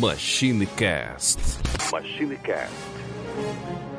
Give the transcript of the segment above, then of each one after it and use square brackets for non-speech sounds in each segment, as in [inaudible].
MachineCast. MachineCast.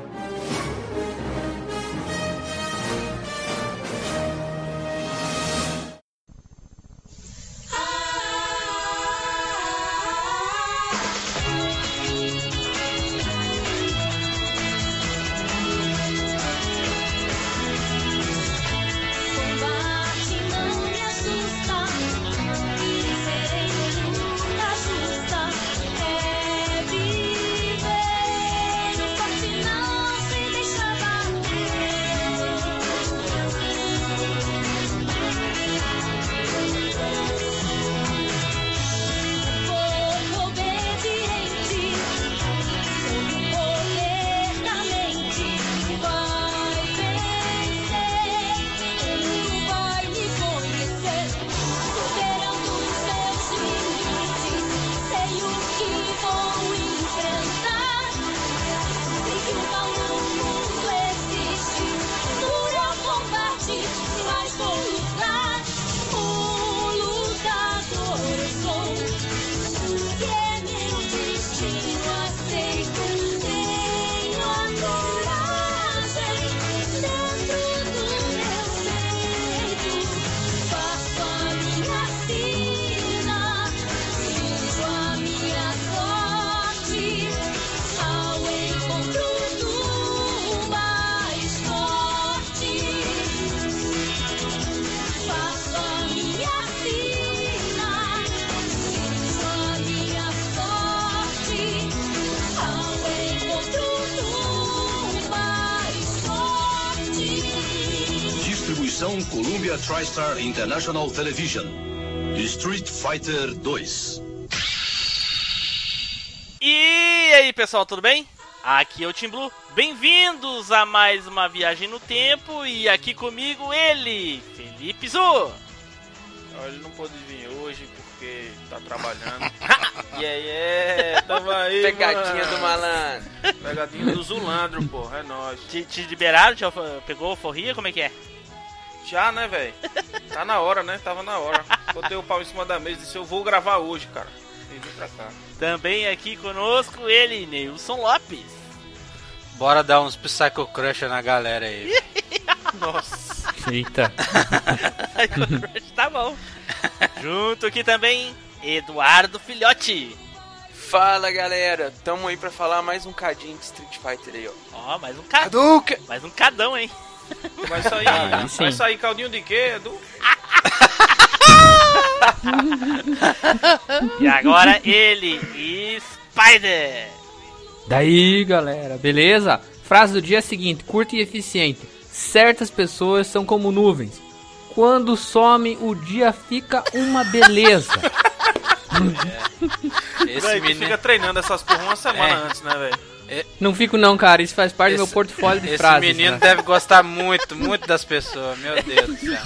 TriStar International Television. Street Fighter 2. E aí pessoal, tudo bem? Aqui é o Tim Blue. Bem-vindos a mais uma viagem no tempo e aqui comigo ele, Felipe Zu. Ele não pôde vir hoje porque tá trabalhando. E aí, é, tamo aí. Pegadinha mano. do malandro. Pegadinha do Zulandro, pô, é nóis. Te, te liberaram? Já pegou forria? Como é que é? Já, né, velho? Tá na hora, né? Tava na hora. Botei o pau em cima da mesa e disse: Eu vou gravar hoje, cara. E vim pra cá. Também aqui conosco ele, Neilson Lopes. Bora dar uns Psycho Crush na galera aí. [laughs] Nossa. Eita. tá bom. Junto aqui também, Eduardo Filhote. Fala galera, tamo aí pra falar mais um cadinho de Street Fighter aí, ó. Ó, mais um ca... Hadouken! mais um cadão, hein? Vai sair, sim. vai sair caldinho de quê, Edu? E agora ele, Spider. Daí, galera, beleza? Frase do dia é a seguinte, curta e eficiente. Certas pessoas são como nuvens. Quando some, o dia fica uma beleza. [laughs] Esse Véi, tu menino, fica treinando essas porra uma semana É. antes, né, velho? Não fico não, cara. Isso faz parte do meu Esse- portfólio de esse frases. menino né? deve gostar muito, muito das pessoas. Meu Deus do céu.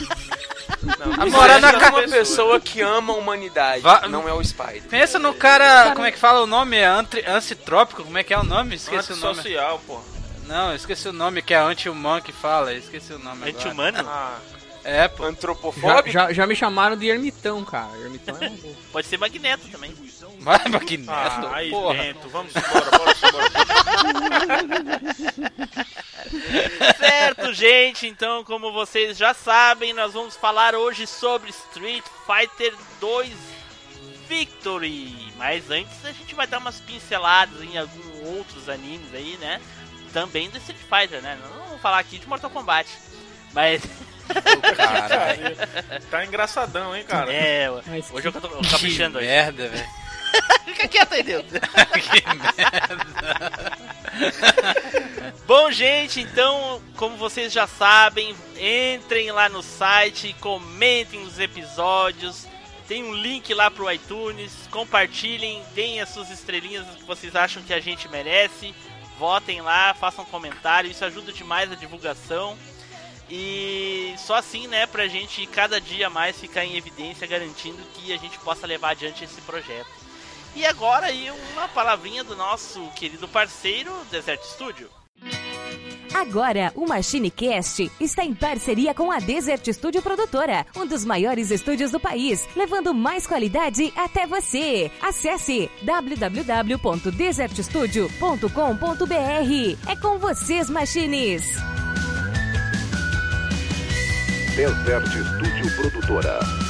Não, isso na é Uma pessoa que ama a humanidade, Va- não é o Spider. Pensa no cara, como é que fala o nome? É antri, antitrópico? Como é que é o nome? Esqueci o nome. Antissocial, pô. Não, esqueci o nome, que é anti-humano que fala. Esqueci o nome. Anti-humano? Ah, É, pô. Já, Antropofóbico? já, já me chamaram de ermitão, cara. Ermitão é boa. Pode ser Magneto também. Vai pra que neto, ah aí porra. Vamos embora, bora embora. [laughs] Certo, gente, então, como vocês já sabem, nós vamos falar hoje sobre Street Fighter 2 Victory. Mas antes a gente vai dar umas pinceladas em alguns outros animes aí, né? Também do Street Fighter, né? Não vamos falar aqui de Mortal Kombat. Mas Caralho. [laughs] Tá engraçadão, hein, cara? é, Mas hoje eu tô caprichando aí. merda, velho. [laughs] Fica quieto aí, Deus. [laughs] que merda. Bom, gente, então, como vocês já sabem, entrem lá no site, comentem os episódios. Tem um link lá pro iTunes, compartilhem, deem as suas estrelinhas que vocês acham que a gente merece. Votem lá, façam comentário, isso ajuda demais a divulgação. E só assim, né, pra gente cada dia mais ficar em evidência, garantindo que a gente possa levar adiante esse projeto. E agora aí uma palavrinha do nosso querido parceiro, Desert Studio. Agora, o MachineCast está em parceria com a Desert Studio Produtora, um dos maiores estúdios do país, levando mais qualidade até você. Acesse www.desertstudio.com.br. É com vocês, Machines! Desert Studio Produtora.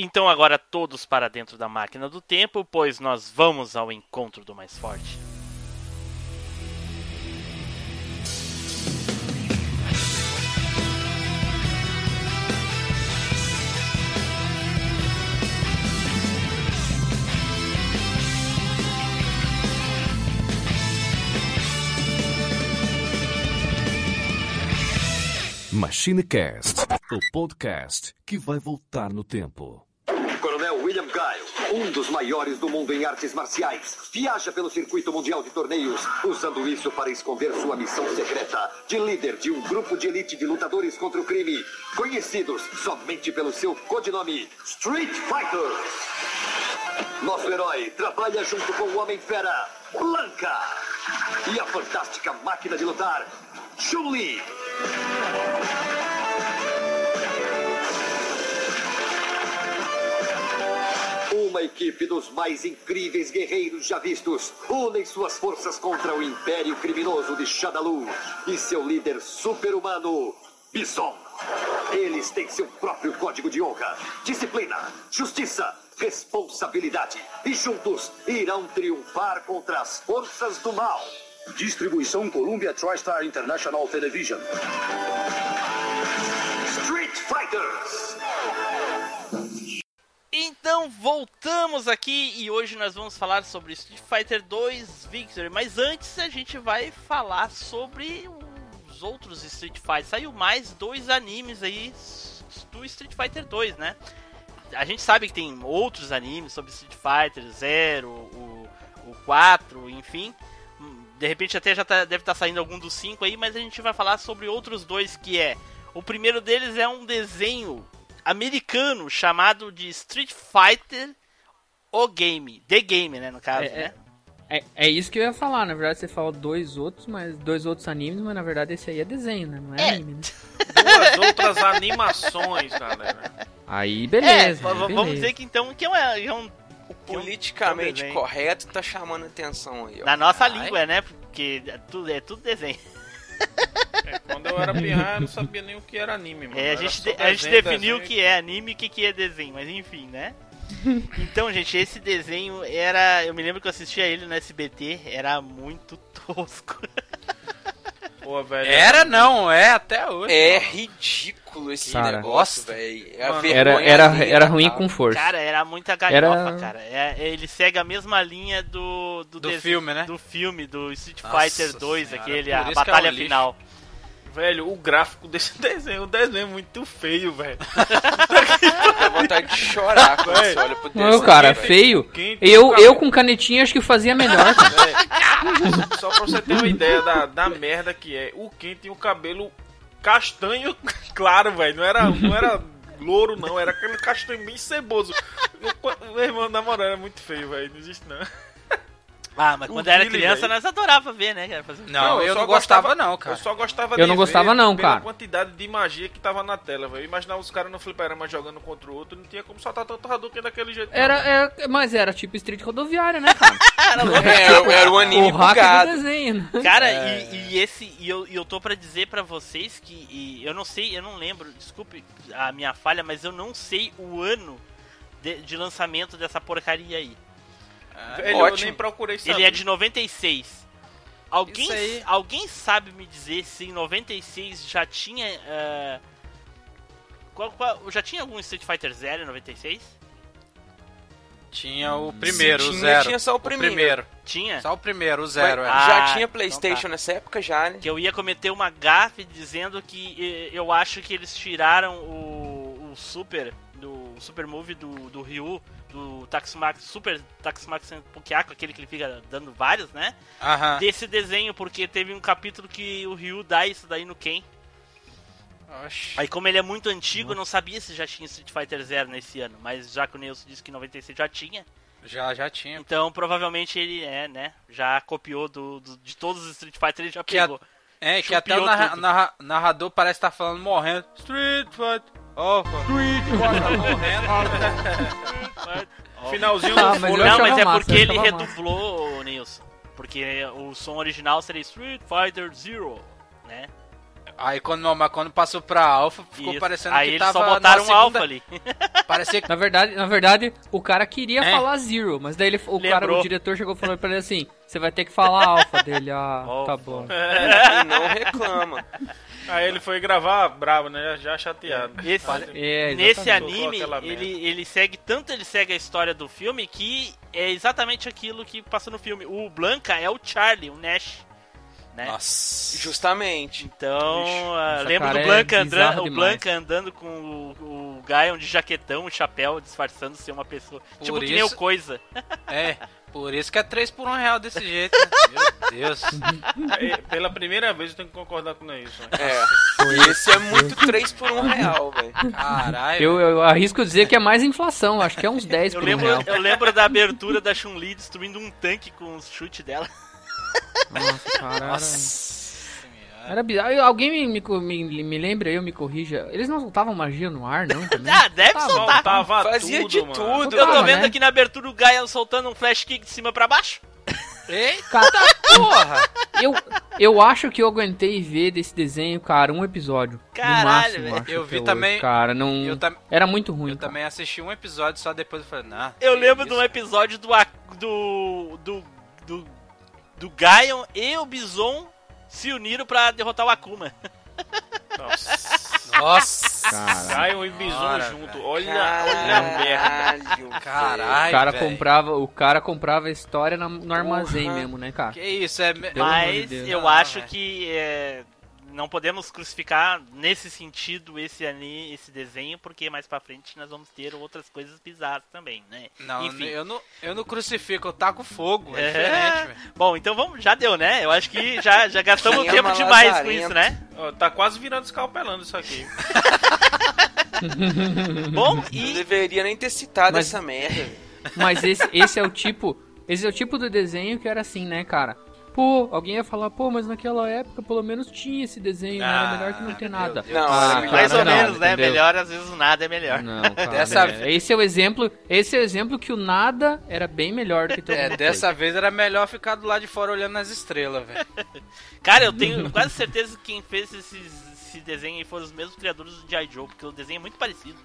Então agora todos para dentro da máquina do tempo, pois nós vamos ao encontro do mais forte. MachineCast, o podcast que vai voltar no tempo. Um dos maiores do mundo em artes marciais, viaja pelo circuito mundial de torneios, usando isso para esconder sua missão secreta de líder de um grupo de elite de lutadores contra o crime, conhecidos somente pelo seu codinome Street Fighters. Nosso herói trabalha junto com o Homem-Fera, Blanca, e a fantástica máquina de lutar, Chun-Li. Uma equipe dos mais incríveis guerreiros já vistos unem suas forças contra o império criminoso de Shadalu e seu líder super-humano, Bison. Eles têm seu próprio código de honra, disciplina, justiça, responsabilidade e juntos irão triunfar contra as forças do mal. Distribuição Columbia TriStar International Television. Street Fighters! Então voltamos aqui e hoje nós vamos falar sobre Street Fighter 2 Victory. Mas antes a gente vai falar sobre os outros Street Fighter. Saiu mais dois animes aí do Street Fighter 2, né? A gente sabe que tem outros animes sobre Street Fighter 0, o, o 4, enfim. De repente até já tá, deve estar tá saindo algum dos cinco aí, mas a gente vai falar sobre outros dois que é. O primeiro deles é um desenho americano chamado de Street Fighter O Game. The Game, né, no caso, É, né? É, é isso que eu ia falar, na verdade você falou dois outros, mas dois outros animes, mas na verdade esse aí é desenho, né? Não é, É. anime, né? Duas outras animações, galera. Aí É, beleza. v- aí v- vamos beleza. dizer que então que é, uma- é um O politicamente desenho. correto tá chamando atenção aí, ó. na nossa Ai. língua, né? Porque é tudo, é tudo desenho. É, quando eu era pirraia, eu não sabia nem o que era anime, mano. É, a gente, de- a gente desenho, definiu o desenho que é anime e o que, que é desenho, mas enfim, né? Então, gente, esse desenho era. Eu me lembro que eu assistia ele no SBT, era muito [laughs] tosco. Pô, velho. Era não, é até hoje. É ridículo esse Cara. negócio, velho. É Mano, Era, era, era ruim tá? com força. Cara, era muita galhofa, Era- cara. É, ele segue a mesma linha do. Do, Do filme, né? Do filme, do Street Nossa Fighter 2, senhora, aquele, por a é batalha um lixo. final. Velho, o gráfico desse [laughs] desenho, o desenho é muito feio, velho. Dá vontade de chorar quando você olha pro Não, desenho. cara, velho. feio. Quem Eu, eu com canetinha acho que fazia melhor. cara. [laughs] Véi, Só pra você ter uma ideia da, da merda que é. O Ken tem o cabelo castanho [laughs] claro, velho. Não era, não era louro, não. Era aquele castanho bem ceboso. Eu- Meu irmão, na moral, é muito feio, velho. Não existe, não. Ah, mas O quando era Guile, criança velho. nós adorava ver, né, cara? Fazer... Não, eu só não gostava, gostava- não, cara. Eu só gostava Eu não de gostava não, pela cara. quantidade de magia que tava na tela, velho. Eu imaginava os caras no fliperama jogando contra o outro, não tinha como soltar tanto Hadouken daquele jeito. não. Era, era- mas era tipo street rodoviária, né, cara? [laughs] É, era, era um anime o hack do bugado. desenho. né? Cara, É. e, e esse, e eu, e eu tô pra dizer pra vocês que, e eu não sei, eu não lembro, desculpe a minha falha, mas eu não sei o ano de, de lançamento dessa porcaria aí. Velho, eu ótimo. nem procurei saber. Ele é de 96. Alguém, aí. alguém sabe me dizer se em 96 já tinha. eh, qual, qual- já tinha algum Street Fighter Zero em 96? Tinha o primeiro, o tinha, zero. tinha só o primeiro. Tinha? Só o primeiro, o zero. Mas é. Ah, já então tinha tá. Playstation nessa época já, né? Que eu ia cometer uma gafe dizendo que eh, eu acho que eles tiraram o, o Super, do o Super Move do, do Ryu, do Taxmax, Super Taxmax Pukiako, aquele que ele fica dando vários, né? Aham. Desse desenho, porque teve um capítulo que o Ryu dá isso daí no Ken. Oxi. Aí como ele é muito antigo, eu não sabia se já tinha Street Fighter Zero nesse ano, mas já que o Nelson disse que em 96 já tinha, Já, já tinha. Então provavelmente ele é, né? Já copiou do, do- de todos os Street Fighter, ele já Que a- pegou. É, que até o Chupiou narra- narra- narrador parece estar falando morrendo. Street Fighter. Opa. [laughs] Finalzinho Ah, do mas eu fôlego. Não, mas é massa, porque ele massa. redublou, Nilson. Porque o som original seria Street Fighter Zero, né? Aí quando, mas quando passou pra Alpha, ficou Isso. parecendo Aí que eles tava só botaram um segunda- ali. [laughs] Parecia que Na verdade, na verdade, o cara queria É. falar Zero, mas daí ele, o cara, o diretor chegou falando pra ele assim: "Você vai ter que falar alfa dele". Ah, [laughs] Alpha. tá bom. E não reclama. Aí ele foi gravar bravo, né? Já chateado. Esse- É, Nesse anime, ele, ele segue tanto ele segue a história do filme que é exatamente aquilo que passa no filme. O Blanca é o Charlie, o Nash. Né? Nossa. Justamente. Então, ah, lembra do cara é Blanca, bizarro andando, o. Blanca andando com o, o Gaon de jaquetão, um chapéu, disfarçando ser uma pessoa. Por tipo que nem o isso- Coisa. É, [laughs] por isso que é 3 por 1 real desse jeito. né? [laughs] Meu Deus. Pela primeira vez eu tenho que concordar com isso. Né? É. Esse é muito 3 por 1 real, velho. Caralho. Eu, eu arrisco dizer que é mais inflação, acho que é uns [laughs] 10 Eu por um lembro, real. eu lembro da abertura da Chun-Li destruindo um tanque com os chutes dela. Nossa, cara. era- Nossa. Era bizarro. Alguém me, me, me, me lembra aí, eu me corrija. Eles não soltavam magia no ar, não? [laughs] Ah, deve Tava. soltar. Faltava Fazia tudo, de mano. tudo. Eu tô vendo né? aqui na abertura o Gaia soltando um flash kick de cima pra baixo. Eita Cara, porra. eu, eu acho que eu aguentei ver desse desenho, cara, um episódio. Caralho, no máximo, velho. acho, Eu vi hoje, também- Cara, não. eu tam- Era muito ruim. Eu cara. também assisti um episódio só depois eu falei, nah. Eu lembro de isso? um episódio do do do do, do Gaion e o Bison se uniram pra derrotar o Akuma. Nossa. Nossa. Cara, Gaio e Bison Cara, junto. Olha, olha a merda. Caralho, o cara comprava, o cara comprava a história na- no armazém Porra. mesmo, né, cara? Que isso, é. Pelo Mas eu Ah, acho que é, não podemos crucificar nesse sentido esse ani, esse desenho, porque mais pra frente nós vamos ter outras coisas bizarras também, né? Não, Enfim. eu não, eu não crucifico, eu taco fogo. É, É. diferente, velho. Bom, então vamos, já deu, né? Eu acho que já, já gastamos Quem tempo demais com isso, né? Ó, tá quase virando escalpelando isso aqui. [laughs] Bom, Não e deveria nem ter citado Mas- essa merda. Mas esse, esse é o tipo. Esse é o tipo do desenho que era assim, né, cara? Pô, alguém ia falar, pô, mas naquela época pelo menos tinha esse desenho, né? era Ah, melhor que não ter nada. Deus. Não, Ah, cara, mais ou não, menos, né? entendeu? Melhor, às vezes o nada é melhor. Não, [laughs] cara, Dessa é, esse é o exemplo. Esse é o exemplo que o nada era bem melhor do que todo É, mundo. dessa vez era melhor ficar do lado de fora olhando as estrelas, velho. [laughs] Cara, eu tenho quase certeza que quem fez esses- esse desenho aí foram os mesmos criadores do G.I. Joe, porque o desenho é muito parecido.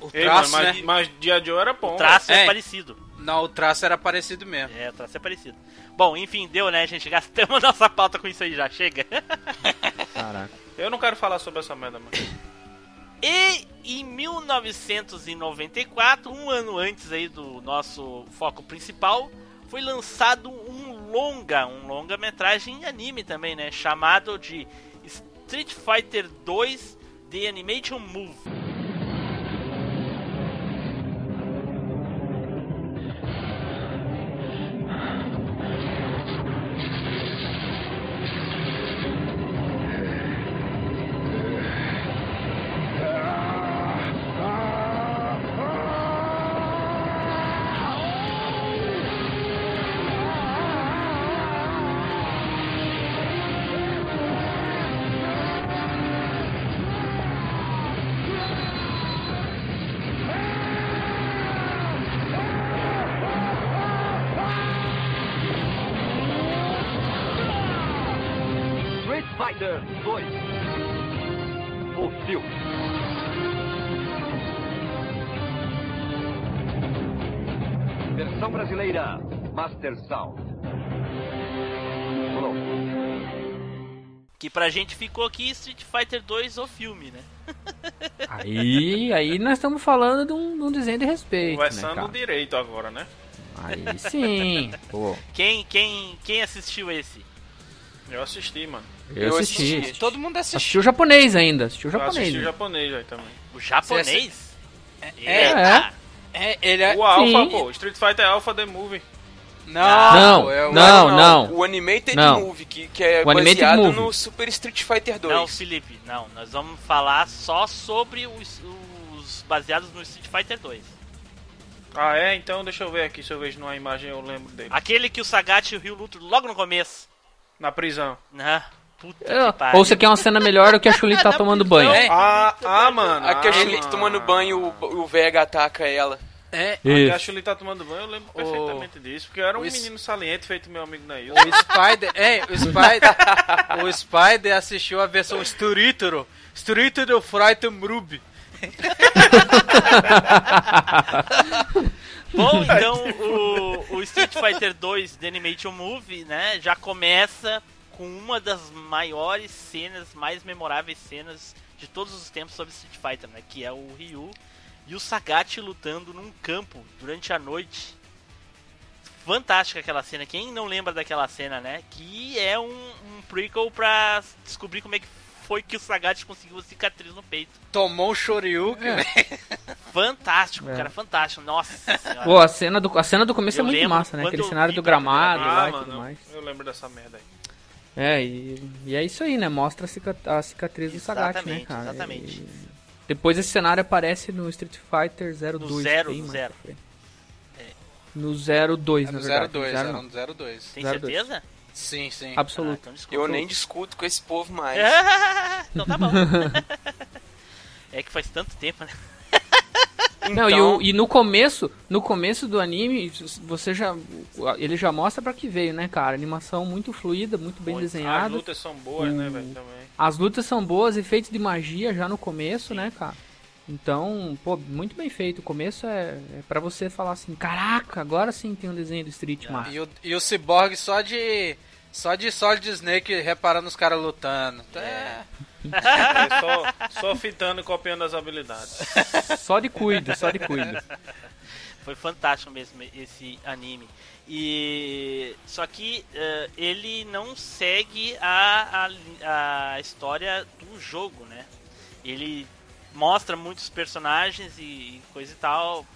O Ei, traço, mano, mas, né? mas Dia Joe era bom. O traço é, É. parecido. Não, o traço era parecido mesmo. É, o traço é parecido. Bom, enfim, deu, né, gente? Gastamos [laughs] nossa pauta com isso aí já, chega. [laughs] Caraca. Eu não quero falar sobre essa merda, mano. E em 1994, um ano antes aí do nosso foco principal, foi lançado um longa, um longa-metragem em anime também, né? Chamado de Street Fighter 2 The Animation Move. Sound. Pronto. Que pra gente ficou aqui Street Fighter 2 o filme, né? [laughs] Aí, aí nós estamos falando de um, de um desenho de respeito, né, Conversando cara? direito agora, né? Aí sim. [laughs] Pô, Quem, quem, quem assistiu esse? Eu assisti, mano. eu, Eu assisti. assisti. Todo mundo Assistiu assistiu. o japonês ainda. Assistiu o japonês. assisti o né? japonês aí também. O japonês? É, Eita! é, ele é... O Alpha, Sim. pô. Street Fighter Alpha The Movie. Não, Não, é o- não, não. O Animated Não. Movie, que, que é O baseado Movie. no Super Street Fighter 2. Não, Felipe, não. Nós vamos falar só sobre os, os baseados no Street Fighter 2. Ah, é? Então deixa eu ver aqui, se eu vejo numa imagem eu lembro dele. Aquele que o Sagat e o Ryu lutam logo no começo. Na prisão. Né? Puta É, que pariu. Ou você quer uma cena melhor do que a Chuli tá [laughs] tomando banho. É. Ah, ah, mano. A ah, Chuli mano. tomando banho, o, o Vega ataca ela. É, Que a Isso. Chuli tá tomando banho, eu lembro O- perfeitamente disso. Porque eu era um o menino saliente feito meu amigo Nail. o Spider, é, o Spider, o Spider assistiu a versão Sturítero, Sturítero Frighten Ruby. [laughs] Bom, então o, o Street Fighter 2 The Animation Movie, né, já começa com uma das maiores cenas, mais memoráveis cenas de todos os tempos sobre Street Fighter, né, que é o Ryu e o Sagat lutando num campo durante a noite. Fantástica aquela cena. Quem não lembra daquela cena, né? Que é um, um prequel pra descobrir como é que foi que o Sagat conseguiu a cicatriz no peito. Tomou um Shoryuken, É. velho. Fantástico, É. cara, fantástico. Nossa [laughs] senhora. Pô, a cena do, a cena do começo Eu é muito massa, né? Aquele cenário do gramado lá Ah, e tudo mano, mais. eu lembro dessa merda aí. É, e, e é isso aí, né? Mostra a, cica- a cicatriz do Sagat, né, Exatamente, cara? exatamente. E depois esse cenário aparece no Street Fighter 02. No zero, bem no mais zero. pra frente. No 02, É na no verdade. 02, zero era não. no 02. Tem 02. certeza? Sim, sim. Ah, Absoluto. então desculpa. Eu nem discuto com esse povo mais. [laughs] então tá bom. [laughs] é que faz tanto tempo, né? Não, e, Então- o- e no começo, no começo do anime, você já ele já mostra pra que veio, né, cara? Animação muito fluida, muito bem Muito. As desenhada. lutas são boas, né, velho, também. As lutas são boas, efeitos de magia já no começo, né, cara? Então, pô, muito bem feito. O começo é, é para você falar assim, caraca, agora sim tem um desenho do Street, mano. E o, e o Cyborg só de. Só de Solid Snake reparando os caras lutando. É. É, só, só fitando e copiando as habilidades. [laughs] Só de cuido, só de cuido. Foi fantástico mesmo esse anime. E só que eh, ele não segue a, a, a história do jogo, né? Ele mostra muitos personagens e coisa e tal.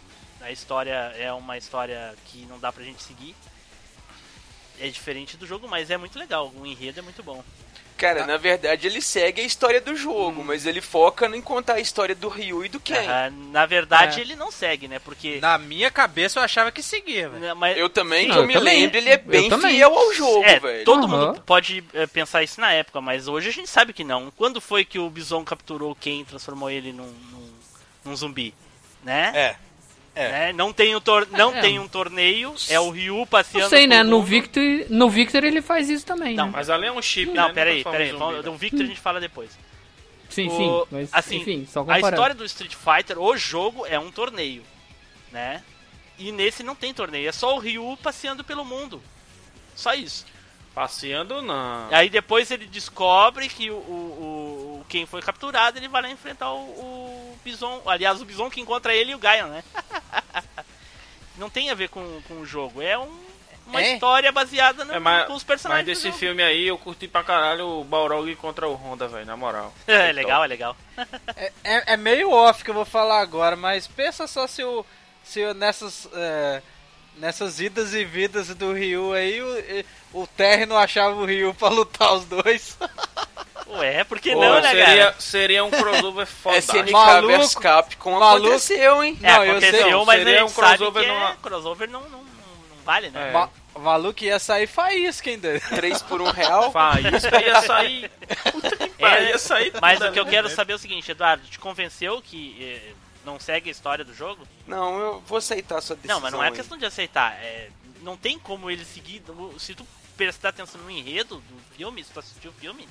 A história é uma história que não dá pra gente seguir. É diferente do jogo, mas é muito legal. O enredo é muito bom. Cara, na verdade ele segue a história do jogo, mas ele foca em contar a história do Ryu e do Ken. Ah, na verdade, É. ele não segue, né? Porque. Na minha cabeça eu achava que seguia, velho. né, mas- Eu também, Sim, que eu, eu me também. lembro, ele é Eu bem fiel ao jogo, é, velho. todo Aham. mundo pode é, pensar isso na época, mas hoje a gente sabe que não. Quando foi que o Bison capturou quem e transformou ele num, num, num zumbi? Né? É. É. Né? Não, tem, um tor não É. tem um torneio, é o Ryu passeando. Não sei, né? No. Victor, no Victor ele faz isso também, Não, né? Mas ali é um chip, né? Não, Não peraí, peraí. zumbi, Do né? Victor a gente fala depois. Sim, O- sim. Mas, assim, enfim, só A história do Street Fighter, o jogo, é um torneio, né? E nesse não tem torneio, é só o Ryu passeando pelo mundo. Só isso. Passeando, não. Aí depois ele descobre que o, o, o- quem foi capturado, ele vai lá enfrentar o, o Bison. Aliás, o Bison que encontra ele e o Gaia, né? [laughs] não tem a ver com, com o jogo, é um- uma É? história baseada no, É, mas, com os mas personagens. do desse filme aí eu curti pra caralho o Balrog contra o Honda, velho, na moral. [laughs] É legal, é legal. É, é- é meio off que eu vou falar agora, mas pensa só se o. Se o- nessas. é, nessas idas e vidas do Ryu aí, o, e- o Terry não achava o Ryu pra lutar os dois. [laughs] Ué, por que Pô, não, né, seria, cara? seria um crossover [laughs] foda. SNK Maluco, vs Capcom maluco. aconteceu, hein? É, Não, eu sei, aconteceu, não, mas seria um sabe crossover é- numa- crossover não, não, não, não vale, né? É. Ma- maluco ia sair faísca ainda. 3 por 1 real. [laughs] Faísca ia sair. Puta que pariu, ia sair Mas o que eu quero dentro. saber é o seguinte, Eduardo, te convenceu que eh, não segue a história do jogo? Não, eu vou aceitar a sua decisão. Não, mas não é aí. questão de aceitar. É, não tem como ele seguir. Se tu prestar atenção no enredo do filme, se tu assistiu o filme,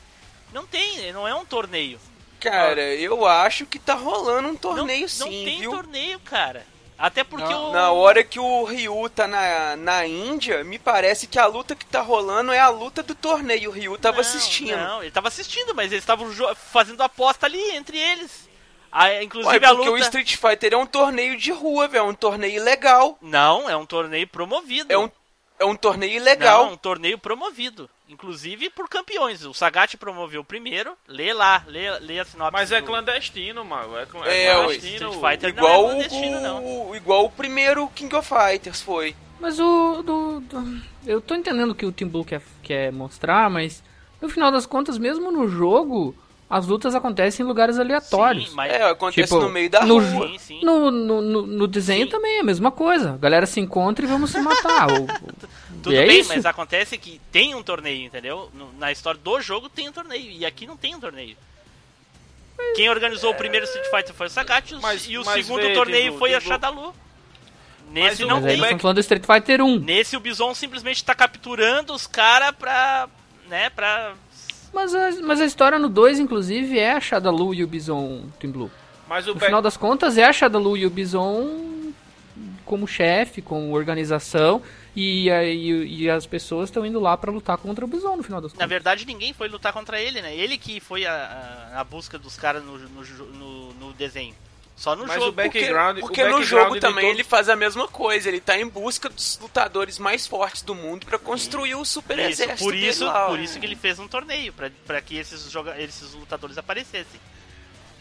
não tem, não é um torneio. Cara, eu acho que tá rolando um torneio não, sim, não tem viu? torneio, cara. Até porque o. Na hora que o Ryu tá na, na Índia, me parece que a luta que tá rolando é a luta do torneio. O Ryu tava Não, assistindo. Não, ele tava assistindo, mas eles estavam fazendo aposta ali entre eles. Ah, inclusive Ué, a porque luta. o Street Fighter é um torneio de rua, velho. É um torneio legal. Não, é um torneio promovido. É um, é um torneio legal. Não, um torneio promovido. Inclusive por campeões. O Sagat promoveu o primeiro. Lê lá, lê, lê a sinopse. Mas é do- clandestino, mago. É, clan- É, é clandestino. Street Fighter igual, não é clandestino, não. o, igual o primeiro King of Fighters foi. Mas o. Do, do- eu tô entendendo o que o Team Blue quer, quer mostrar, mas no final das contas, mesmo no jogo, as lutas acontecem em lugares aleatórios. Sim, mas É, acontece Tipo, no meio da no- rua. sim, sim. No, no, no, no desenho Sim. também é a mesma coisa. A galera se encontra e vamos se matar. [laughs] O- Tudo é bem, isso. mas acontece que tem um torneio, entendeu? Na história do jogo tem um torneio. E aqui não tem um torneio. Quem organizou o primeiro Street Fighter foi o Sagat Mas- e o mas segundo vê, torneio Timbu, foi a Timbu. Shadalu. Mas Nesse o- não Mas tem. estamos falando do Street Fighter 1. Nesse o Bison simplesmente tá capturando os caras pra. né, pra. Mas a, mas a história no 2, inclusive, é a Shadalu e o Bison Team Blue. Mas o No final das contas, é a Shadalu e o Bison como chefe, com organização, e, aí- e as pessoas estão indo lá pra lutar contra o Bison no final das Na contas. verdade, ninguém foi lutar contra ele, né? Ele que foi a, a, a busca dos caras no, no, no, no desenho. Só no Mas jogo. Porque, background- porque o no background jogo também todo- ele faz a mesma coisa. Ele tá em busca dos lutadores mais fortes do mundo pra construir o super Isso, exército por dele isso, lá, por ó. isso que ele fez um torneio, pra, pra que esses, joga esses lutadores aparecessem.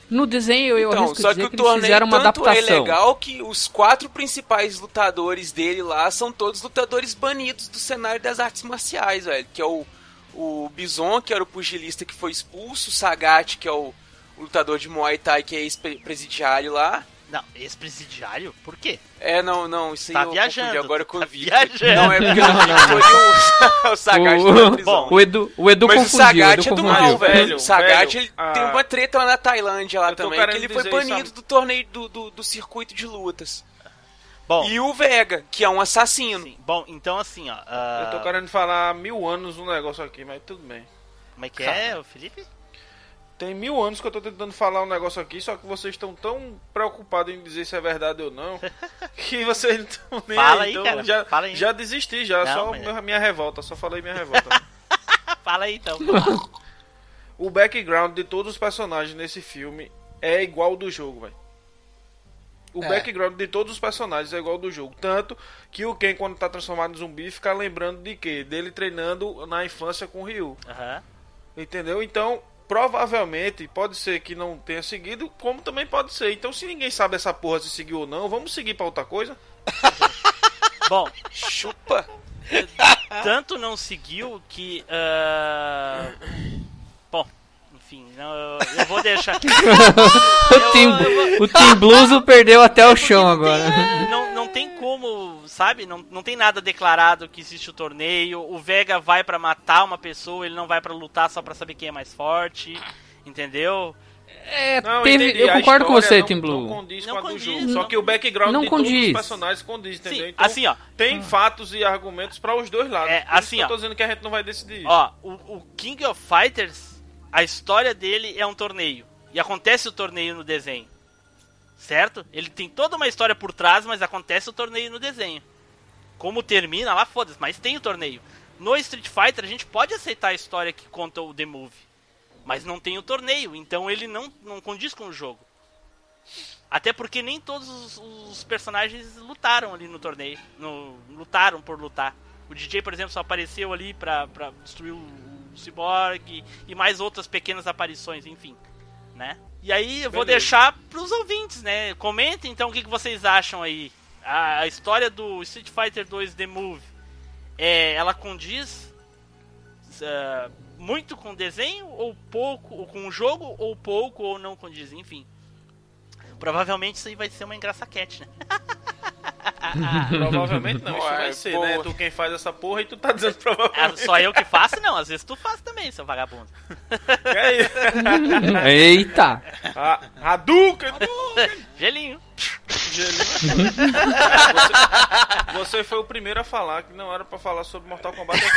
No desenho, eu Então, arrisco só dizer que o que, eles torneio fizeram uma tanto é adaptação. legal que os quatro principais lutadores dele lá são todos lutadores banidos do cenário das artes marciais, velho. Que é o, o Bison, que era o pugilista que foi expulso, o Sagat, que é o lutador de Muay Thai, que é ex-presidiário lá. Não, ex-presidiário? Por quê? É, não, não, isso aí Tá eu viajando, confundi agora com tá o viajando. Não, é porque [laughs] Não, o não, e o, o Sagat O-. O Edu, o Edu Mas o confundiu, o Sagat Edu é do mal, velho. Velho, O Sagat velho, ele ah, tem uma treta lá na Tailândia lá também, que ele foi isso, banido sabe? do torneio do, do, do circuito de lutas. Bom, E o Vega, que é um assassino. sim, bom, então assim, ó. ah, eu tô querendo falar há mil anos um negócio aqui, mas tudo bem. Como é que é, o Felipe? Tem mil anos que eu tô tentando falar um negócio aqui, só que vocês estão tão preocupados em dizer se é verdade ou não, [laughs] que vocês não estão nem Fala aí. então cara, já, fala aí. já desisti, já, Não, só mas- minha- minha revolta, só falei minha revolta. [laughs] Fala aí então. [laughs] o background de todos os personagens nesse filme é igual ao do jogo, velho. O É. background de todos os personagens é igual ao do jogo. Tanto que o Ken, quando tá transformado em zumbi, fica lembrando de quê? Dele treinando na infância com o Ryu. Aham. Entendeu? Então, provavelmente, pode ser que não tenha seguido, como também pode ser. Então, se ninguém sabe essa porra se seguiu ou não, vamos seguir pra outra coisa? [laughs] Bom, Chupa. tanto não seguiu que. ah, Bom, enfim, não, eu, eu vou deixar. [laughs] O Team, o Team Blues perdeu até o chão agora. Tem sabe? Não, não tem nada declarado que existe o torneio. O Vega vai pra matar uma pessoa, ele não vai pra lutar só pra saber quem é mais forte. Entendeu? É, Não, teve, eu concordo com você, não- Não Blue. condiz Não com a do condiz, jogo. não- Só que o background não de todos condiz. os personagens condiz, entendeu? Sim, Então, assim, ó. tem fatos e argumentos pra os dois lados. É, assim, que eu ó. tô dizendo que a gente não vai decidir isso. Ó, o, o King of Fighters, a história dele é um torneio. E acontece o torneio no desenho. Certo? Ele tem toda uma história por trás, mas acontece o torneio no desenho. Como termina lá, foda-se, mas tem o torneio. No Street Fighter a gente pode aceitar a história que conta o The Movie. Mas não tem o torneio, então ele não, não condiz com o jogo. Até porque nem todos os, os personagens lutaram ali no torneio. No, lutaram por lutar. O DJ, por exemplo, só apareceu ali pra, pra destruir o, o Cyborg e mais outras pequenas aparições, enfim. Né? E aí eu vou Beleza. deixar pros ouvintes, né? Comentem então o que, que vocês acham aí. A, a história do Street Fighter 2 The Move, é, ela condiz ah, muito com o desenho, ou pouco, ou com o jogo, ou pouco, ou não condiz, enfim. Provavelmente isso aí vai ser uma engraçaquete, né? [laughs] [laughs] Provavelmente não, isso vai ser, boa. né? Tu quem faz essa porra e tu tá dizendo Ah, provavelmente. só eu que faço, não. Às vezes tu faz também, seu vagabundo. É isso. [laughs] Eita! A Hadouken! [laughs] Gelinho. Gelinho. É, você, você foi o primeiro a falar que não era pra falar sobre Mortal Kombat aqui.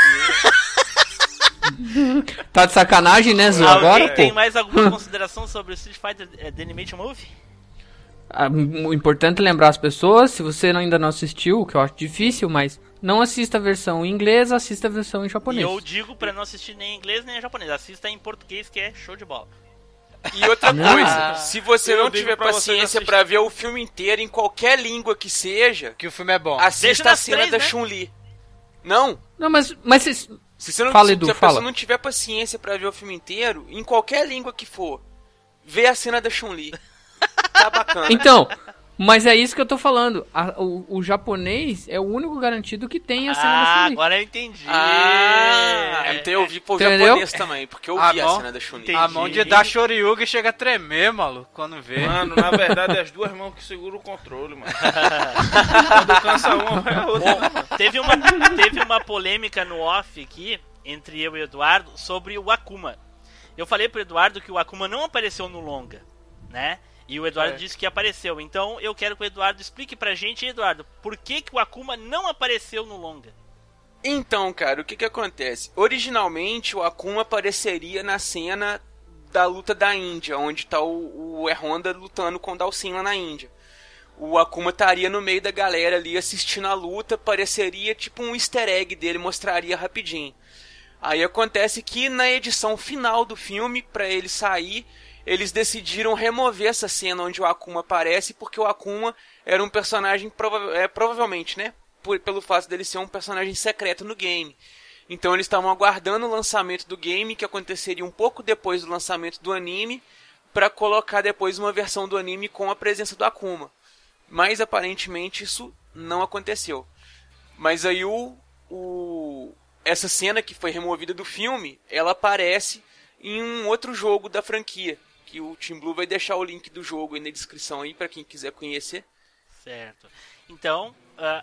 hein? Tá de sacanagem, né, Zu? Alguém Agora, tem pô. mais alguma consideração sobre o Street Fighter eh, The Animation Movie? Ah, O importante é lembrar as pessoas, se você ainda não assistiu, o que eu acho difícil, mas não assista a versão em inglês, assista a versão em E japonês. eu digo pra não assistir nem em inglês nem em japonês. Assista em português, que é show de bola. E outra Ah. coisa, se você Eu não tiver pra paciência pra ver o filme inteiro em qualquer língua que seja, Que o filme é bom. Assista a cena três, da né? Chun-Li. Não, Não, mas, mas se- se você não Fala, se, Edu, se a fala. pessoa não tiver paciência pra ver o filme inteiro, em qualquer língua que for, vê a cena da Chun-Li. Tá bacana. Então, Mas é isso que eu tô falando. A- o, o japonês é o único garantido que tem a cena da Ah, Chun-Li. agora eu entendi. Ah, então eu vi pro Entendeu? japonês também, porque eu A vi a mão- cena da Chun-Li. A mão de dar Shoryuga chega a tremer, maluco, quando vê. Mano, na verdade é as duas mãos que seguram o controle, mano. [laughs] Quando cansa uma, vai a outra. mano? Teve uma, teve uma polêmica no off aqui, entre eu e o Eduardo, sobre o Akuma. Eu falei pro Eduardo que o Akuma não apareceu no longa, né? E o Eduardo É. disse que apareceu. Então eu quero que o Eduardo explique pra gente, Eduardo, por que, que o Akuma não apareceu no longa? Então, cara, o que que acontece? Originalmente, o Akuma apareceria na cena da luta da Índia, onde tá o, o E-Honda lutando com o Dalsin lá na Índia. O Akuma estaria no meio da galera ali assistindo a luta, pareceria tipo um easter egg dele, mostraria rapidinho. Aí acontece que na edição final do filme, pra ele sair, eles decidiram remover essa cena onde o Akuma aparece, porque o Akuma era um personagem, prova é, provavelmente, né? Por- pelo fato dele ser um personagem secreto no game. Então eles estavam aguardando o lançamento do game, que aconteceria um pouco depois do lançamento do anime, pra colocar depois uma versão do anime com a presença do Akuma. Mas aparentemente isso não aconteceu. Mas aí o, o essa cena que foi removida do filme, ela aparece em um outro jogo da franquia, que o Team Blue vai deixar o link do jogo aí na descrição aí pra quem quiser conhecer. Certo. Então,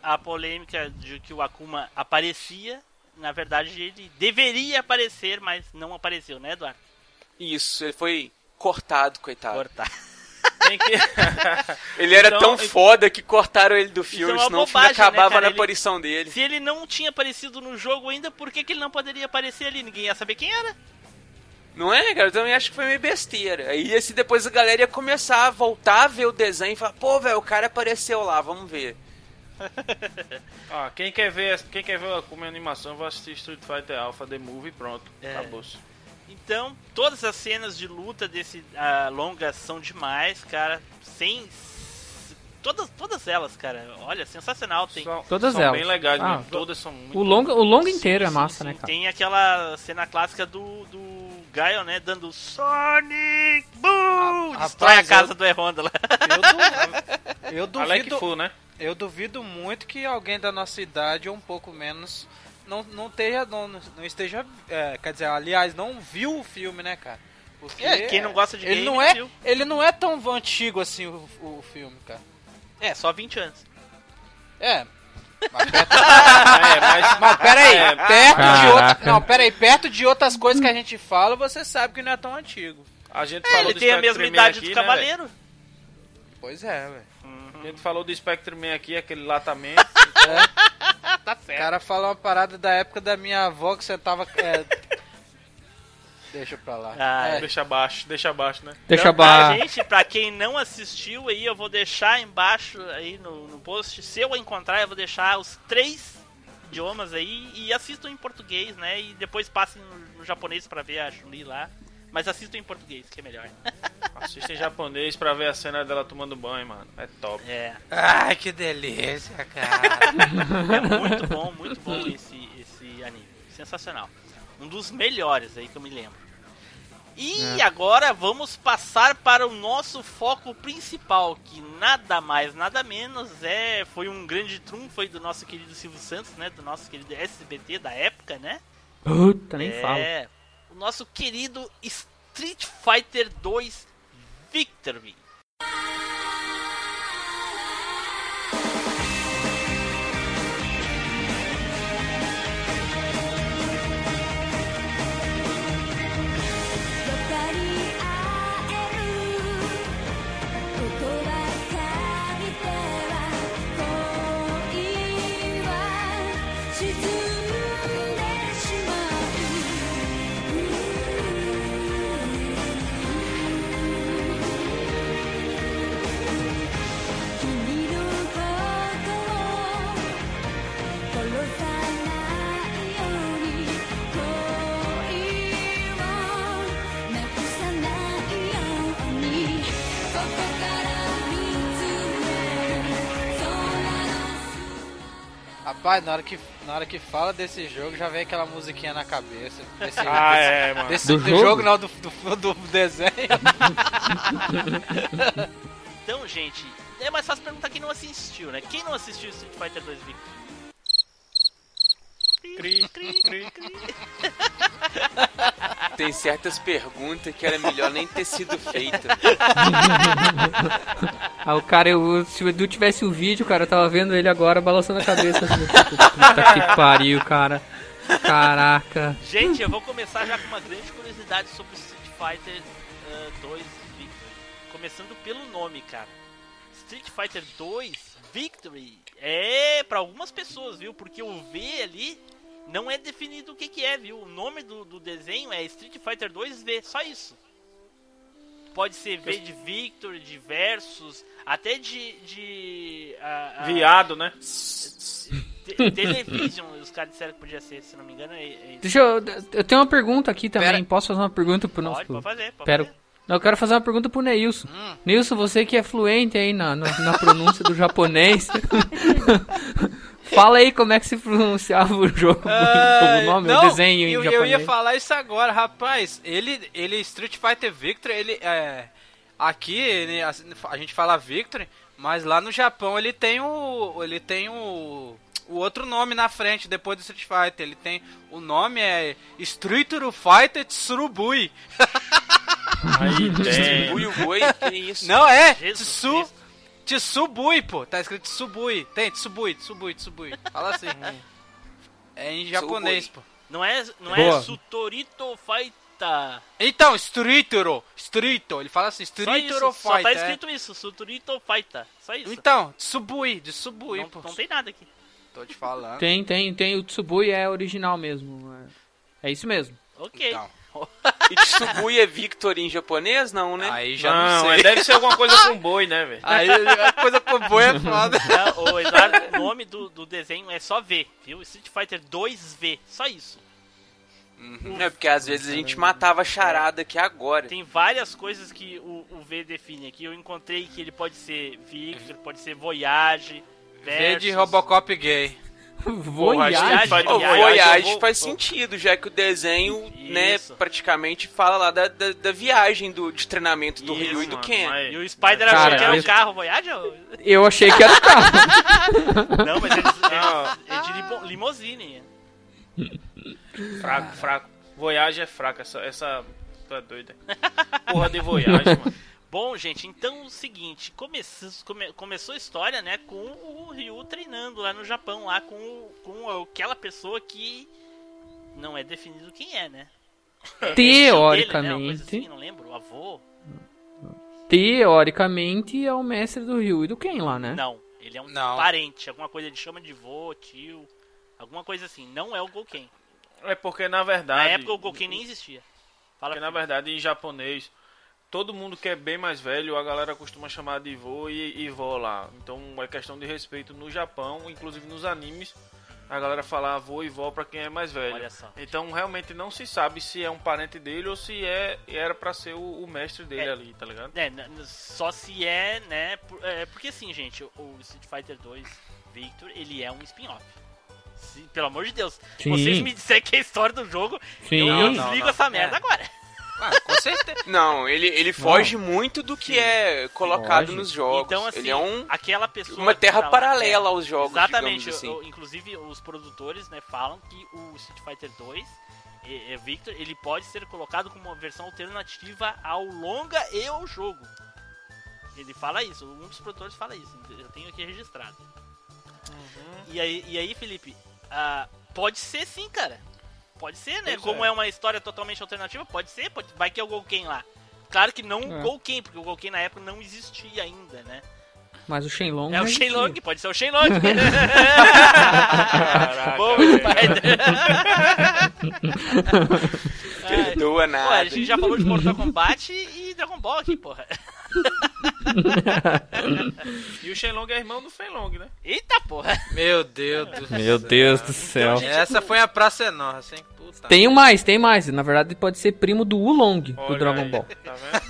a, polêmica de que o Akuma aparecia, na verdade ele deveria aparecer, mas não apareceu, né, Eduardo? Isso, ele foi cortado, coitado. Que... [laughs] Ele era Então, tão foda que cortaram ele do filme, é senão o filme bobagem, né, acabava cara? na Ele- aparição dele. Se ele não tinha aparecido no jogo ainda, por que, que ele não poderia aparecer ali? Ninguém ia saber quem era. Não é, cara? Eu também acho que foi meio besteira. Aí assim, depois a galera ia começar a voltar a ver o desenho e falar, pô, velho, o cara apareceu lá, vamos ver. [laughs] Ah, quem quer ver, quem quer ver como animação, vai assistir Street Fighter Alpha The Movie e pronto. É. Acabou-se. Então, todas as cenas de luta desse ah, longa são demais, cara. Sem. Todas, todas elas, cara. Olha, sensacional. Tem, São, Todas são elas. bem legais, Ah, mesmo. Todas são muito O longa, o longa Sim, inteiro é sim, massa, sim. né, cara? Tem aquela cena clássica do, do Gaio, né? Dando Sonic Boom! Ah, Destrói a casa eu- do E-Honda lá. Eu, du- eu [laughs] Alec duvido, Fu, né? eu duvido muito que alguém da nossa idade ou um pouco menos não, não esteja, não, não esteja, é, quer dizer, aliás, não viu o filme, né, cara? Porque É, quem não gosta de ele game, não é, viu. ele não é tão antigo assim o, o filme, cara. É, só 20 anos. É. Mas perto, É, mas... mas peraí, É, perto de Caraca. outra, não, peraí, perto de outras coisas que a gente fala, você sabe que não é tão antigo. A gente É, falou ele do tem a mesma Man idade aqui, do né, Cavaleiro. Pois é, velho. velho? A gente falou do Spectre Man aqui, aquele latamento. [laughs] tá O certo. cara fala uma parada da época da minha avó que você tava. é, Deixa pra lá. Ah, É, Deixa abaixo, deixa abaixo, né? Deixa Então, tá, ba... gente, pra quem não assistiu aí, eu vou deixar embaixo aí no, no post. Se eu encontrar, eu vou deixar os três idiomas aí e assistam em português, né? E depois passem no, no japonês pra ver a Chun-Li lá. Mas assistam em português, que é melhor. [laughs] Assista em japonês pra ver a cena dela tomando banho, mano. É top. É, Ai, que delícia, cara. [laughs] é muito bom, muito bom esse, esse anime. Sensacional. Um dos melhores aí que eu me lembro. E agora vamos passar para o nosso foco principal, que nada mais, nada menos é foi um grande trunfo aí do nosso querido Silvio Santos, né, do nosso querido SBT da época, né? Puta, nem fala. é, o nosso querido Street Fighter 2 Victory. Rapaz, na hora, que, na hora que fala desse jogo, já vem aquela musiquinha na cabeça. Desse, [laughs] Ah, desse, é, mano. desse- Do do, jogo? jogo? não, do, do, do desenho. [laughs] Então, gente, é mais fácil perguntar quem não assistiu, né? Quem não assistiu Street Fighter 2 Victor? Cri, cri, cri. Tem certas perguntas que era melhor nem ter sido feita. [laughs] Ah, o cara, eu, se o Edu tivesse o vídeo, cara, eu tava vendo ele agora balançando a cabeça. Assim, Puta que pariu, cara. Caraca. Gente, eu vou começar já com uma grande curiosidade sobre Street Fighter ah, 2 Victory. Começando pelo nome, cara. Street Fighter 2 Victory é pra algumas pessoas, viu? Porque o V ali não é definido o que, que é, viu? O nome do, do desenho é Street Fighter 2 V, só isso. Pode ser V de Victory, de Versus, até de. de ah, ah, Viado, né? te- Television, os caras disseram que podia ser, se não me engano. É, é. Deixa eu. Eu tenho uma pergunta aqui também. Pera. Posso fazer uma pergunta pro nosso. Pode, pode fazer, pode Pera. fazer. Não, eu quero fazer uma pergunta pro Neilson. Hum. Neilson, você que é fluente aí na, na, na pronúncia do japonês. [laughs] Fala aí como é que se pronunciava o jogo, Ah, o nome, não, o desenho em eu, japonês. eu ia falar isso agora, rapaz. Ele, ele Street Fighter Victory, ele é aqui ele- a, a gente fala Victory, mas lá no Japão ele tem o ele tem o o outro nome na frente depois do Street Fighter. Ele tem o nome é Street Fighter Tsurubui. Aí [laughs] tem. Distribui o boi, [laughs] que isso? Não é Jesus Tsu Cristo. Tsubui, pô. Tá escrito Tsubui. Tem Tsubui, Tsubui, Tsubui. Fala assim. [laughs] é em japonês, pô. Não é, não Boa. é Sutorito Faita. Então, Streetero, Streeto, ele fala assim, Streetero isso, só tá é. escrito isso, Sutorito Faita. Só isso. Então, Tsubui, de Subui, não, pô. não tem nada aqui. Tô te falando. Tem, tem, tem. O Tsubui é original mesmo. É, é isso mesmo. Ok. Então. E Tsubui é Victor em japonês? Não, né? Aí já não, Não, sei. deve ser alguma coisa com boi, né, velho? Aí a coisa com boi é foda. [laughs] Não, o nome do, do desenho é só V, viu? Street Fighter 2V, só isso. É porque às vezes a gente matava a charada aqui agora. Tem várias coisas que o, o V define aqui. Eu encontrei que ele pode ser Victor, pode ser Voyage, V Versus. de Robocop gay. Voyage. Voyage. Fighter O Voyage, vou- faz sentido, já que o desenho, né, Isso. praticamente fala lá da, da, da viagem do, de treinamento do Isso, Ryu e do Ken. mas- E o Spider Cara, achou que era mas- o carro Voyage? Eu achei que era carro. [laughs] Não, mas eles, Ah. eles, é de limo- limousine. Fraco, fraco. Voyage é fraca, essa. essa tá doida. [laughs] Porra de Voyage, mano. Bom, gente, então é o seguinte, começou, come- começou a história, né, com o Ryu treinando lá no Japão, lá com, com aquela pessoa que não é definido quem é, né? É, é tio dele, né, Teoricamente. assim, não lembro, o avô? Teoricamente é o mestre do Ryu e do Ken lá, né? Não, ele é um Não. parente, alguma coisa ele chama de vô, tio, alguma coisa assim, não é o Gouken. É porque na Na verdade. época o Gouken nem existia. Fala Porque na verdade em japonês, todo mundo que é bem mais velho, a galera costuma chamar de vô e, e vó lá. Então é questão de respeito no Japão, inclusive nos animes, a galera fala avô e vó pra quem é mais velho. Olha só. Então realmente não se sabe se é um parente dele ou se é era pra ser o, o mestre dele É. ali, tá ligado? É, só se é, né? por- é, porque assim, gente, o- o Street Fighter 2 Victor, ele é um spin-off. Pelo amor de Deus. Sim. Vocês me disserem que é a história do jogo, Sim. eu, eu Não, desligo não. essa merda É. agora. Ah, com certeza. [laughs] Não, ele, ele foge muito do que é colocado Foge. nos jogos. Então, assim, ele é um, aquela pessoa. uma terra tá lá- paralela é, aos jogos, Exatamente. assim. o- inclusive, os produtores né, falam que o Street Fighter 2, é, é, Victor, ele pode ser colocado como uma versão alternativa ao longa e ao jogo. Ele fala isso, um dos produtores fala isso, eu tenho aqui registrado. Uhum. E, aí, e aí, Felipe, ah, pode ser sim, cara. Pode ser, né? Pois Como é. é. uma história totalmente alternativa, pode ser, pode, vai que é o Gouken lá. Claro que não o É. Gouken, porque o Gouken na época não existia ainda, né? Mas o Shenlong. É o. Shenlong, pode ser o Shenlong. [laughs] [laughs] Caraca, Bom, Perdoa Pô, a nada. gente já falou de Mortal Kombat e Dragon Ball aqui, porra. [laughs] E o Shenlong é irmão do Fenlong, né? Eita, porra. Meu Deus do céu. Meu Deus do céu. gente, Essa foi a praça é nossa, hein? Puta. Tem mais, tem mais. Na verdade, pode ser primo do Ulong do Dragon aí, Ball. Tá vendo?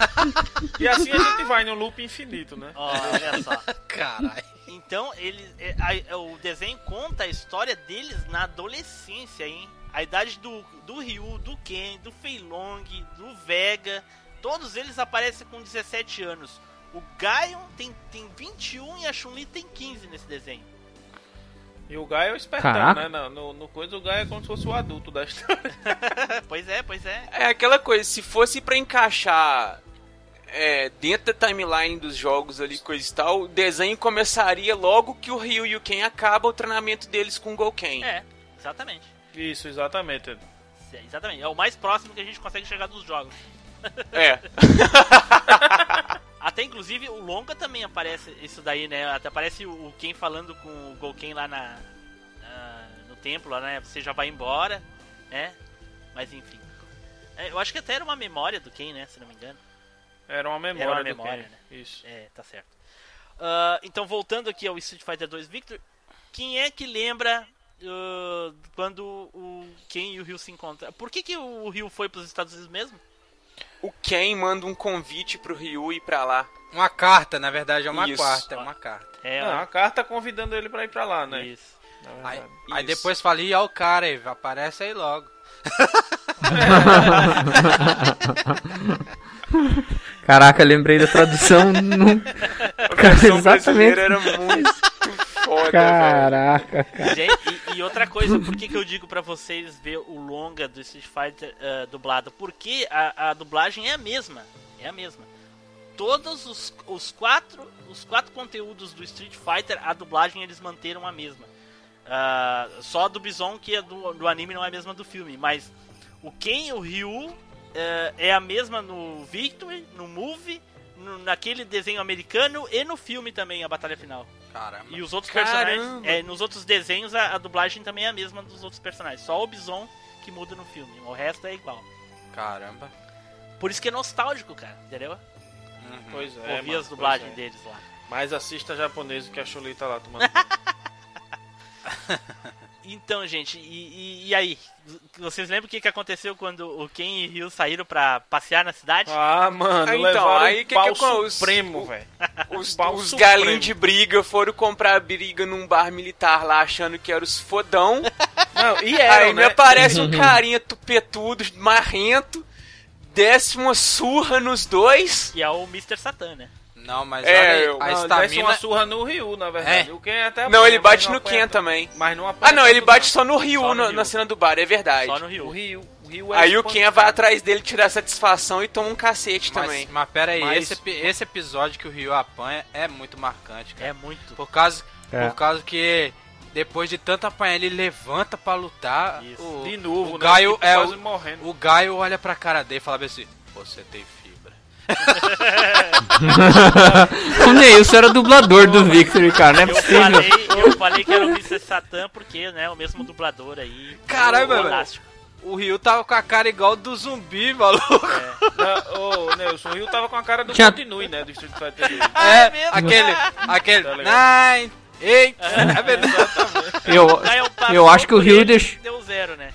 [laughs] E assim a gente vai no loop infinito, né? Olha só. [laughs] Caralho. Então, ele, é, a- o desenho conta a história deles na adolescência, hein? A idade do, do Ryu, do Ken, do Fei Long, do Vega. Todos eles aparecem com 17 anos. O Gaio tem, tem 21 e a Chun-Li tem 15 nesse desenho. E o Gaio é o espertão, Caraca. né? No, no, no coisa, o Gaio é como se fosse o adulto da história. [laughs] pois é, pois é. É aquela coisa, se fosse pra encaixar é, dentro da timeline dos jogos ali, coisa e tal, o desenho começaria logo que o Ryu e o Ken acabam o treinamento deles com o Gouken. É, exatamente. Isso, exatamente. É, exatamente. É o mais próximo que a gente consegue chegar dos jogos. É. [laughs] Até inclusive o longa também aparece isso daí, né? Até aparece o Ken falando com o Gouken lá na, na- no templo, lá, né? Você já vai embora, né? Mas enfim. É, eu acho que até era uma memória do Ken, né? Se não me engano. Era uma memória Era uma memória, Ken. né? Isso. É, tá certo. Ah, então voltando aqui ao Street Fighter 2 Victor, quem é que lembra ah, quando o Ken e o Ryu se encontram? Por que, que o Ryu foi pros Estados Unidos mesmo? O Ken manda um convite pro Ryu ir pra lá. Uma carta, na verdade, é uma Isso. quarta, é uma carta. É, Não, a carta convidando ele pra ir pra lá, né? Isso. Na Aí, verdade. aí Isso. depois fala, ih, ó o cara aí, aparece aí logo. [laughs] Caraca, lembrei da tradução [laughs] no. A Cara, exatamente. era muito foda, velho. Caraca, cara. Gente, e, outra coisa, por que, que eu digo pra vocês ver o longa do Street Fighter ah, dublado? Porque a, a dublagem é a mesma. É a mesma. Todos os, os quatro os quatro conteúdos do Street Fighter, a dublagem eles manteram a mesma. Ah, só a do Bison, que é do, do anime, não é a mesma do filme. Mas o Ken o Ryu eh, é a mesma no Victory, no Movie, no- naquele desenho americano e no filme também, a batalha final. Caramba. E os outros Caramba. personagens, é, nos outros desenhos a, a dublagem também é a mesma dos outros personagens. Só o Bison que muda no filme, o resto é igual. Caramba. Por isso que é nostálgico, cara, entendeu? Uhum. Pois é. Ouvir mano, as dublagens é. deles lá. Mas assista japonês que a Chun-Li tá lá tomando. [laughs] Então, gente, e, e- e aí? Vocês lembram o que, que aconteceu quando o Ken e o Ryu saíram pra passear na cidade? ah, mano, Ah, então, levaram aí que pau que eu- os- supremo, o- velho. [laughs] Os, os galinhos de briga foram comprar briga num bar militar lá, achando que eram os fodão. [laughs] Não, e era, Aí me né? aparece um carinha tupetudo, marrento, desce uma surra nos dois. Que é o Mr. Satan, né? Não, mas É, olha a Não, ele estamina... uma surra no Ryu, na verdade. É. O Ken até Não, ele bate não no Ken também. Mas não apanha Ah, não, ele tanto, bate só no Ryu, Só no na, Ryu. na cena do bar, é verdade. Só no Ryu. O Ryu, o Ryu é Aí o Ken vai espancado. atrás dele tirar satisfação e toma um cacete Mas, também. mas pera aí, Mas- esse, esse episódio que o Ryu apanha é muito marcante, cara. É muito. Por causa, É. por causa que depois de tanto apanhar, ele levanta pra lutar. Isso. O, De novo, o né? Gaio é quase o, morrendo. o Gaio olha pra cara dele e fala assim: Você tem fibra. [laughs] o Neilson era dublador do Victory, cara, não é Eu possível. falei, eu falei que era o Mr. Satan porque, né, o mesmo dublador aí. O velho. Elástico. O Ryu tava com a cara igual do zumbi, maluco. Não, [laughs] Ô, Nelson, o Ryu tava com a cara do Tinha- Continue, né? Do Street Fighter 2. É, mesmo? aquele, aquele, Tá nine, eight, é verdade. Eu, Gaio passou eu acho que o Ryu ele, deixou. Deu zero, né?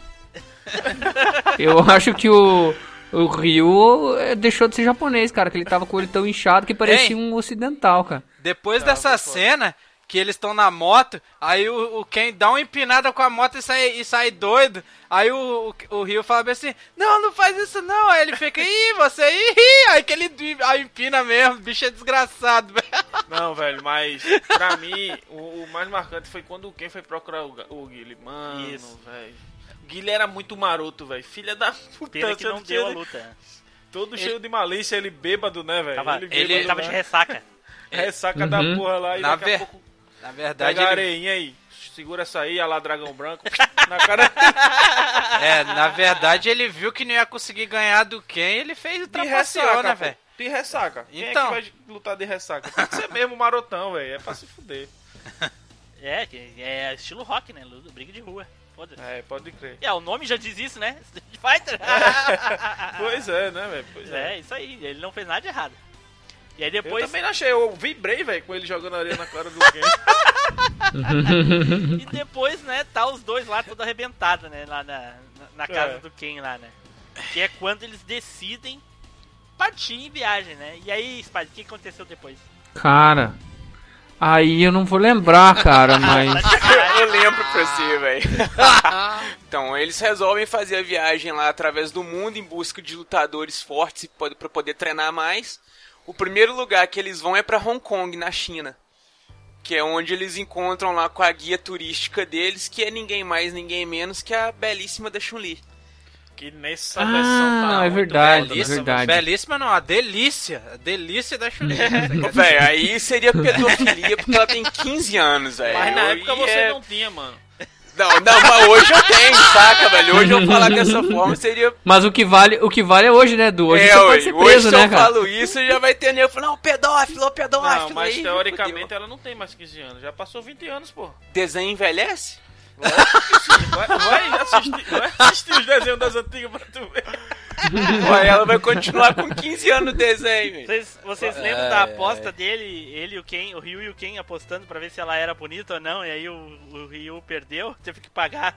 Eu acho que o. O Ryu eh, deixou de ser japonês, cara, que ele tava com o olho tão inchado que parecia um ocidental, cara. Depois dessa cena, que eles estão na moto, aí o, o Ken dá uma empinada com a moto e sai, e sai doido. Aí o, o, o Ryu fala bem assim, não, não faz isso não. Aí ele fica, ih, você, ih, aí que ele aí empina mesmo, o bicho é desgraçado, velho. [laughs] Não, velho, mas pra mim, o, o mais marcante foi quando o Ken foi procurar o, o Guile. Mano, Isso. velho. Guile era muito maroto, velho. Filha da [laughs] puta. Pena que não deu a cheio de- luta. Todo cheio de malícia, ele bêbado, né, velho? Tava, ele ele bêbado, tava né? de ressaca. [laughs] Ressaca da Uhum. porra lá e Na daqui ver- a pouco Na verdade, pega ele, areinha aí. Segura essa aí, a lá dragão branco. [laughs] na cara é, na verdade ele viu que não ia conseguir ganhar do Ken e ele fez o de trapaceou, ressaca, né, velho? De ressaca. Quem Então. é que vai lutar de ressaca? Tem que ser mesmo marotão, velho. É pra se fuder. É, que é estilo rock, né? Luta- Briga de rua. Foda-se. É, pode crer. É, o nome já diz isso, né? [laughs] Street Fighter. [laughs] Pois é, né, velho? Pois é. É, isso aí. Ele não fez nada de errado. E aí Eu depois. também não achei, eu vibrei, velho, com ele jogando areia na cara do [laughs] Ken. E depois, né, tá os dois lá tudo arrebentado, né? Lá na, na, na casa É. do Ken lá, né? Que é quando eles decidem partir em viagem, né? E aí, Spade, o que aconteceu depois? Cara. Aí eu não vou lembrar, cara, mas. Sacanagem. [laughs] Eu lembro pra você, velho. [laughs] então, eles resolvem fazer a viagem lá através do mundo em busca de lutadores fortes pra poder treinar mais. O primeiro lugar que eles vão é pra Hong Kong, na China. Que é onde eles encontram lá com a guia turística deles, que é ninguém mais, ninguém menos que a belíssima da Chun-Li. Que nessa Ah, versão tá é verdade, é né? verdade. Belíssima não, a delícia. A delícia da Chun-Li. [laughs] Véi, aí seria pedofilia porque ela tem 15 anos, velho. Mas na época você é- não tinha, mano. Não, não, mas hoje eu tenho, saca, velho? Hoje eu falar dessa [laughs] forma seria. Mas o que vale, o que vale é hoje, né, Du? Hoje é, você pode ser hoje preso, se né, eu cara? falo isso, já vai ter nego falando, não, pedófilo, pedófilo. Não, mas aí, teoricamente ela não tem mais 15 anos. Já passou 20 anos, pô. Desenho envelhece? Vai, vai assistir, vai assistir os desenhos das antigas pra tu ver. Ué, ela vai continuar com 15 anos no desenho. Vocês, vocês É, lembram da é, aposta dele, ele e o Ken, o Ryu e o Ken apostando pra ver se ela era bonita ou não, e aí o, o Ryu perdeu, [laughs] teve que pagar.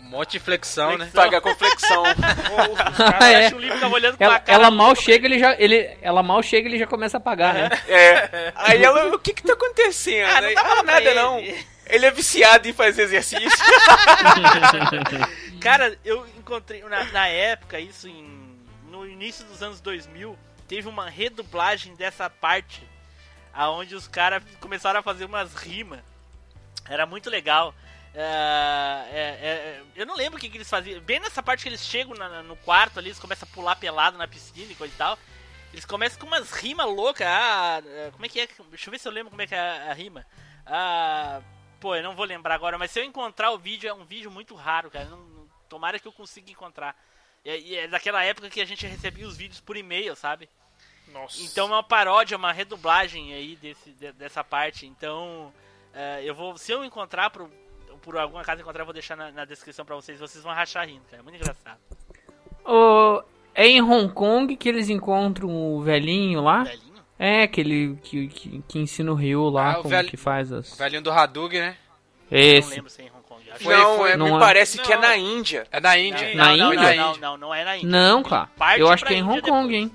Um monte de flexão, né? Paga com flexão. [laughs] [laughs] É. da Chun-Li ficavam olhando Ela, cara. ela mal chega, ele já, ele, ela mal chega, ele já começa a pagar, né? É. Aí ela, o que que tá acontecendo? Ah, não ah, pra nada ele. não. Ele é viciado em fazer exercício. [laughs] Cara, eu encontrei na, na época, isso em, no início dos anos 2000, teve uma redublagem dessa parte, aonde os caras começaram a fazer umas rimas. Era muito legal. É, é, é, eu não lembro o que, que eles faziam. Bem nessa parte que eles chegam na- no quarto ali, eles começam a pular pelado na piscina e coisa e tal. Eles começam com umas rimas loucas. Ah, é, como é que é? Deixa eu ver se eu lembro como é que é a, a rima. Ah, pô, eu não vou lembrar agora, mas se eu encontrar o vídeo, é um vídeo muito raro, cara. Não- não- tomara que eu consiga encontrar. E, é- e é daquela época que a gente recebia os vídeos por e-mail, sabe? Nossa. Então é uma paródia, uma redublagem aí desse, de- dessa parte. Então, é, eu vou. Se eu encontrar por, por alguma casa encontrar, eu vou deixar na, na descrição pra vocês. Vocês vão rachar rindo, cara. É muito engraçado. Ô, é em Hong Kong que eles encontram o velhinho lá? Velhinho? É, aquele que, que, que ensina o Ryu lá, Ah, o como velho- que faz as... O velhinho do Hadouken, né? Não Esse. lembro se é em Hong Kong. Foi- não, foi- é, não me é- parece que é Não. na Índia. É da Índia. Na não, Índia? Não, não, não, não é na Índia. Não, cara. Eu acho que é em Hong Kong, depois. hein?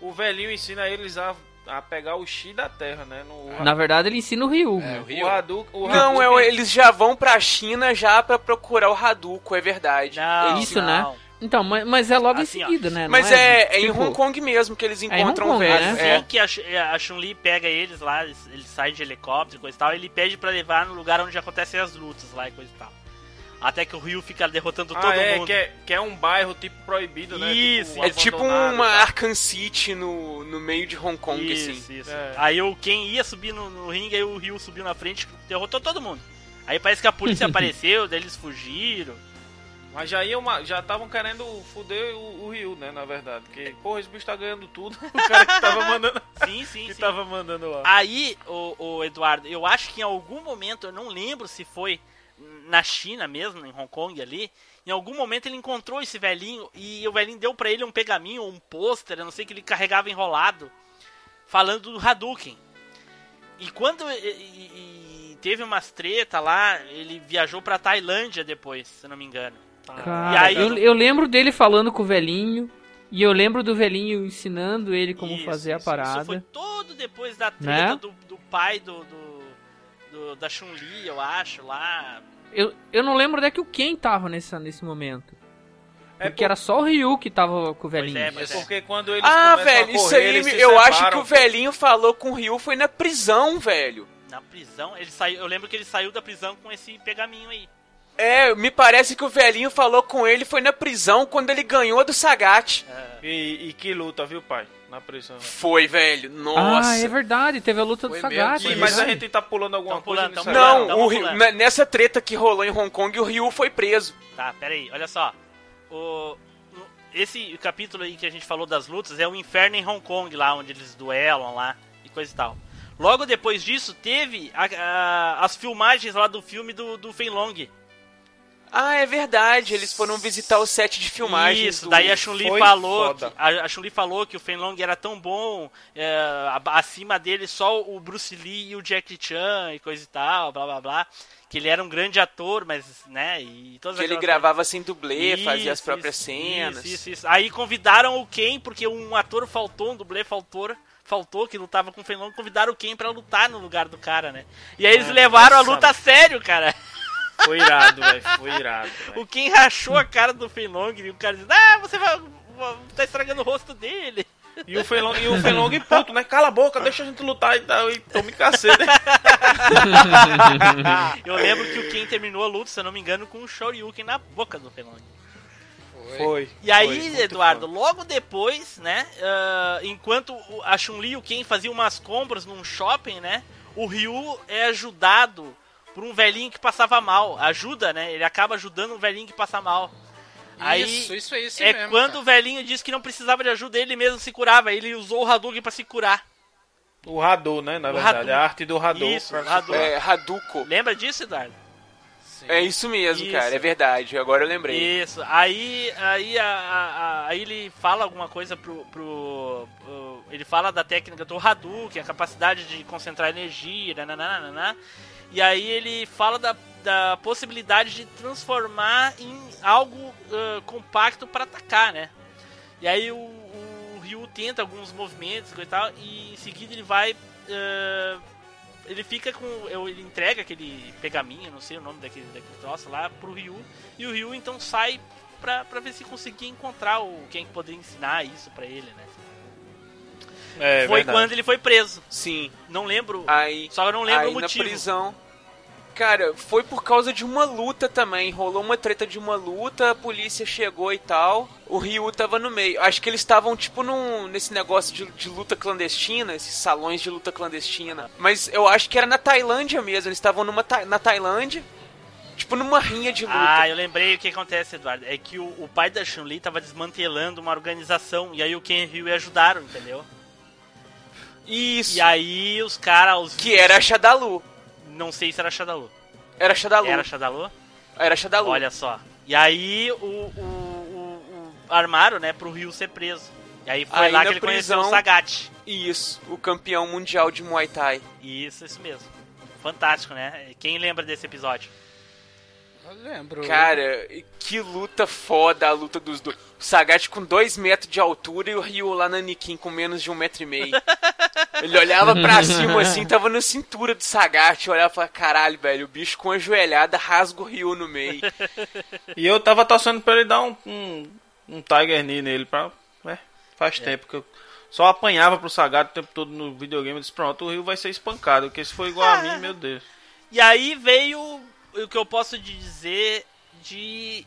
O velhinho ensina eles a, a pegar o chi da terra, né? No, Na verdade, ele ensina o Ryu. É, o o Rio. Hadouken, o Não, é, eles já vão pra China já pra procurar o Hadouken, é verdade. Não, Isso, né? Então, mas, mas é logo Assim, em ó. seguida, né? Não Mas é, é em Tipo, Hong Kong mesmo que eles em encontram Hong o Kong, velho. né? É. Assim que a, Ch- a Chun-Li pega eles lá, eles, eles saem de helicóptero e coisa e tal, ele pede pra levar no lugar onde acontecem as lutas lá e coisa e tal. Até que o Ryu fica derrotando todo Ah, é, mundo. que é, que é um bairro tipo proibido, né? Isso, É tipo uma tal. Arkham City no, no meio de Hong Kong, Isso, assim. isso. É. Aí o Ken ia subir no, no ringue, aí o Ryu subiu na frente, derrotou todo mundo. Aí parece que a polícia [laughs] apareceu, daí eles fugiram. Mas já iam, já estavam querendo fuder o, o Ryu, né? Na verdade. Porque, porra, esse bicho tá ganhando tudo. [laughs] O cara que tava [laughs] mandando, Sim, sim, que sim. tava mandando lá. Aí, o, o Eduardo, eu acho que em algum momento, eu não lembro se foi na China mesmo, em Hong Kong ali, em algum momento ele encontrou esse velhinho e o velhinho deu pra ele um pergaminho, um pôster, eu não sei que ele carregava enrolado, falando do Hadouken. E quando e- e- teve umas treta lá, ele viajou pra Tailândia depois, se não me engano. Cara, E aí- eu, eu lembro dele falando com o velhinho. E eu lembro do velhinho ensinando ele como Isso, fazer a isso, Isso foi parada. todo depois da treta Né? do, do pai do, do- do- da Chun-Li, eu acho, lá. Eu, eu não lembro onde é que o Ken tava nessa, nesse momento. É Porque era só o Ryu que tava com o velhinho. é, É mas porque quando eles Ah, velho, a isso correr, aí se eu acho que separam. o velhinho falou com o Ryu foi na prisão, velho. Na prisão, ele saiu. Eu lembro que ele saiu da prisão com esse pegaminho aí. É, me parece que o velhinho falou com ele foi na prisão quando ele ganhou do Sagat. E, e que luta, viu, pai? Na prisão. Foi, velho. Nossa. Ah, é verdade, teve a luta do Foi Sagat. mesmo, Sim, mas a gente tá pulando alguma Tão coisa pulando, pulando. Não, Tamo o Ryu- pulando. nessa treta que rolou em Hong Kong, o Ryu foi preso. Tá, pera aí, olha só. O, esse capítulo aí que a gente falou das lutas é o inferno em Hong Kong, lá onde eles duelam lá e coisa e tal. Logo depois disso, teve a- a- as filmagens lá do filme do, do Fei Long. Ah, é verdade. Eles foram visitar o set de filmagens. Isso, do- daí a Chun-Li falou, que, a, a Chun-Li falou que o Fenlong era tão bom, é, a- acima dele só o Bruce Lee e o Jackie Chan e coisa e tal, blá blá blá, que ele era um grande ator, mas, né, e todas Que ele gravava sem dublê, Isso, fazia as próprias isso, cenas. Isso, isso, isso. Aí convidaram o Ken, porque um ator faltou, um dublê faltou, faltou, que lutava com o Fenlong, convidaram o Ken pra lutar no lugar do cara, né. E aí eles É, levaram a nossa, luta a sério, cara. Foi irado, velho. Foi irado. velho. O Ken rachou a cara do Fenlong e o cara disse, ah, você vai, vai- tá estragando o rosto dele. E o Fenlong, e o Fenlong puto, né? Cala a boca, deixa a gente lutar e. E tome cacete. [laughs] Eu lembro que o Ken terminou a luta, se eu não me engano, com um Shoryuken na boca do Fenlong. Foi. E aí, foi, Eduardo, logo depois, né? ah, enquanto o- a Chun-Li e o Ken faziam umas compras num shopping, né? O Ryu é ajudado por um velhinho que passava mal. Ajuda, né? Ele acaba ajudando um velhinho que passa mal. Aí Isso, isso aí, isso é mesmo, quando cara. o velhinho disse que não precisava de ajuda, ele mesmo se curava. Ele usou o Hadouken pra se curar. O Hadou, né? Na O verdade, Hadou. a arte do Hadou. Isso, Hadou. É, Hadouko. Lembra disso, Eduardo? É isso mesmo, Isso. cara, é verdade. Agora eu lembrei. Isso. Aí, aí, a- a- a- aí ele fala alguma coisa pro, pro, pro- Ele fala da técnica do Hadouken, a capacidade de concentrar energia, nananana, E aí ele fala da, da possibilidade de transformar em algo ah, compacto para atacar, né? E aí o, o Ryu tenta alguns movimentos e tal, e em seguida ele vai. ah, ele fica com. Ele entrega aquele pergaminho, não sei o nome daquele, daquele troço lá, pro Ryu. E o Ryu então sai pra, pra ver se conseguia encontrar o quem poderia ensinar isso pra ele, né? É, foi verdade. quando ele foi preso. Sim. Não lembro. Aí, Só eu não lembro aí o motivo. na prisão. Cara, foi por causa de uma luta também. Rolou uma treta de uma luta, a polícia chegou e tal. O Ryu tava no meio. Acho que eles estavam, tipo, num, nesse negócio de, de luta clandestina, esses salões de luta clandestina. Mas eu acho que era na Tailândia mesmo. Eles estavam numa na Tailândia, tipo, numa rinha de luta. Ah, eu lembrei o que acontece, Eduardo. É que o, o pai da Chun-Li tava desmantelando uma organização e aí o Ken e o Ryu ajudaram, entendeu? Isso. E aí os caras. Que era a Shadalu. Não sei se era Shadalu. Era Shadalu. Era Shadalu? Era Shadalu. Olha só. E aí o, o, o, o armaram, né, pro Ryu ser preso. E aí foi Aí lá que ele conheceu prisão- o Sagat. Isso, o campeão mundial de Muay Thai. Isso, isso mesmo. Fantástico, né? Quem lembra desse episódio? Eu lembro. Cara, que luta foda a luta dos dois. O Sagat com 2 metros de altura e o Ryu lá na Nikin com menos de um metro e meio. [laughs] Ele olhava pra [laughs] cima assim, tava na cintura do Sagat, olhava e falava, caralho, velho, o bicho com a joelhada rasga o Ryu no meio. E eu tava torcendo pra ele dar um, um, um Tiger Knee nele, pra, né? Faz tempo que eu só apanhava pro Sagat o tempo todo no videogame. Eu disse, pronto, o Rio vai ser espancado, porque se for igual a mim, [laughs] meu Deus. E aí veio o que eu posso dizer de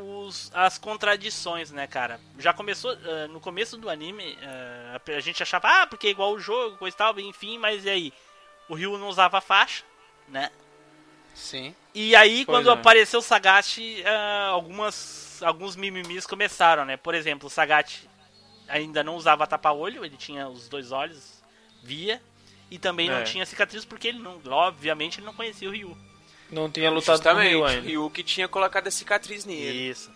os, as contradições, né, cara? Já começou ah, no começo do anime, ah, a gente achava, ah, porque é igual o jogo, coisa e tal, enfim, mas e aí? O Ryu não usava faixa, né? Sim. E aí, Pois quando é. apareceu o Sagat, ah, algumas, alguns mimimis começaram, né? Por exemplo, o Sagat ainda não usava tapa-olho, ele tinha os dois olhos, via, e também não É. tinha cicatriz porque ele não, obviamente, ele não conhecia o Ryu. Não tinha lutado com o o ainda. Ryu que tinha colocado a cicatriz nele. Isso.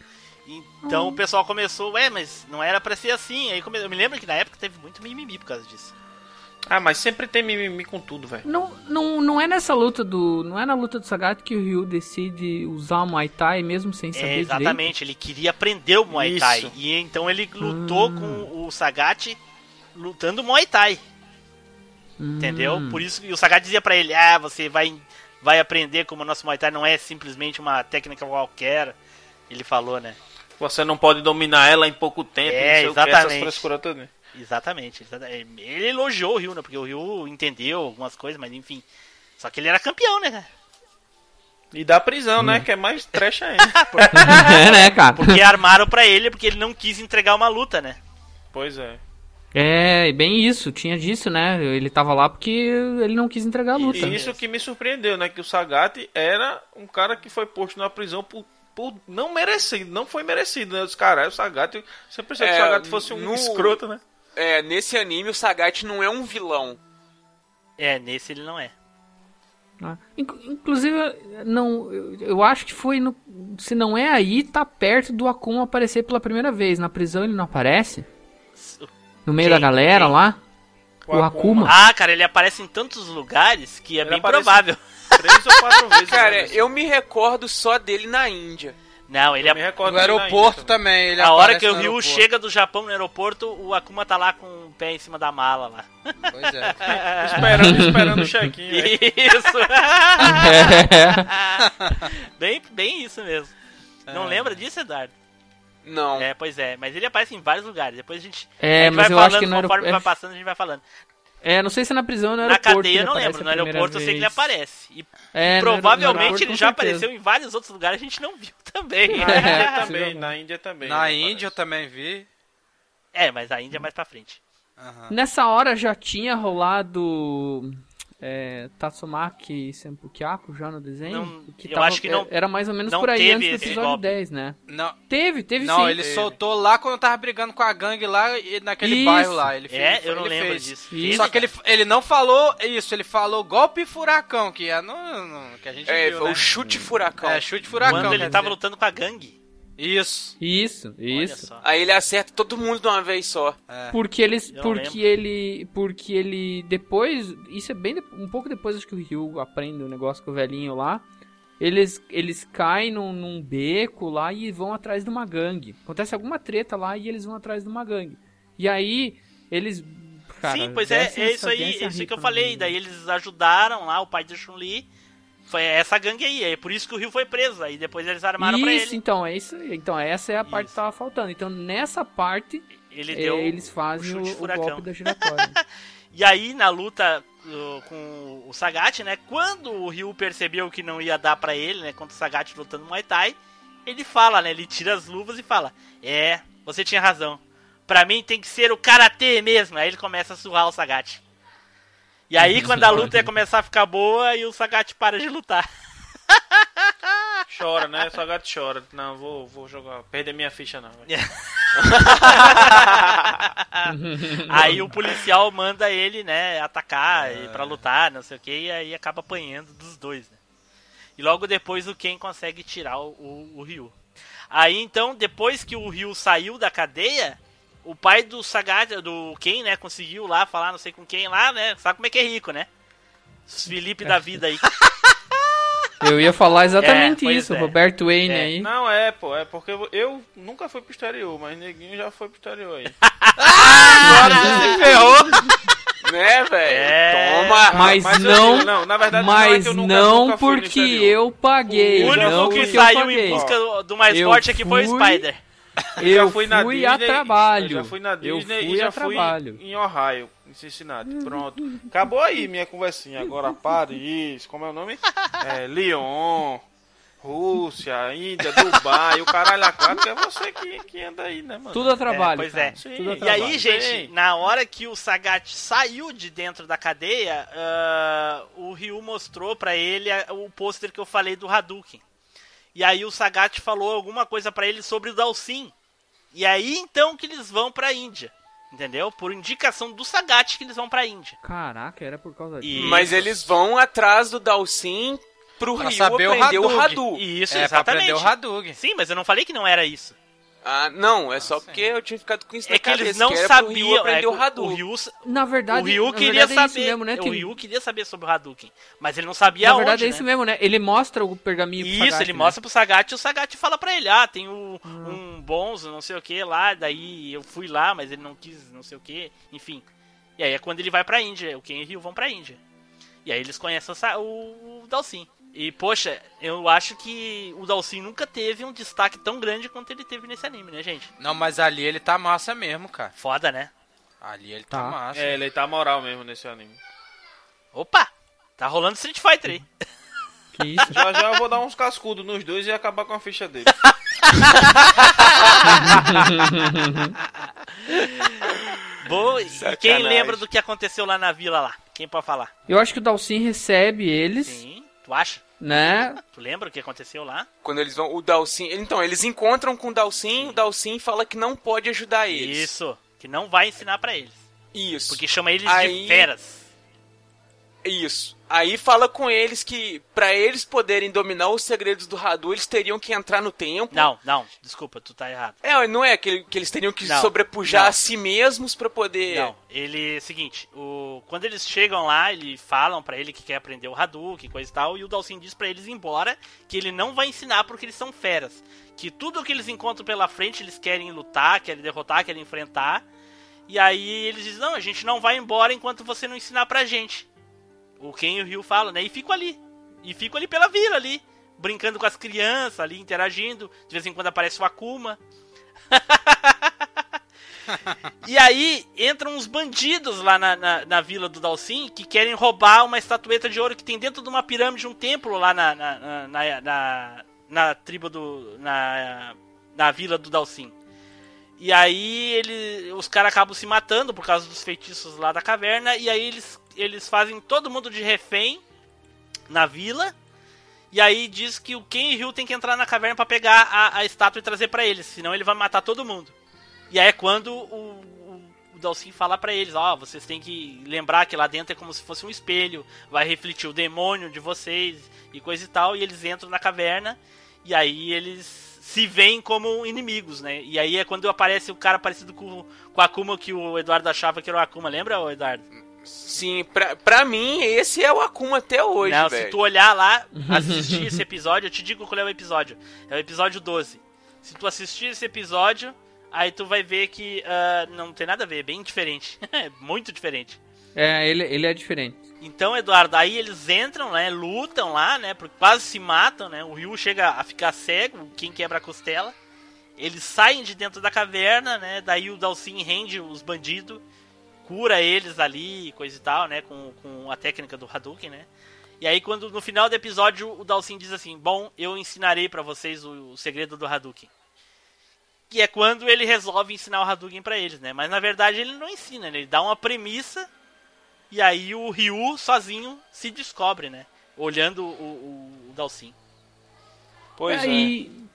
Então o pessoal começou, ué, mas não era pra ser assim. Aí come- eu me lembro que na época teve muito mimimi por causa disso. Ah, mas sempre tem mimimi com tudo, velho. Não, não, não é nessa luta do. Não é na luta do Sagat que o Ryu decide usar o Muay Thai mesmo sem saber É, direito? exatamente, ele queria aprender o Muay Thai. Isso. E então ele lutou Hum. com o Sagat lutando Muay Thai. Entendeu? Hum. Por isso que o Sagat dizia pra ele: Ah, você vai, vai aprender como o nosso Muay Thai não é simplesmente uma técnica qualquer. Ele falou, né? Você não pode dominar ela em pouco tempo. É, o que, exatamente. Exatamente. exata- Ele elogiou o Ryu, né? Porque o Ryu entendeu algumas coisas, mas enfim. Só que ele era campeão, né, cara? E da prisão, né? Que é mais trash ainda. [laughs] [laughs] é, né, cara? Porque armaram pra ele porque ele não quis entregar uma luta, né? pois é. É, bem isso, tinha disso, né? Ele tava lá porque ele não quis entregar a luta. E isso que me surpreendeu, né? Que o Sagat era um cara que foi posto na prisão por, por não merecido, não foi merecido, né? Os caras, o Sagat, eu sempre pensei que É, o Sagat fosse um no- escroto, né? É, nesse anime o Sagat não é um vilão. É, nesse ele não é. Ah, inc- Inclusive, não, eu, eu acho que foi no. Se não é aí, tá perto do Akuma aparecer pela primeira vez. Na prisão ele não aparece? No meio Quem? da galera Quem? lá? O O, Akuma. Akuma. Ah, cara, ele aparece em tantos lugares que é Ele bem provável. Três ou quatro [laughs] vezes. Cara, né? eu me recordo só dele na Índia. Não, ele é. No aeroporto também, ele A hora que o Ryu chega do Japão no aeroporto, o Akuma tá lá com o pé em cima da mala lá. Pois é. [laughs] Esperando, esperando o check-in, velho. Isso! É. [laughs] bem, bem isso mesmo. Não lembra disso, Eduardo? Não. É, pois é, mas ele aparece em vários lugares. Depois a gente, É, a gente mas vai eu acho falando, que no conforme aeroporto- vai passando, a gente vai falando. É, não sei se é na prisão ou no Na aeroporto. cadeia eu ele não aparece lembro, no aeroporto eu sei que ele vez. aparece. E É, provavelmente aeroporto, ele já apareceu em vários outros lugares, a gente não viu [laughs] também. Na Índia É, também, na Índia também. Na ele Índia aparece. também vi. É, mas a Índia é mais pra frente. Aham. Nessa hora já tinha rolado é, Tatsumaki Senpukiaku já no desenho? Não, Que eu acho que não- Era mais ou menos não por aí teve antes do episódio golpe. 10, né? Não, Teve, teve não sim. ele soltou lá quando eu tava brigando com a gangue lá e naquele Isso. bairro lá. Ele É, fez, eu não ele lembro fez. disso. Isso. Só que ele, ele não falou isso, ele falou golpe furacão, que é no, no- que a gente É, viu, foi né? o chute furacão. É, chute furacão. Quando ele tava dizer. lutando com a gangue. Isso. Isso, Olha isso. só. Aí ele acerta todo mundo de uma vez só. É. Porque eles, Eu porque ele, porque ele depois, isso é bem de- um pouco depois acho que o Ryu aprende o negócio com o velhinho lá. Eles, eles caem num, num beco lá e vão atrás de uma gangue. Acontece alguma treta lá e eles vão atrás de uma gangue. E aí eles cara, Sim, pois é, é isso aí, é isso que eu falei. Daí eles ajudaram lá o pai de Chun-Li. Foi essa gangue aí, é por isso que o Rio foi preso. Aí depois eles armaram pra Isso, ele. então, é isso. aí. Então, essa é a parte Isso. que tava faltando. Então, nessa parte, Ele deu eles fazem o o, o furacão. golpe da giratória. [laughs] E aí, na luta com o Sagat, né? Quando o Ryu percebeu que não ia dar pra ele, né? Contra o Sagat lutando Muay Thai, ele fala, né? Ele tira as luvas e fala: É, você tinha razão. Pra mim tem que ser o karatê mesmo. Aí ele começa a surrar o Sagat. E aí, quando a luta ia começar a ficar boa, aí o Sagat para de lutar. [laughs] Chora, né? Só gato chora. Não, vou, vou jogar. Perder minha ficha não. [laughs] aí o policial manda ele, né, atacar e pra lutar, não sei o que, e aí acaba apanhando dos dois, né? E logo depois o Ken consegue tirar o, o, o Ryu. Aí então, depois que o Ryu saiu da cadeia, o pai do Sagat, do Ken, né, conseguiu lá falar, não sei com quem lá, né? Sabe como é que é rico, né? Os Felipe da vida aí. [laughs] Eu ia falar exatamente É, isso, é. Roberto Wayne É. aí. Não, é, pô. É porque eu, eu nunca fui pro exterior, mas neguinho já foi pro exterior aí. [laughs] Agora você se ferrou. Né, velho? É. Toma! Mas, Mas eu não, digo, não, na verdade não é mas que eu nunca- não nunca porque eu paguei. O único não que eu saiu em busca do, mais Eu forte aqui foi o fui- Spider. Eu já fui na fui a Disney, trabalho. Eu já fui na Eu Disney fui e já a fui trabalho. em Ohio, em Cincinnati. Pronto. Acabou aí minha conversinha. Agora Paris, como é o nome? É, Lyon, Rússia, Índia, Dubai, o caralho a quatro, é você que, que anda aí, né, mano? Tudo a trabalho. pois cara. é. Sim. Tudo a E trabalho. aí, gente, Bem. na hora que o Sagat saiu de dentro da cadeia, ah, o Ryu mostrou pra ele a- o pôster que eu falei do Hadouken. E aí o Sagat falou alguma coisa pra ele sobre o Dalsin. E aí então que eles vão pra Índia. Entendeu? Por indicação do Sagat que eles vão pra Índia. Caraca, era por causa disso. E- Mas eles vão atrás do Dalsin pro Pra Ryu saber o aprender o Hadouken. Hadouken. Isso, É, pra exatamente. aprender o Hadouken. Sim, mas eu não falei que não era isso. Ah, não, é só porque eu tinha ficado com isso na É que cabeça. eles não que pro sabiam. aprender é que o o, Hadouken. Ryu, Na verdade, o Ryu na queria verdade é isso saber. mesmo, né? o Tim? Ryu queria saber sobre o Hadouken. Mas ele não sabia Na onde, verdade é né? isso mesmo, né? Ele mostra o pergaminho pro Isso, Sagat, ele né? mostra pro Sagat e o Sagat fala pra ele, ah, tem o- um Bonzo, não sei o que lá, daí eu fui lá, mas ele não quis, não sei o que, enfim. E aí é quando ele vai pra Índia, o Ken e o Ryu vão pra Índia. E aí eles conhecem o, o, o Dalsin. E, poxa, eu acho que o Dalsin nunca teve um destaque tão grande quanto ele teve nesse anime, né, gente? Não, mas ali ele tá massa mesmo, cara. Foda, né? Ali ele tá, Tá. massa. É, ele tá moral mesmo nesse anime. Opa! Tá rolando Street Fighter aí. Que isso? Já já eu vou dar uns cascudos nos dois e acabar com a ficha dele. [laughs] Boa, e quem lembra do que aconteceu lá na vila lá? Quem pode falar? Eu acho que o Dalsin recebe eles, Sim, tu acha? Né? Tu lembra o que aconteceu lá? Quando eles vão, o Dalsin... Então, eles encontram com o Dalsin, o Dalsin fala que não pode ajudar eles. Isso, que não vai ensinar pra eles. Isso. Porque chama eles Aí- de feras. Isso. Aí fala com eles que pra eles poderem dominar os segredos do Hadou, eles teriam que entrar no templo. Não, não, desculpa, tu tá errado. É, não é que, que eles teriam que Não, sobrepujar não. a si mesmos pra poder. Não, ele, seguinte, o, quando eles chegam lá, eles falam pra ele que quer aprender o Hadouken, coisa e tal, e o Dalsin diz pra eles ir embora que ele não vai ensinar porque eles são feras. Que tudo que eles encontram pela frente eles querem lutar, querem derrotar, querem enfrentar. E aí eles dizem, não, a gente não vai embora enquanto você não ensinar pra gente. O Ken e o Ryu falam, né? E fico ali. E fico ali pela vila ali. Brincando com as crianças ali, interagindo. De vez em quando aparece o Akuma. [laughs] E aí entram uns bandidos lá na, na, na vila do Dalsin que querem roubar uma estatueta de ouro que tem dentro de uma pirâmide, um templo lá na, na, na, na, na- na tribo do. na, na vila do Dalsin. E aí ele, os caras acabam se matando por causa dos feitiços lá da caverna. E aí eles, eles fazem todo mundo de refém na vila. E aí diz que o Ken e Ryu tem que entrar na caverna pra pegar a, a estátua e trazer pra eles, senão ele vai matar todo mundo. E aí é quando o, o, o fala pra eles, ó, vocês têm que lembrar que lá dentro é como se fosse um espelho, vai refletir o demônio de vocês e coisa e tal, e eles entram na caverna e aí eles se veem como inimigos, né? E aí é quando aparece o cara parecido com, com o Akuma que o Eduardo achava que era o Akuma, lembra, Eduardo? Sim, pra, pra mim, esse é o Akuma até hoje, Não, velho. se tu olhar lá, assistir esse episódio, eu te digo qual é o episódio. É o episódio 12. Se tu assistir esse episódio, aí tu vai ver que ah, não tem nada a ver, é bem diferente. [laughs] É muito diferente. É, ele, ele é diferente. Então, Eduardo, aí eles entram, né, lutam lá, né, porque quase se matam, né, o Ryu chega a ficar cego, quem quebra a costela. Eles saem de dentro da caverna, né, daí o Dalsin rende os bandidos, cura eles ali, coisa e tal, né, com, com a técnica do Hadouken, né. E aí quando no final do episódio o Dalsin diz assim: "Bom, eu ensinarei pra vocês o, o segredo do Hadouken". Que é quando ele resolve ensinar o Hadouken pra eles, né? Mas na verdade ele não ensina, ele dá uma premissa e aí o Ryu sozinho se descobre, né? Olhando o, o, o Dalsin. Pois É, é. E,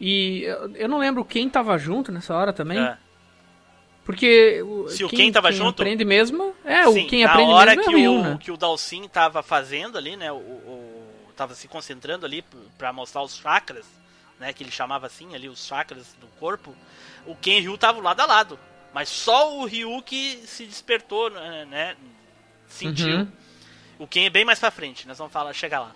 e eu eu não lembro quem tava junto nessa hora também. É. Porque o, Se o Ken tava quem junto? aprende mesmo. É, Sim, o quem na aprende hora mesmo que, é o o, que o Dalsin tava fazendo ali, né? O, o, tava se concentrando ali p- pra mostrar os chakras, né? Que ele chamava assim ali, os chakras do corpo. O Ken e o Ryu tava lado a lado. Mas só o Ryu que se despertou, né? né, Sentiu. Uhum. O Ken é bem mais pra frente, nós vamos falar, chegar lá.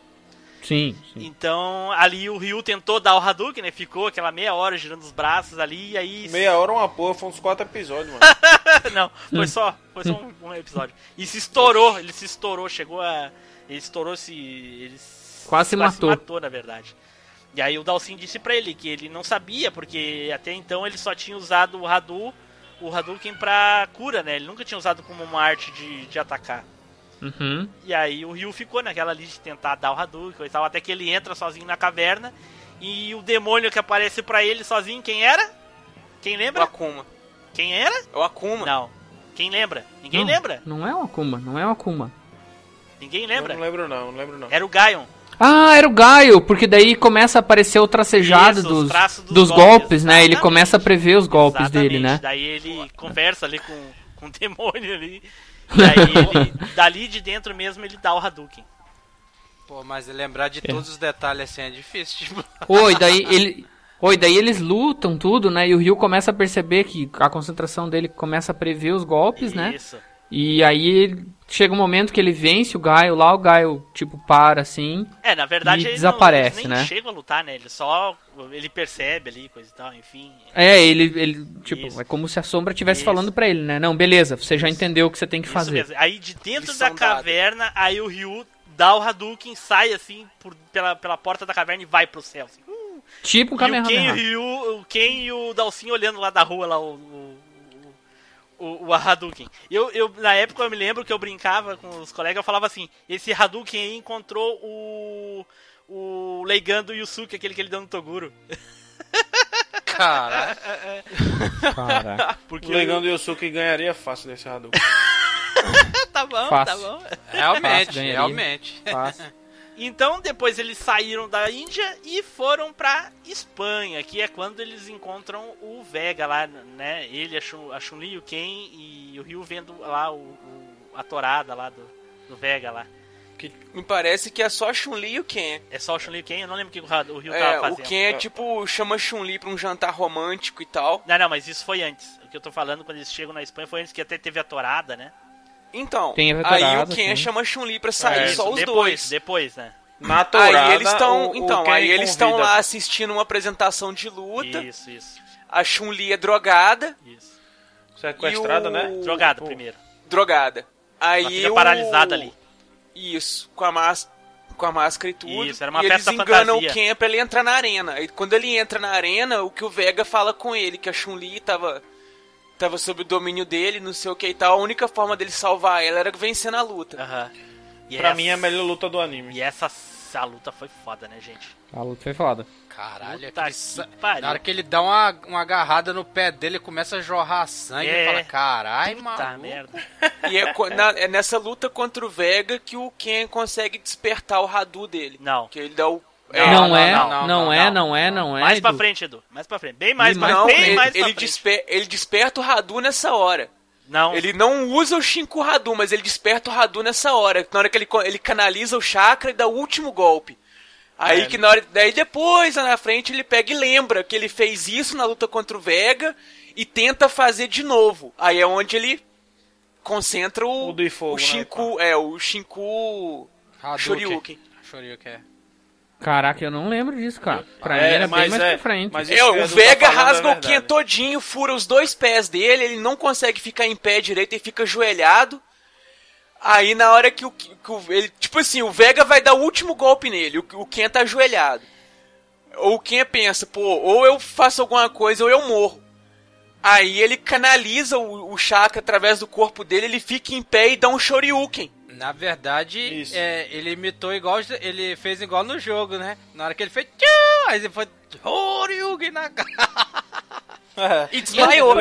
Sim, sim. Então, ali o Ryu tentou dar o Hadouken, né? Ficou aquela meia hora girando os braços ali, e aí... Meia hora é uma porra, foi uns quatro episódios, mano. [laughs] Não, foi só, foi só um, um episódio. E se estourou, ele se estourou, chegou a. Ele estourou se. Ele Quase se matou. matou, na verdade. E aí o Dalsin disse pra ele que ele não sabia, porque até então ele só tinha usado o Hadu, o Hadouken pra cura, né? Ele nunca tinha usado como uma arte de, de atacar. Uhum. E aí o Ryu ficou naquela ali de tentar dar o Hadouken e tal, até que ele entra sozinho na caverna. E o demônio que aparece pra ele sozinho, quem era? Quem O lembra? Akuma. Quem era? É o Akuma. Não. Quem lembra? Ninguém Não, lembra? Não é o Akuma, não é o Akuma. Ninguém Eu lembra? Não lembro não, não lembro não. Era o Gaion. Ah, era o Gaio, porque daí começa a aparecer o tracejado Isso, os dos, dos dos, golpes, golpes, né? Ele começa a prever os golpes Exatamente. dele, né? Daí ele conversa ali com, com o demônio ali. E aí [laughs] ele, dali de dentro mesmo, ele dá o Hadouken. Pô, mas lembrar de É. todos os detalhes assim é difícil. Tipo, Oi, daí ele. Oi, daí eles lutam tudo, né? E o Ryu começa a perceber que a concentração dele começa a prever os golpes, né? Isso. E aí chega um momento que ele vence o Gaio lá, o Gaio, tipo, para assim. É, na verdade E ele desaparece, não, né? chegam a lutar, né? Ele só. Ele percebe ali, coisa e tal, enfim. É, ele, ele tipo, Isso. é como se a sombra estivesse Isso. falando pra ele, né? Não, beleza, você já entendeu o que você tem que Isso fazer. mesmo. Aí de dentro Lição da caverna, aí o Ryu dá o Hadouken, sai assim por, pela, pela porta da caverna e vai pro céu. Assim. Tipo um e o Ken, e o. Ryu, o Ken e o Dalsin olhando lá da rua lá o, o, o, o Hadouken. Eu, eu, na época eu me lembro que eu brincava com os colegas, eu falava assim, esse Hadouken aí encontrou o o Leigan do Yusuke, aquele que ele deu no Toguro. cara, [laughs] Caraca. Porque O Legão do Yosuke ganharia fácil desse Hadouken. [laughs] tá bom, Fácil. tá bom. realmente, Fácil, realmente. Fácil. Então depois eles saíram da Índia e foram pra Espanha, que é quando eles encontram o Vega lá, né? Ele, a Chun- a Chun-Li, o Ken e o Ryu vendo lá o, o- a torada lá do, do Vega lá. Me parece que é só a Chun-Li e o Ken. É só o Chun-Li e o Ken? Eu não lembro o que o, o Ryu É, tava o fazendo. Ken é tipo, chama Chun-Li pra um jantar romântico e tal. Não, não, mas isso foi antes. O que eu tô falando quando eles chegam na Espanha foi antes que até teve a torada, né? Então, aí o Ken sim. chama Chun-Li pra sair, É, só os depois, dois. depois, né? Na tourada, Aí eles estão, o então, aí eles estão lá assistindo uma apresentação de luta. Isso, isso, A Chun-Li é drogada, isso. Sequestrada, e o- né? Drogado O- primeiro. drogada. Aí Ela fica o- paralisada ali. Isso, com a máscara. com a máscara e tudo. Isso, era uma e eles enganam fantasia. o Ken pra ele entrar na arena. E quando ele entra na arena, o que o Vega fala com ele, que a Chun-Li tava, tava sob o domínio dele, não sei o que e tal. A única forma dele salvar ela era vencendo a luta. Aham. E Pra essa- mim é a melhor luta do anime. E essa, essa luta foi foda, né, gente? A luta foi foda. Caralho, Puta aquele que sa- pariu. na hora que ele dá uma, uma agarrada no pé dele, começa a jorrar sangue, É. ele fala, caralho, maluco. merda. E é, co- na- é nessa luta contra o Vega que o Ken consegue despertar o Radu dele. Não. Que ele dá o. Não, não, é, não, não, não, é, não. não é, não é. mais pra Edu. frente, Edu. Mais pra frente. Bem mais, pra, mais Não, bem ele, mais pra ele, frente. despe- ele desperta o Radu nessa hora. Não. Ele não usa o Shinku Radu, mas ele desperta o Radu nessa hora. Na hora que ele, ele canaliza o chakra e dá o último golpe. Aí É. que na hora. Daí depois, lá na frente, ele pega e lembra que ele fez isso na luta contra o Vega e tenta fazer de novo. Aí é onde ele concentra o. O do fogo, né, Shinku. é, o Shinku. Hadouken. Shoryuken. Shoryuken, é. Caraca, eu não lembro disso, cara. Pra É, mim era bem mas mais é- pra frente. mas É, o tá Vega é rasga o. Ken todinho, fura os dois pés dele, ele não consegue ficar em pé direito e fica ajoelhado. Aí na hora que o, que o- ele, tipo assim, o Vega vai dar o último golpe nele, o, o Ken tá ajoelhado. Ou o Ken pensa, pô, ou eu faço alguma coisa ou eu morro. Aí ele canaliza o, o chakra através do corpo dele, ele fica em pé e dá um Shoryuken. Na verdade, é, ele imitou igual, ele fez igual no jogo, né? Na hora que ele fez, tchau, aí ele foi, Shoryuken na cara. E desmaiou.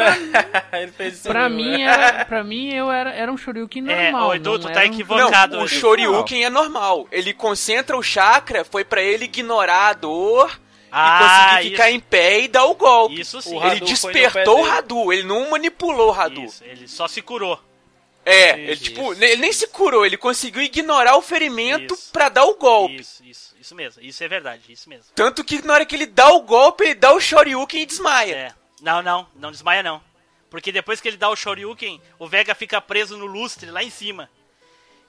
ele fez isso Pra mim, né? era, pra mim eu era, era um Shoryuken É, normal. Edu, não tu era tá um- equivocado. Não, o. Shoryuken é normal. Ele concentra o chakra, foi pra ele ignorar a dor Ah, e conseguir ficar isso. em pé e dar o golpe. Isso sim. O Ele despertou o. Radu, ele não manipulou o Radu. Isso, ele só se curou. É, Isso, ele tipo, isso. ele nem se curou, ele conseguiu ignorar o ferimento Isso. pra dar o golpe. Isso, isso, isso mesmo. Isso é verdade, isso mesmo. Tanto que na hora que ele dá o golpe, ele dá o Shoryuken e desmaia. É. Não, não, não desmaia não. Porque depois que ele dá o Shoryuken, o Vega fica preso no lustre lá em cima.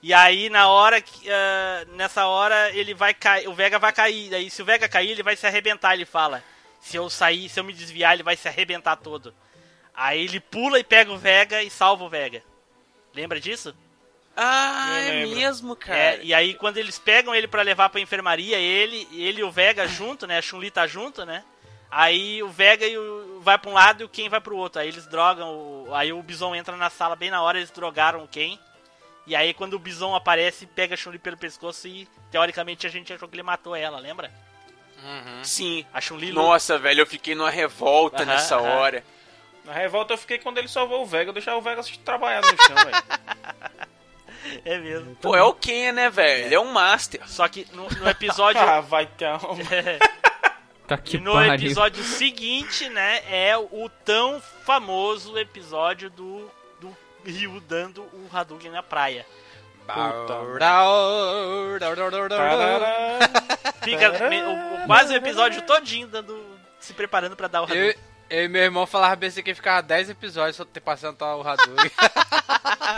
E aí na hora que ah, nessa hora ele vai cair, o Vega vai cair. Daí se o Vega cair, ele vai se arrebentar, ele fala. Se eu sair, se eu me desviar, ele vai se arrebentar todo. Aí ele pula e pega o Vega e salva o Vega. Lembra disso? Ah, é mesmo, cara. É, e aí quando eles pegam ele pra levar pra enfermaria, ele, ele e o Vega [laughs] junto, né? A Chun-Li tá junto, né? Aí o Vega e o, vai pra um lado e o Ken vai pro outro. Aí eles drogam, o, aí o Bison entra na sala bem na hora, eles drogaram o Ken. E aí quando o Bison aparece, pega a Chun-Li pelo pescoço e teoricamente a gente achou que ele matou ela, lembra? Sim. A Chun-Li Nossa, velho, eu fiquei numa revolta Aham, nessa aham. hora. Na revolta eu fiquei quando ele salvou o Vega, eu deixava o Vega trabalhar no chão, velho. [laughs] É mesmo. Pô, é o Ken, né, velho? Ele é um master. Só que no, no episódio. [laughs] Ah, vai ter um... [laughs] Tá que E no pariu. episódio seguinte, né, é o tão famoso episódio do, do Ryu dando o Hadouken na praia. Fica o- o- quase o episódio todinho dando, se preparando pra dar o Hadouken. eu e meu irmão falava bem assim que ficava 10 episódios só ter passando o Hadouken. [laughs]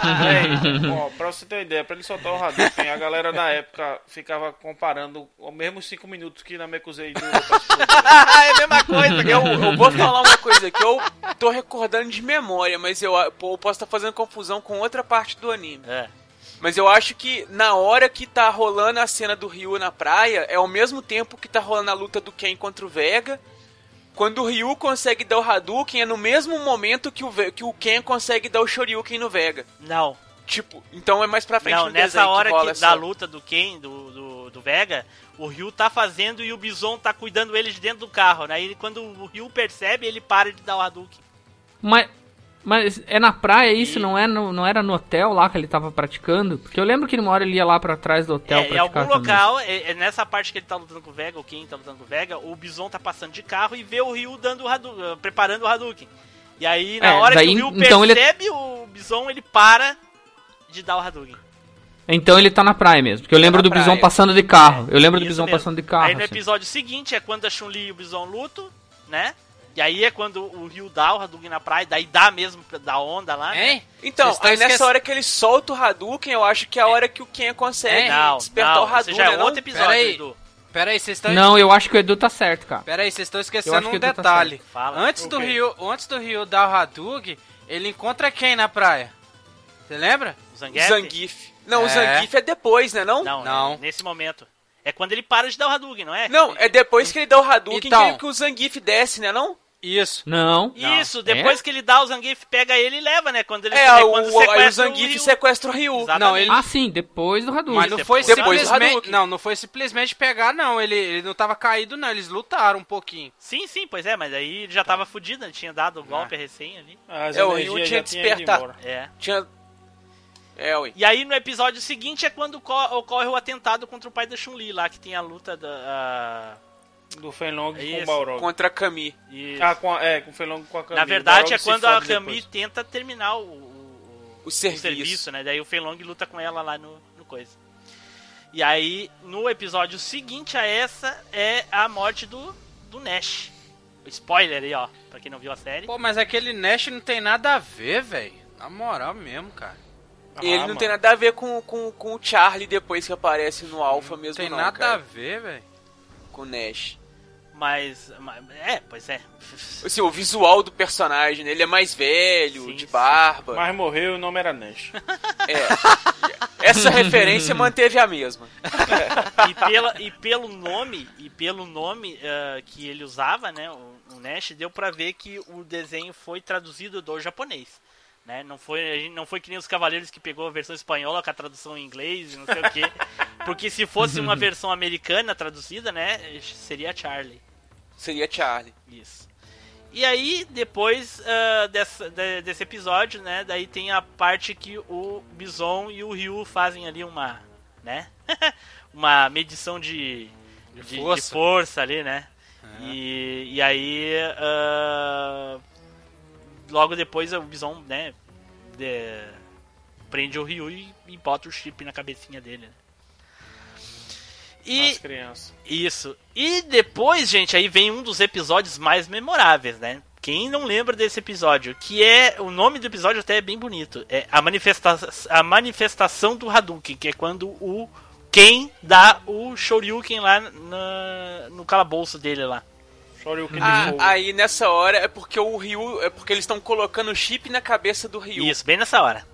[laughs] Ó, pra você ter uma ideia, pra ele soltar o Hadouken, a galera na época ficava comparando os mesmos 5 minutos que na pra explodir. [laughs] é a mesma coisa. Eu, eu vou falar uma coisa que eu tô recordando de memória, mas eu, eu posso estar fazendo confusão com outra parte do anime. É. Mas eu acho que na hora que tá rolando a cena do Ryu na praia, é ao mesmo tempo que tá rolando a luta do Ken contra o Vega. Quando o Ryu consegue dar o Hadouken, é no mesmo momento que o, que o Ken consegue dar o Shoryuken no Vega. Não, Tipo, então é mais pra frente não, no nessa desenho hora que rola que, essa... da luta do Ken, do, do, do Vega, o Ryu tá fazendo e o Bison tá cuidando ele de dentro do carro. Né? Aí quando o Ryu percebe, ele para de dar o Hadouken. Mas, mas é na praia isso? Não, é no, não era no hotel lá que ele tava praticando? Porque eu lembro que uma hora ele ia lá pra trás do hotel É, em praticar algum também. local, é, é nessa parte que ele tá lutando com o Vega, o Ken tá lutando com o Vega, o Bison tá passando de carro e vê o Ryu dando o Hadouken, preparando o Hadouken. E aí, na É, hora daí, que o Ryu então ele- percebe o Bison, ele para de dar o Hadouken. Então ele tá na praia mesmo. Porque eu lembro na do Bison praia. passando de carro. Eu lembro do Bison mesmo. passando de carro. Aí no assim. episódio seguinte é quando a Chun-Li e o Bison lutam, né? E aí é quando o Ryu dá o Hadouken na praia, daí dá mesmo pra- da onda lá, né? Hein? Então, Vocês estão aí nessa esquece- hora que ele solta o Hadouken, eu acho que é a hora que o Ken consegue Não, despertar não, o Hadouken, já é né, não? outro episódio, Pera aí. Edu. Pera aí, vocês estão... Não, eu acho que o Edu tá certo, cara. Pera aí, vocês estão esquecendo um o tá detalhe. certo. Fala. Antes do, O quê? Ryu, antes do Ryu dar o Hadouken, ele encontra quem na praia? Você lembra? O O Zangief? Zangief. Não, o É. Zangief é depois, né, não? Não, Não. é nesse momento. É quando ele para de dar o Hadouken, não é? Não, é depois que ele dá o Hadouken Então. que, que o Zangief desce, né não? Isso. Não. Isso, depois que ele dá o Zangief, pega ele e leva, né? Quando ele É, o, quando o, aí o sequestra Zangief Ryu. sequestra o Ryu. Exatamente. Não, ele- Ah, sim, depois do Hadouken. Mas não foi Depois simplesmente. Não, não foi simplesmente pegar, não. Ele, ele não tava caído, não. Eles lutaram um pouquinho. Sim, sim, pois é, mas aí ele já tava fudido, ele tinha dado o golpe recém ali. As É, o Ryu tinha embora. É. Tinha. É, ué. E aí no episódio seguinte é quando co- ocorre o atentado contra o pai da Chun-Li lá, que tem a luta da. a- Do Fenlong com o Balrog. Contra a Kami. e- Ah, com a, é, com o Fenlong com a Kami. Na O verdade é quando a Kami depois. tenta terminar o, o, O serviço. serviço, né? Daí o Fei Long luta com ela lá no, no coisa. E aí, no episódio seguinte a essa, é a morte do, do Nash. Spoiler aí, ó, pra quem não viu a série. Pô, mas aquele Nash não tem nada a ver, velho. Na moral mesmo, cara. E ele Ah, não mano. tem nada a ver com, com, com o Charlie depois que aparece no Alpha Não mesmo, tem não, nada cara. a ver, velho. Com o Nash. Mas, mas- é, pois é. [laughs] Assim, o visual do personagem, né? Ele é mais velho, Sim, de sim. barba. Mas morreu e o nome era Nash. É. Essa [laughs] referência manteve a mesma. [laughs] e, pela, e pelo nome, e pelo nome ah, que ele usava, né, o, o Nash, deu pra ver que o desenho foi traduzido do japonês. Né? Não, foi, não foi que nem os Cavaleiros que pegou a versão espanhola com a tradução em inglês e não sei o quê. Porque se fosse uma versão americana traduzida, né, seria Charlie. Seria Charlie. Isso. E aí, depois ah, dessa, de- desse episódio, né? Daí tem a parte que o Bison e o Ryu fazem ali uma, né? [laughs] uma medição de, de, de força. força. ali, né? E, e aí, ah, logo depois o Bison, né? de- prende o Ryu e, e bota o chip na cabecinha dele. né? E, As crianças. isso. E depois, gente, aí vem um dos episódios mais memoráveis, né? Quem não lembra desse episódio? Que é. O nome do episódio até é bem bonito. É a, manifesta a manifestação do Hadouken, que é quando o Ken dá o Shoryuken lá na- no calabouço dele lá. Shoryuken de Ah, fogo. aí nessa hora é porque o Ryu. É porque eles estão colocando o chip na cabeça do Ryu. Isso, bem nessa hora.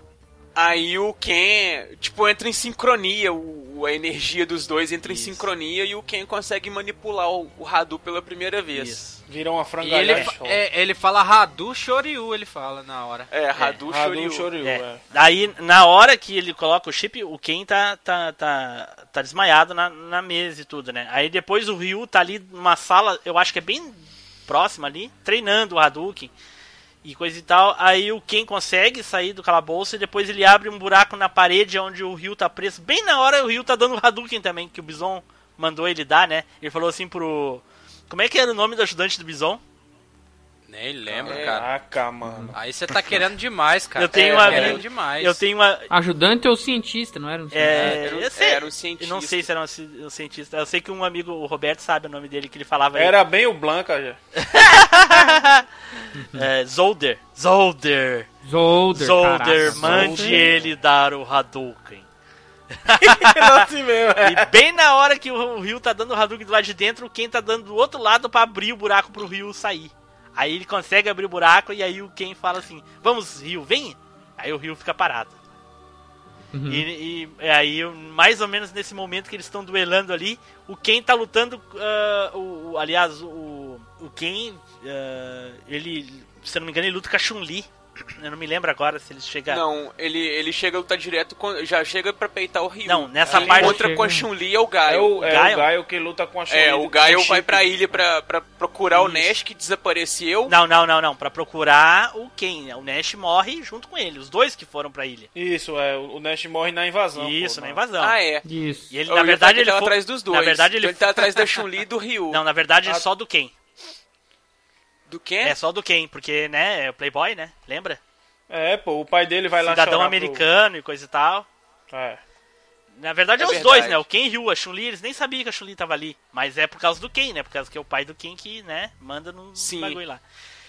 Aí o Ken, tipo, entra em sincronia, o, a energia dos dois entra Isso. em sincronia e o Ken consegue manipular o, o Hadou pela primeira vez. Isso. Virou uma E ele, frangalhada. fa- é, ele fala Radu Shoryu, ele fala na hora. É, Hadou Hadou Shoryu. Shoryu, É. é. Daí, na hora que ele coloca o chip, o Ken tá, tá, tá, tá desmaiado na, na mesa e tudo, né? Aí depois o Ryu tá ali numa sala, eu acho que é bem próxima ali, treinando o Hadouken e coisa e tal. Aí o Ken consegue sair do calabouço e depois ele abre um buraco na parede onde o Ryu tá preso. Bem na hora o Ryu tá dando o Hadouken também, que o Bison mandou ele dar, né? Ele falou assim pro... Como é que era o nome do ajudante do Bison? Nem lembro, É. cara. Caraca, mano. Aí você tá querendo demais, cara. Eu tenho é, uma- querendo demais. Eu tenho uma... Ajudante ou cientista, não era um cientista? É, Era eu sei, era um eu cientista. não sei se era um, ci- um cientista. Eu sei que um amigo, o Roberto, sabe o nome dele, que ele falava. Era bem o Blanca já. [laughs] É, Zolder. Zolder. Zolder, Zolder, caraca, mande Zolder. ele dar o Hadouken. Era [laughs] assim mesmo, é. E bem na hora que o Ryu tá dando o Hadouken do lado de dentro, o Ken tá dando do outro lado pra abrir o buraco pro Ryu sair. Aí ele consegue abrir o buraco e aí o Ken fala assim: Vamos, Ryu, vem! Aí o Ryu fica parado. Uhum. E, e- e aí, mais ou menos nesse momento que eles estão duelando ali, o Ken tá lutando. o, o- aliás, o, o Ken, ah, ele, se eu não me engano, ele luta com a Chun-Li. Eu não me lembro agora se ele chega. Não, ele, ele chega a lutar direto com. Já chega pra peitar o Ryu. Não, nessa ele parte- encontra com a Chega- Chun-Li é o É Gaio. o, é Gaio? o Gaio que luta com a Chun-Li. É, o Gaio vai pra ilha pra, pra procurar o Isso. Nash que desapareceu. Não, não, não, não. Pra procurar o Ken. O Nash morre junto com ele. Os dois que foram pra ilha. Isso, é. O Nash morre na invasão. Isso, pô, na não. invasão. Ah, é. Isso. E ele, Eu na verdade, ele tava foi... atrás dos dois. Na verdade, ele Então ele tá atrás da Chun-Li e do Ryu. Não, na verdade, é só do Ken. Do Ken? É só do Ken, porque, né, é o Playboy, né? Lembra? É, pô, o pai dele vai lá Cidadão americano e coisa e tal. Pro... É. Na verdade, é, É os verdade. dois, né? O Ken e. A Chun-Li, eles nem sabiam que a Chun-Li tava ali. Mas é por causa do Ken, né? Por causa que é o pai do Ken que, né, manda no Sim. bagulho lá.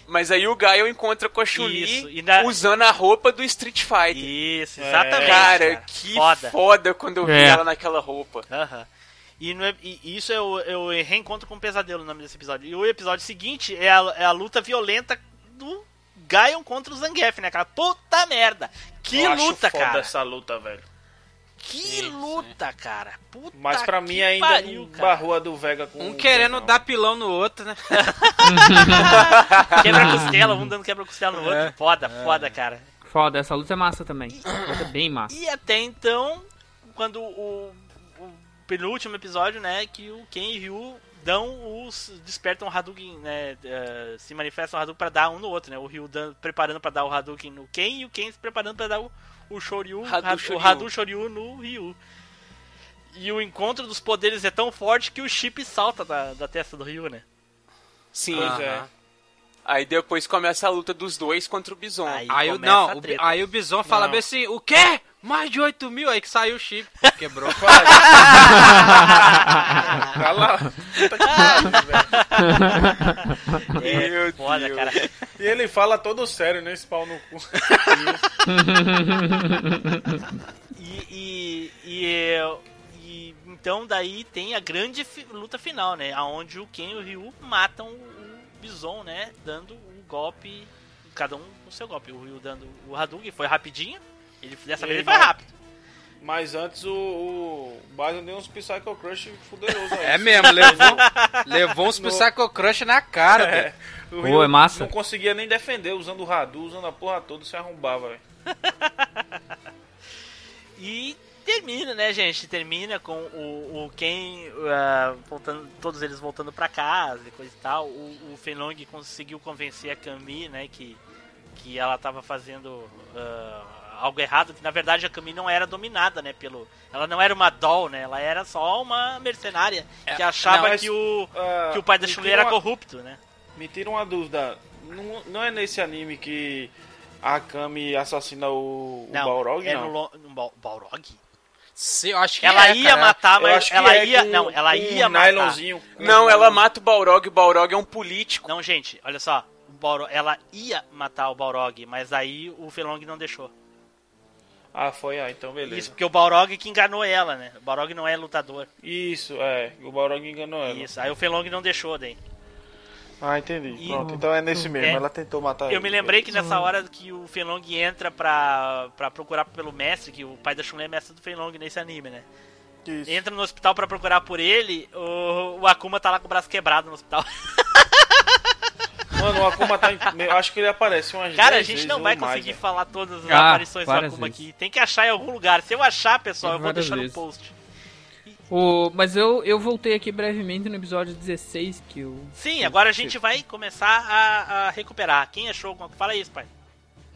Mas aí o Gaio encontra com a Chun-Li na- usando a roupa do Street Fighter. Isso, É. exatamente. Cara, que Foda. foda. quando eu vi É. ela naquela roupa. Aham. E, no ep- e isso é o, é o reencontro com o pesadelo, o nome desse episódio. E o episódio seguinte é a, é a luta violenta do Gaion contra o Zangief, né, cara? Puta merda! Que Eu acho luta, foda cara! essa luta, velho. Que luta, cara. Puta Mas pra que mim ainda pariu, um barrou a do Vega com Um querendo não. dar pilão no outro, né? [laughs] Quebra-costela, um dando quebra-costela no outro. É. Foda, foda, cara. Foda, essa luta é massa também. Essa luta é bem massa. E até então, quando o penúltimo episódio, né, que o Ken e Ryu dão os despertam o Hadouken, né, eh, se manifestam o Hadouken pra dar um no outro, né? O Ryu dando, preparando pra dar o Hadouken no Ken e o Ken se preparando pra dar o, o Shoryu, Hadu Had- Shoryu. o Hadou Shoryu no Ryu. E o encontro dos poderes é tão forte que o chip salta da, da testa do Ryu, né? Sim. Pois é. Aí depois começa a luta dos dois contra o Bison. Aí Aí o, não, o, aí o Bison fala Não. bem assim, o quê? Mais de 8 mil? Aí que saiu o chip. Quebrou. Cala. [laughs] [laughs] Puta que pariu, velho. [laughs] É, Meu foda, Deus. cara. E ele fala todo sério, né? Esse pau no cu. E, e, e, e então daí tem a grande fi- luta final, né? Aonde o Ken e o Ryu matam o Bison, né? Dando o golpe, cada um com seu golpe. O Ryu dando o Hadouken, foi rapidinho. Ele, dessa E vez ele foi rápido. Mas antes o, o Bison deu uns Psycho Crush fuderoso aí. É mesmo, levou, levou uns No- Psycho Crush na cara, É. O Pô, é massa. Não conseguia nem defender usando o Hadou, usando a porra toda, se arrombava, velho. [laughs] E termina, né, gente? Termina com o, o Ken ah, voltando, todos eles voltando pra casa e coisa e tal. O, o Fenlong conseguiu convencer a Kami, né, que, que ela tava fazendo ah, algo errado, que na verdade a Kami não era dominada, né, pelo... Ela não era uma doll, né, ela era só uma mercenária que achava não, mas, que, o, ah, que o pai da Chun-Li era uma- corrupto, né? Me tira uma dúvida. Não, não é nesse anime que a Kami assassina o, o Não, Balrog, é não? no, no Bal- Balrog? Sim, eu acho que Ela é, ia cara. matar, mas ela é ia... com- não, ela ia um matar. nylonzinho. Não, ela mata o Balrog, o Balrog é um político. Não, gente, olha só. O Balrog, ela ia matar o Balrog, mas aí o Felong não deixou. Ah, foi, ah, então beleza. Isso, porque o Balrog que enganou ela, né? O Balrog não é lutador. Isso, é. O Balrog enganou ela. Isso, aí o Felong não deixou daí. Ah, entendi. E- Pronto, então é nesse mesmo. É. Ela tentou matar Eu ele. me lembrei que nessa hora que o Felong entra pra, pra procurar pelo mestre, que o pai da Chun-Li é mestre do Felong nesse anime, né? Isso. Entra no hospital pra procurar por ele, o, o Akuma tá lá com o braço quebrado no hospital. [laughs] Mano, o Akuma tá. em- Eu acho que ele aparece umas Cara, a 10 gente vezes não vai mais, conseguir velho. falar todas as Ah, aparições do Akuma vezes. aqui. Tem que achar em algum lugar. Se eu achar, pessoal, eu vou deixar no vezes. post. O, mas eu, eu voltei aqui brevemente no episódio 16 que eu. Sim, agora a gente vai começar a, a recuperar. Quem achou? alguma- Fala isso, pai.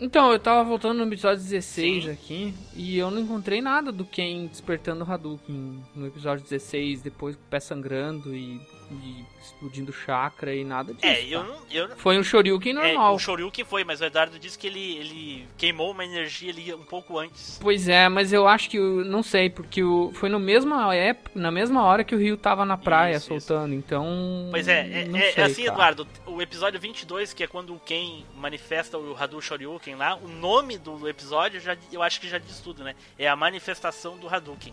Então, eu tava voltando no episódio 16 Sim. aqui e eu não encontrei nada do Ken despertando o Hadouken no episódio 16, depois com o pé sangrando e, e explodindo chakra e nada disso. É, eu tá? não. Eu, não- Foi um Shoryuken é, normal. o Shoryuken foi, mas o Eduardo disse que ele, ele queimou uma energia ali um pouco antes. Pois é, mas eu acho que não sei, porque o, foi no mesma época, na mesma hora que o Rio tava na praia Isso, isso. soltando, então. Pois é, é, não é sei, assim, cara. Eduardo, o episódio 22, que é quando o Ken manifesta o Hadou Shoryuken lá, o nome do episódio já, eu acho que já diz tudo, né? É a manifestação do Hadouken.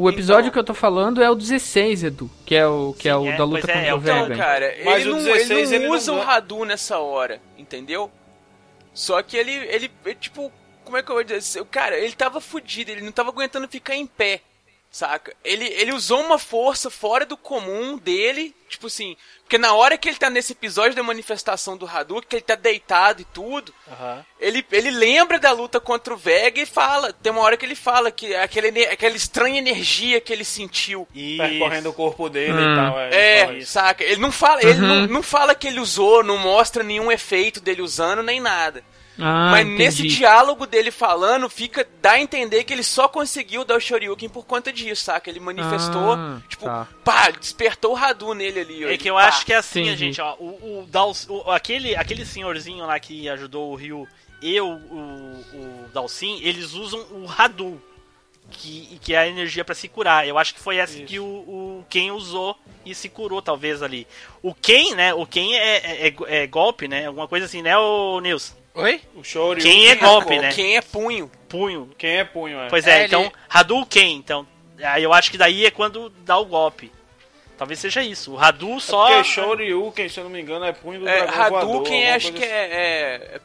O episódio Então- que eu tô falando é o 16, Edu, que é o que é Sim, o é, da luta pois é, contra é o o- Vega. Então, cara, Mas ele o não, 16 ele não ele não usa o. Hadou nessa hora, entendeu? Só que ele, ele, ele, tipo, como é que eu vou dizer? Cara, ele tava fudido, ele não tava aguentando ficar em pé, saca? Ele, ele usou uma força fora do comum dele, tipo assim, porque na hora que ele tá nesse episódio da manifestação do Hadouken, que ele tá deitado e tudo, ele, ele lembra da luta contra o Vega e fala, tem uma hora que ele fala que aquela, aquela estranha energia que ele sentiu. Percorrendo o corpo dele Hum. e tal. É, É, isso. saca? Ele não fala, ele não, não fala que ele usou, não mostra nenhum efeito dele usando nem nada. Ah, Mas entendi. nesse diálogo dele falando, fica dá a entender que ele só conseguiu dar o Shoryuken por conta disso, saca? Ele manifestou, Ah, tipo, tá. pá, despertou o Hadou nele ali. ó, É que eu pá. acho que é assim, Entendi. gente, ó. O, o, Dals- o- aquele, aquele senhorzinho lá que ajudou o Ryu e o, o, o Dalsin, eles usam o Hadou. Que, que é a energia pra se curar. Eu acho que foi essa que o, o Ken usou e se curou, talvez, ali. O Ken, né? O Ken é, é, é golpe, né? Alguma coisa assim, né, o Nils? Oi? O Shoryuken. Quem é golpe, né? Quem é punho? Punho. Quem é punho, é. Pois é, É, então, ele- Hadouken, então. Aí eu acho que daí é quando dá o golpe. Talvez seja isso. O Hadou só. Porque Shoryuken, se eu não me engano, é punho do É, dragão voador. Hadouken, alguma acho coisa que é, é-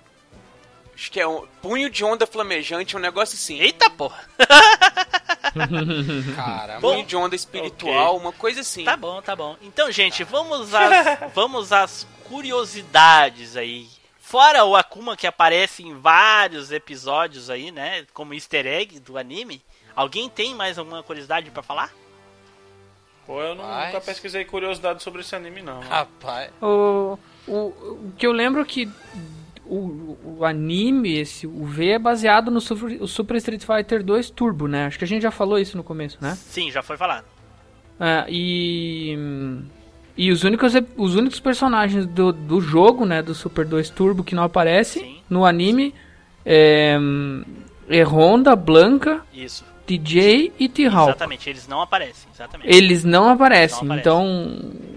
Acho que é um punho de onda flamejante, um negócio assim. Eita porra! [laughs] Caramba. punho de onda espiritual, uma coisa assim. Tá bom, tá bom. Então, gente, vamos às, [laughs] vamos às curiosidades aí. Fora o Akuma que aparece em vários episódios aí, né? Como easter egg do anime. Alguém tem mais alguma curiosidade pra falar? Pô, eu não- nunca pesquisei curiosidade sobre esse anime, não. Rapaz. O, o, o que eu lembro é que o, o anime, esse, o V, é baseado no Super, o Super Street Fighter 2 Turbo, né? Acho que a gente já falou isso no começo, né? Sim, já foi falado. É, e. E os únicos, os únicos personagens do, do jogo, né, do Super 2 Turbo que não aparecem Sim. no anime é, é Honda, Blanca, Isso. DJ e T-Hawk. Exatamente, eles não aparecem. Exatamente. Eles não aparecem, Não aparecem. então.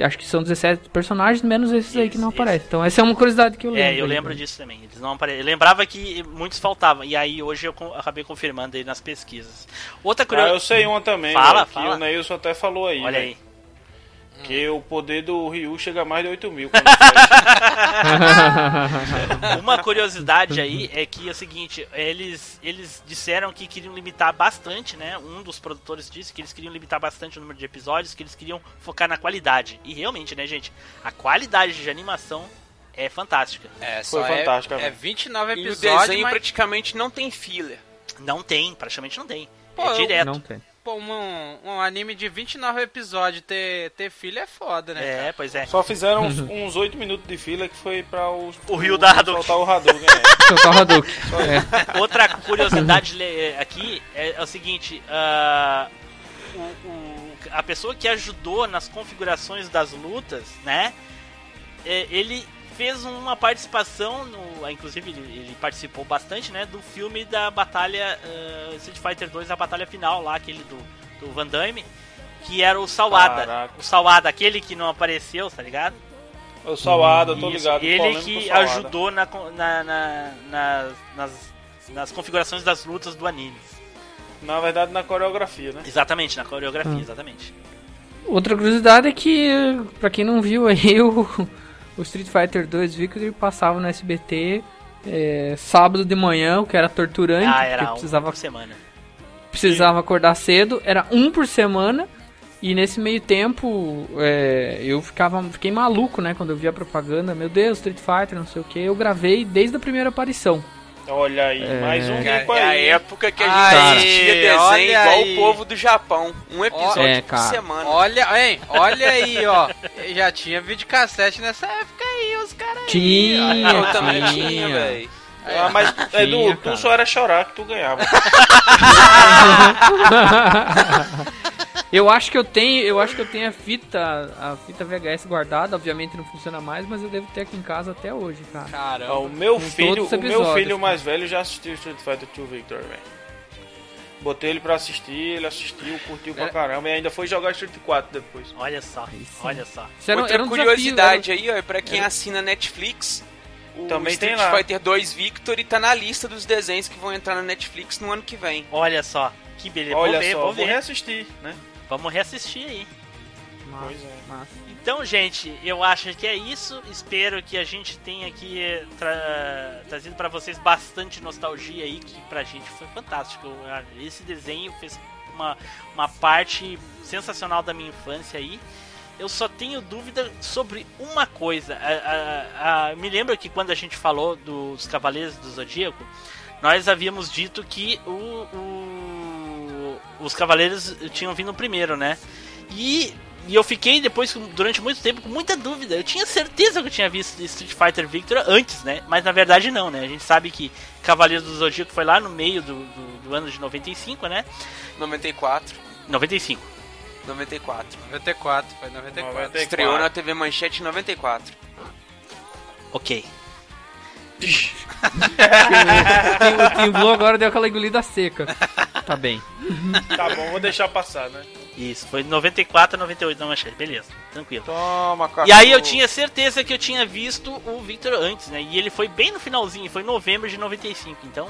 Acho que são 17 personagens, menos esses aí que não Isso, aparecem. Então, essa é uma curiosidade que eu lembro. É, eu aí, lembro né? disso também. Eles não apare... Eu lembrava que muitos faltavam. E aí hoje eu acabei confirmando aí nas pesquisas. Outra Ah, eu curiosidade. sei uma também, Fala, que fala. o Neilson até falou aí. Olha velho, aí. Que o poder do Ryu chega a mais de 8 mil. [laughs] Uma curiosidade aí é que é o seguinte, eles, eles disseram que queriam limitar bastante, né? Um dos produtores disse que eles queriam limitar bastante o número de episódios, que eles queriam focar na qualidade. E realmente, né, gente? A qualidade de animação é fantástica. É, Foi só fantástica, é, é velho. 29 E o episódios, desenho mas... praticamente não tem filler. Não tem, praticamente não tem. Pô, é direto. Não tem. Pô, um, um anime de 29 episódios ter, ter é foda, né? É, pois é. Só fizeram uns, uns 8 minutos de fila que foi pra os, O Ryu da Hadouken. [laughs] soltar o Hadouken. é. Soltar o Hadouken. Outra curiosidade le- aqui é, é o seguinte: o- o- a pessoa que ajudou nas configurações das lutas, né? é, ele fez uma participação, no, inclusive ele, ele participou bastante, né? Do filme da batalha ah, Street Fighter 2, a batalha final lá, aquele do, do Van Damme, que era o Sawada. Caraca. O Sawada, aquele que não apareceu, tá ligado? O Sawada, eu tô Isso, ligado. Ele que ajudou na, na- na- nas, nas, nas configurações das lutas do anime. Na verdade, na coreografia, né? Exatamente, na coreografia, Hum. exatamente. Outra curiosidade é que, pra quem não viu aí, [laughs] o, o Street Fighter 2 Victory passava no SBT é, sábado de manhã, o que era torturante, Ah, era um precisava, por semana. precisava acordar cedo, era um por semana, e nesse meio tempo é, eu ficava, fiquei maluco, né, quando eu vi a propaganda, meu Deus, Street Fighter, não sei o que, eu gravei desde a primeira aparição. Olha aí, mais um rico é a aí. hein? época que a gente Aí, assistia desenho igual aí. o povo do Japão. Um episódio É, por semana. Olha, hein, olha aí, ó. Já tinha videocassete nessa época aí, os caras aí. Tinha, eu também tinha. tinha, velho. Ah, mas, Edu, tu só era chorar que tu ganhava. [laughs] Eu acho que eu tenho, eu acho que eu tenho a fita, a fita VHS guardada, obviamente não funciona mais, mas eu devo ter aqui em casa até hoje, cara. Caramba. Ó, o meu Com filho, o meu filho cara. mais velho já assistiu Street Fighter 2 Victor, velho. Botei ele pra assistir, ele assistiu, curtiu pra É. caramba e ainda foi jogar Street 4 depois. Olha só, sim. olha só. Isso era, Outra era um curiosidade desafio, aí, ó, é pra quem assina Netflix. O Também tem Street lá. Fighter 2 Victory tá na lista dos desenhos que vão entrar na Netflix no ano que vem. Olha só. Que beleza. Olha vou ver, só, vou vou reassistir, né? Vamos reassistir aí. Pois é. Então, gente, eu acho que é isso. Espero que a gente tenha aqui tra- trazido pra vocês bastante nostalgia aí, que pra gente foi fantástico. Esse desenho fez uma, uma parte sensacional da minha infância aí. Eu só tenho dúvida sobre uma coisa. A- a- a- me lembro que quando a gente falou dos Cavaleiros do Zodíaco, nós havíamos dito que o, o- os Cavaleiros tinham vindo primeiro, né? E, e eu fiquei depois, durante muito tempo, com muita dúvida. Eu tinha certeza que eu tinha visto Street Fighter Victor antes, né? Mas na verdade não, né? A gente sabe que Cavaleiros do Zodíaco foi lá no meio do, do, do ano de 95, né? 94. 95. 94. 94, foi 94. 94. Estreou na TV Manchete em 94. Ok. Blue [laughs] agora deu aquela engolida seca. Tá bem. [laughs] Tá bom, vou deixar passar, né? Isso, foi 94 a 98 na manchete, beleza, tranquilo. Toma, cara. E aí eu tinha certeza que eu tinha visto o Victor antes, né? E ele foi bem no finalzinho, foi em novembro de 95, então.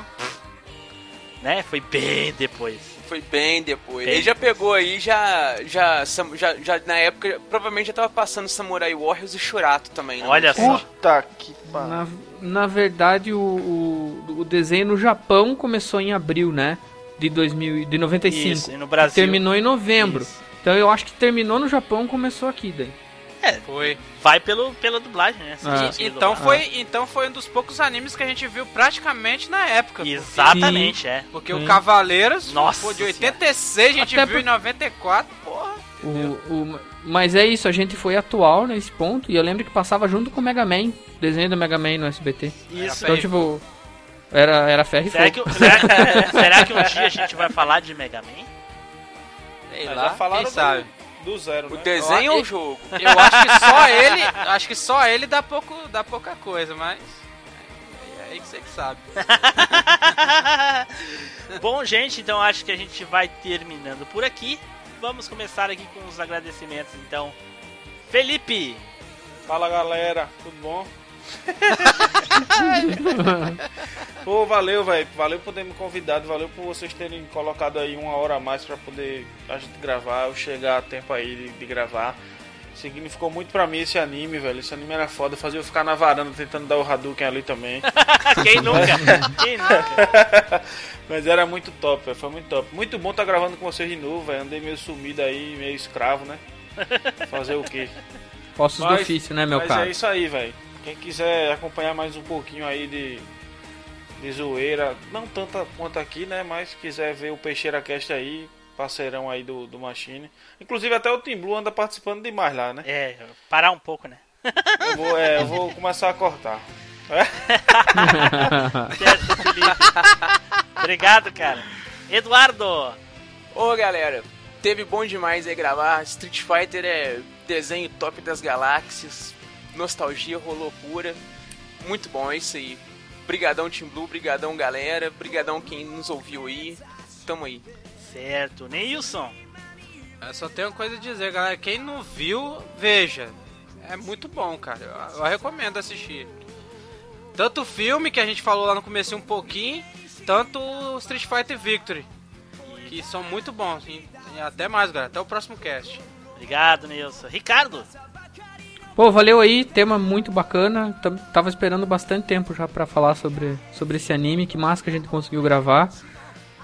né? Foi bem depois. Foi bem depois. Bem Ele já pegou aí, já, já, já, já na época, provavelmente já tava passando Samurai Warriors e Churato também. né? Olha só. Puta que pariu. Na, na verdade, o, o, o desenho no Japão começou em abril, né? De 2000, de 95. Isso, e no Brasil- terminou em novembro. Isso. Então eu acho que terminou no Japão começou aqui daí. Foi. Vai pelo, pela dublagem, né? Ah. Então dublagem. foi, então foi um dos poucos animes que a gente viu praticamente na época. porque- Exatamente, é. Porque Sim. o Cavaleiros, Nossa pô, de Senhora. 86 a gente Até viu por- em 94, porra. O, o, mas é isso, a gente foi atual nesse ponto. E eu lembro que passava junto com o Mega Man, desenho do Mega Man no SBT. Isso. Então, tipo, era, era ferro e Será fogo. que, será, [laughs] será que um dia a gente vai falar de Mega Man? Sei Mas lá, quem do- sabe. Do zero, O né? desenho ou o jogo? [laughs] Eu acho que só ele, acho que só ele dá pouco, dá pouca coisa, mas é aí que você que sabe. [laughs] Bom, gente, então acho que a gente vai terminando por aqui. Vamos começar aqui com os agradecimentos, então. Felipe! Fala galera, tudo bom? Pô, valeu, velho. Valeu por ter me convidado, valeu por vocês terem colocado aí uma hora a mais pra poder a gente gravar, eu chegar a tempo aí de, de gravar. Significou muito pra mim esse anime, velho. Esse anime era foda, fazia eu ficar na varanda tentando dar o Hadouken ali também. [laughs] Quem nunca? Quem nunca? [laughs] Mas era muito top, velho. Foi muito top. Muito bom estar gravando com vocês de novo, velho. Andei meio sumido aí, meio escravo, né? Fazer o quê? Ossos do Mas- ofício, né, meu Mas cara? é isso aí, velho. Quem quiser acompanhar mais um pouquinho aí de, de zoeira, não tanta quanto aqui, né? Mas quiser ver o Peixeira Cast aí, parceirão aí do, do Machine. Inclusive até o Team Blue anda participando demais lá, né? É, parar um pouco, né? Eu vou, é, eu vou começar a cortar. [laughs] Certo, Felipe. Obrigado, cara. Eduardo! Ô galera, teve bom demais aí gravar. Street Fighter é desenho top das galáxias. Nostalgia rolou pura. Muito bom, é isso aí. Brigadão Team Blue, brigadão galera, brigadão quem nos ouviu aí. Tamo aí. Certo. Neilson! Eu só tenho uma coisa a dizer, galera. Quem não viu, veja. É muito bom, cara. Eu, eu recomendo assistir. Tanto o filme que a gente falou lá no começo um pouquinho, tanto o Street Fighter Victory. Que são muito bons. E, e até mais, galera. Até o próximo cast. Obrigado, Neilson. Ricardo! Pô, valeu aí, tema muito bacana. Tava esperando bastante tempo já pra falar sobre, sobre esse anime. Que massa que a gente conseguiu gravar.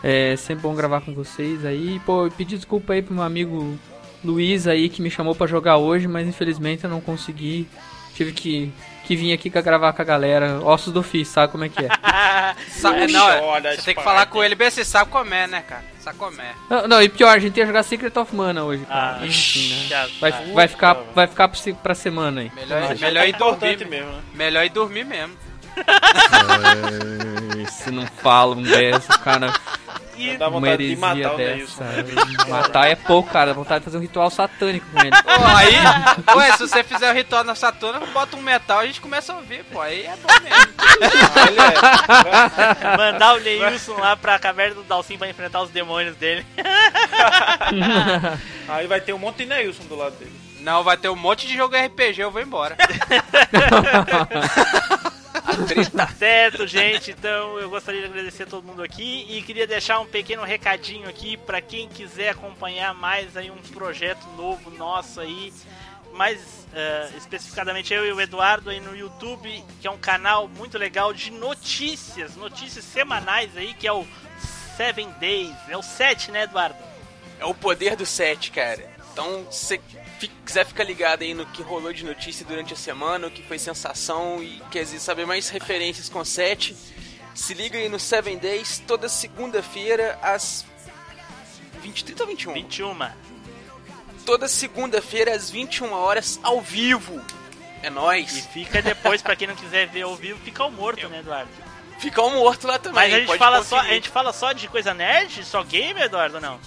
É sempre bom gravar com vocês aí. Pô, pedi desculpa aí pro meu amigo Luiz aí que me chamou pra jogar hoje, mas infelizmente eu não consegui. Tive que, que vir aqui pra gravar com a galera. Ossos do ofício, sabe como é que é? [laughs] Sa é, Puxa, não, é, olha você tem que falar com ele bem, você sabe como é, né, cara? Sabe como é. Não, não, e pior, a gente ia jogar Secret of Mana hoje, cara. Ah, Enfim, né? Vai, vai ficar, vai ficar pra se- pra semana aí. Melhor, Mas melhor é ir dormir importante mesmo, né? Melhor ir dormir mesmo. [laughs] Se não falam dessa, cara. E Dá Uma vontade de matar o dessa. Neilson. [laughs] Matar é pouco, cara. Dá vontade de fazer um ritual satânico com ele. [laughs] Pô, aí, ué, se você fizer o ritual na Saturna, bota um metal e a gente começa a ouvir, pô. Aí é bom mesmo. É. [laughs] mandar o Neilson lá pra caverna do Dalcin pra enfrentar os demônios dele. Aí vai ter um monte de Neilson do lado dele. Não, vai ter um monte de jogo RPG, eu vou embora. [laughs] Certo, gente. Então eu gostaria de agradecer a todo mundo aqui e queria deixar um pequeno recadinho aqui para quem quiser acompanhar mais aí um projeto novo nosso aí, mais eh, especificadamente eu e o Eduardo aí no YouTube, que é um canal muito legal de notícias, notícias semanais aí, que é o Seven Days, é o 7, né, Eduardo? É o poder do set, cara. Então, se quiser ficar ligado aí no que rolou de notícia durante a semana, o que foi sensação e quer dizer, saber mais referências com o set, se liga aí no Seven Days, toda segunda-feira, às 20, 30 ou 21? 21. Toda segunda-feira, às 21 horas, ao vivo. É E nóis. fica depois, pra quem não quiser ver ao vivo, fica o morto, né, Eduardo? Fica um morto lá também. Mas a gente, fala só, a gente fala só de coisa nerd? Só game, Eduardo, ou não?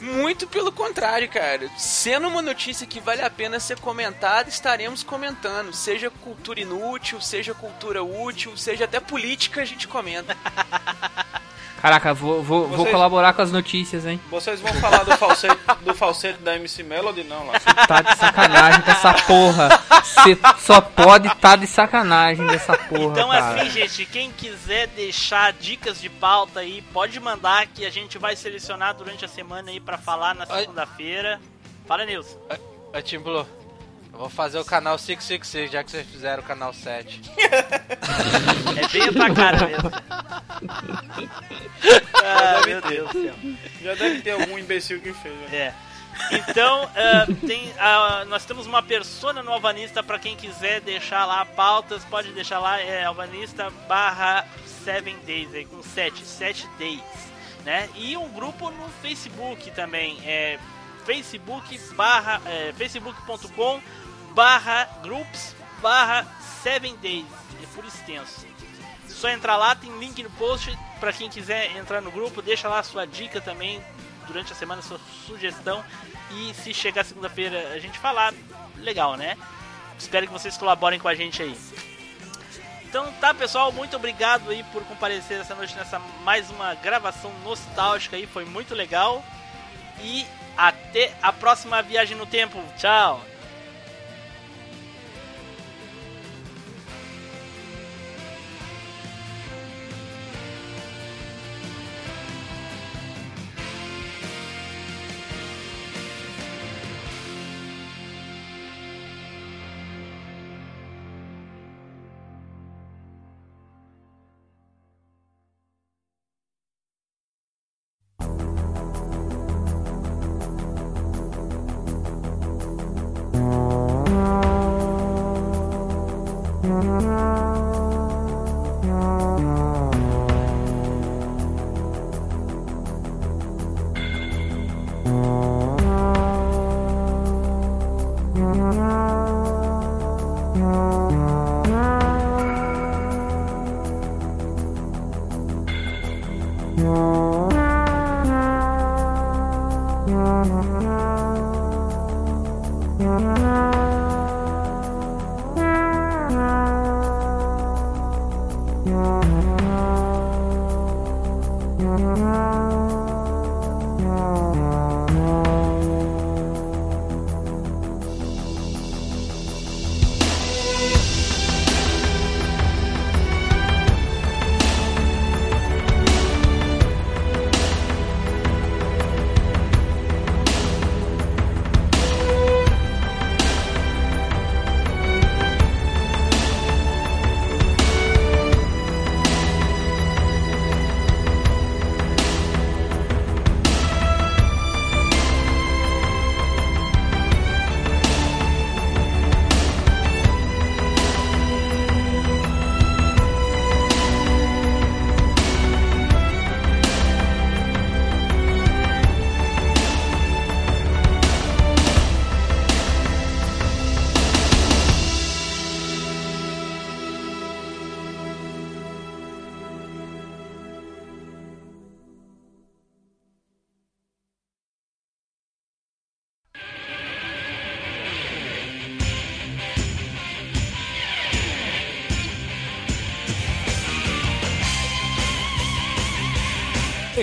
Muito pelo contrário, cara. Sendo uma notícia que vale a pena ser comentada, estaremos comentando. Seja cultura inútil, seja cultura útil, seja até política, a gente comenta. [laughs] Caraca, vou, vou, vou Vocês- colaborar com as notícias, hein? Vocês vão falar do falsete, do falsete da MC Melody? Não, lá. Tá de sacanagem com essa porra. Você só pode estar de sacanagem dessa porra, Então, cara. assim, gente, quem quiser deixar dicas de pauta aí, pode mandar que a gente vai selecionar durante a semana aí pra falar na segunda-feira. Fala, Nilson. Ô, Tim Blue, eu vou fazer o canal 666, já que vocês fizeram o canal 7. [laughs] É bem a tua cara mesmo. [laughs] ah, meu Deus do céu. Já deve ter algum imbecil que fez. né? É. Então, ah, tem, ah, nós temos uma persona no Alvanista para quem quiser deixar lá pautas, pode deixar lá, é alvanista barra 7 days, aí, com 7, 7 days, né? E um grupo no Facebook também, é facebook barra, é, facebook.com barra groups barra 7 days, é por extenso. Só entrar lá, tem link no post para quem quiser entrar no grupo, deixa lá sua dica também durante a semana, sua sugestão. E se chegar segunda-feira a gente falar, legal, né? Espero que vocês colaborem com a gente aí. Então tá pessoal, muito obrigado aí por comparecer essa noite nessa mais uma gravação nostálgica aí, foi muito legal. E até a próxima viagem no tempo. Tchau!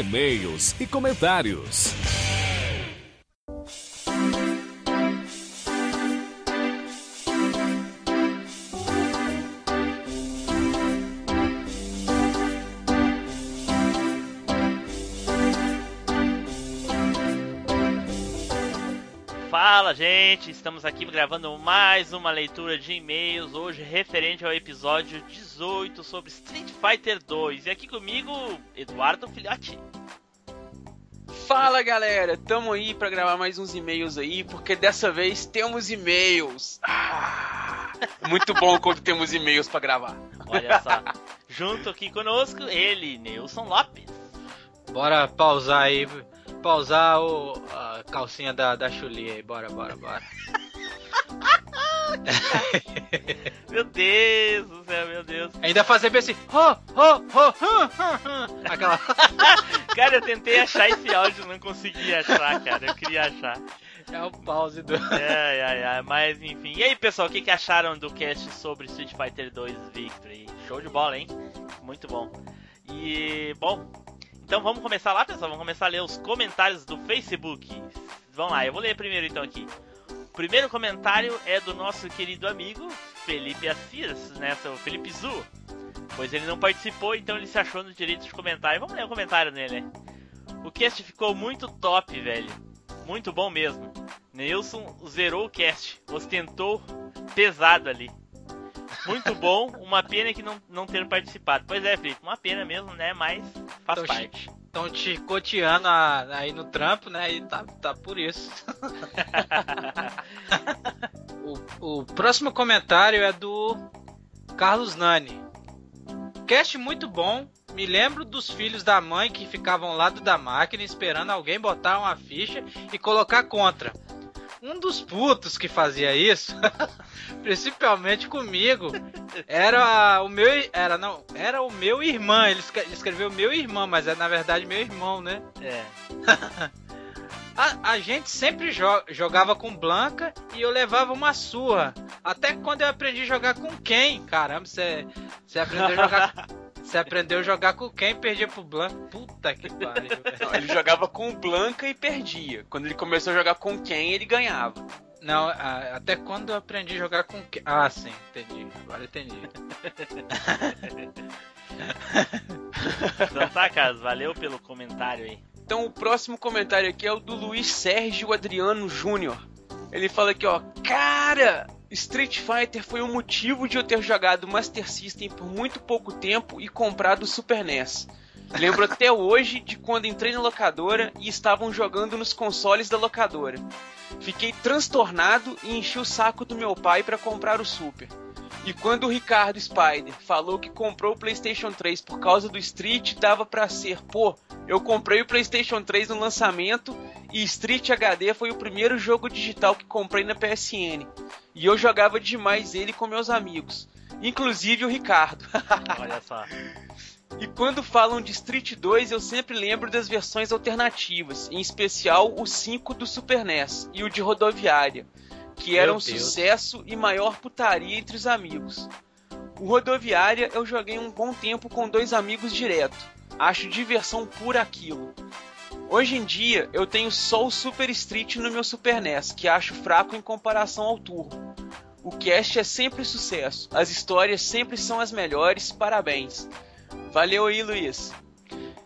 E-mails e comentários. Fala, gente! Estamos aqui gravando mais uma leitura de e-mails, hoje referente ao episódio 18 sobre Street Fighter 2. E aqui comigo, Eduardo Filhote. Fala galera, tamo aí pra gravar mais uns e-mails aí, porque dessa vez temos e-mails. Ah, muito bom quando temos e-mails pra gravar. Olha só. Junto aqui conosco, ele, Nilson Lopes. Bora pausar aí, pausar o, a calcinha da, da Chuli aí, bora, bora, bora. [laughs] Meu Deus do céu, meu Deus. Ainda fazer bem assim, hum, hum, hum. aquela... [laughs] Cara, eu tentei achar esse áudio, não consegui achar, cara. Eu queria achar. É o pause do... Ai, ai, ai, mas enfim. E aí, pessoal, o que, que acharam do cast sobre Street Fighter 2 Victory? Show de bola, hein? Muito bom. E, bom, então vamos começar lá, pessoal? Vamos começar a ler os comentários do Facebook. Vamos lá, eu vou ler primeiro então aqui. primeiro comentário é do nosso querido amigo Felipe Assis, né? O Felipe Zu. Pois ele não participou, então ele se achou no direito de comentar. E vamos ler o comentário dele. né? O cast ficou muito top, velho. Muito bom mesmo. Nilson zerou o cast, ostentou pesado ali. Muito bom, uma pena que não, não ter participado. Pois é, Felipe, uma pena mesmo, né? Mas faz Então, parte. Estão te coteando aí no trampo, né? E tá, tá por isso. [laughs] o, o próximo comentário é do Carlos Nani. Cast muito bom. Me lembro dos filhos da mãe que ficavam ao lado da máquina esperando alguém botar uma ficha e colocar contra. Um dos putos que fazia isso, [laughs] principalmente comigo, era o meu, era não, era o meu irmão. Ele escre- ele escreveu meu irmão, mas é na verdade meu irmão, né? É. [laughs] A, a gente sempre jo- jogava com Blanca e eu levava uma surra. Até quando eu aprendi a jogar com quem? Caramba, você você aprendeu a jogar. [laughs] Você aprendeu a jogar com quem e perdia pro Blanca. Puta que pariu. [laughs] Não, ele jogava com o Blanca e perdia. Quando ele começou a jogar com quem, ele ganhava. Não, até quando eu aprendi a jogar com quem? Ah, sim, entendi. Agora entendi. [laughs] Então tá, Carlos, valeu pelo comentário aí. Então o próximo comentário aqui é o do Luiz Sérgio Adriano Júnior. Ele fala aqui, ó, cara, Street Fighter foi o motivo de eu ter jogado Master System por muito pouco tempo e comprado o Super NES. Lembro até hoje de quando entrei na locadora e estavam jogando nos consoles da locadora. Fiquei transtornado e enchi o saco do meu pai para comprar o Super. E quando o Ricardo Spider falou que comprou o PlayStation 3 por causa do Street, dava pra ser, pô, eu comprei o PlayStation 3 no lançamento e Street HD foi o primeiro jogo digital que comprei na PSN. E eu jogava demais ele com meus amigos, inclusive o Ricardo. [laughs] Olha só. E quando falam de Street 2, eu sempre lembro das versões alternativas, em especial o 5 do Super NES e o de rodoviária, que era Meu um Deus. sucesso e maior putaria entre os amigos. O rodoviária eu joguei um bom tempo com dois amigos direto. Acho diversão pura aquilo. Hoje em dia eu tenho só o Super Street no meu Super NES, que acho fraco em comparação ao Turbo. O cast é sempre sucesso, as histórias sempre são as melhores, parabéns. Valeu aí, Luiz.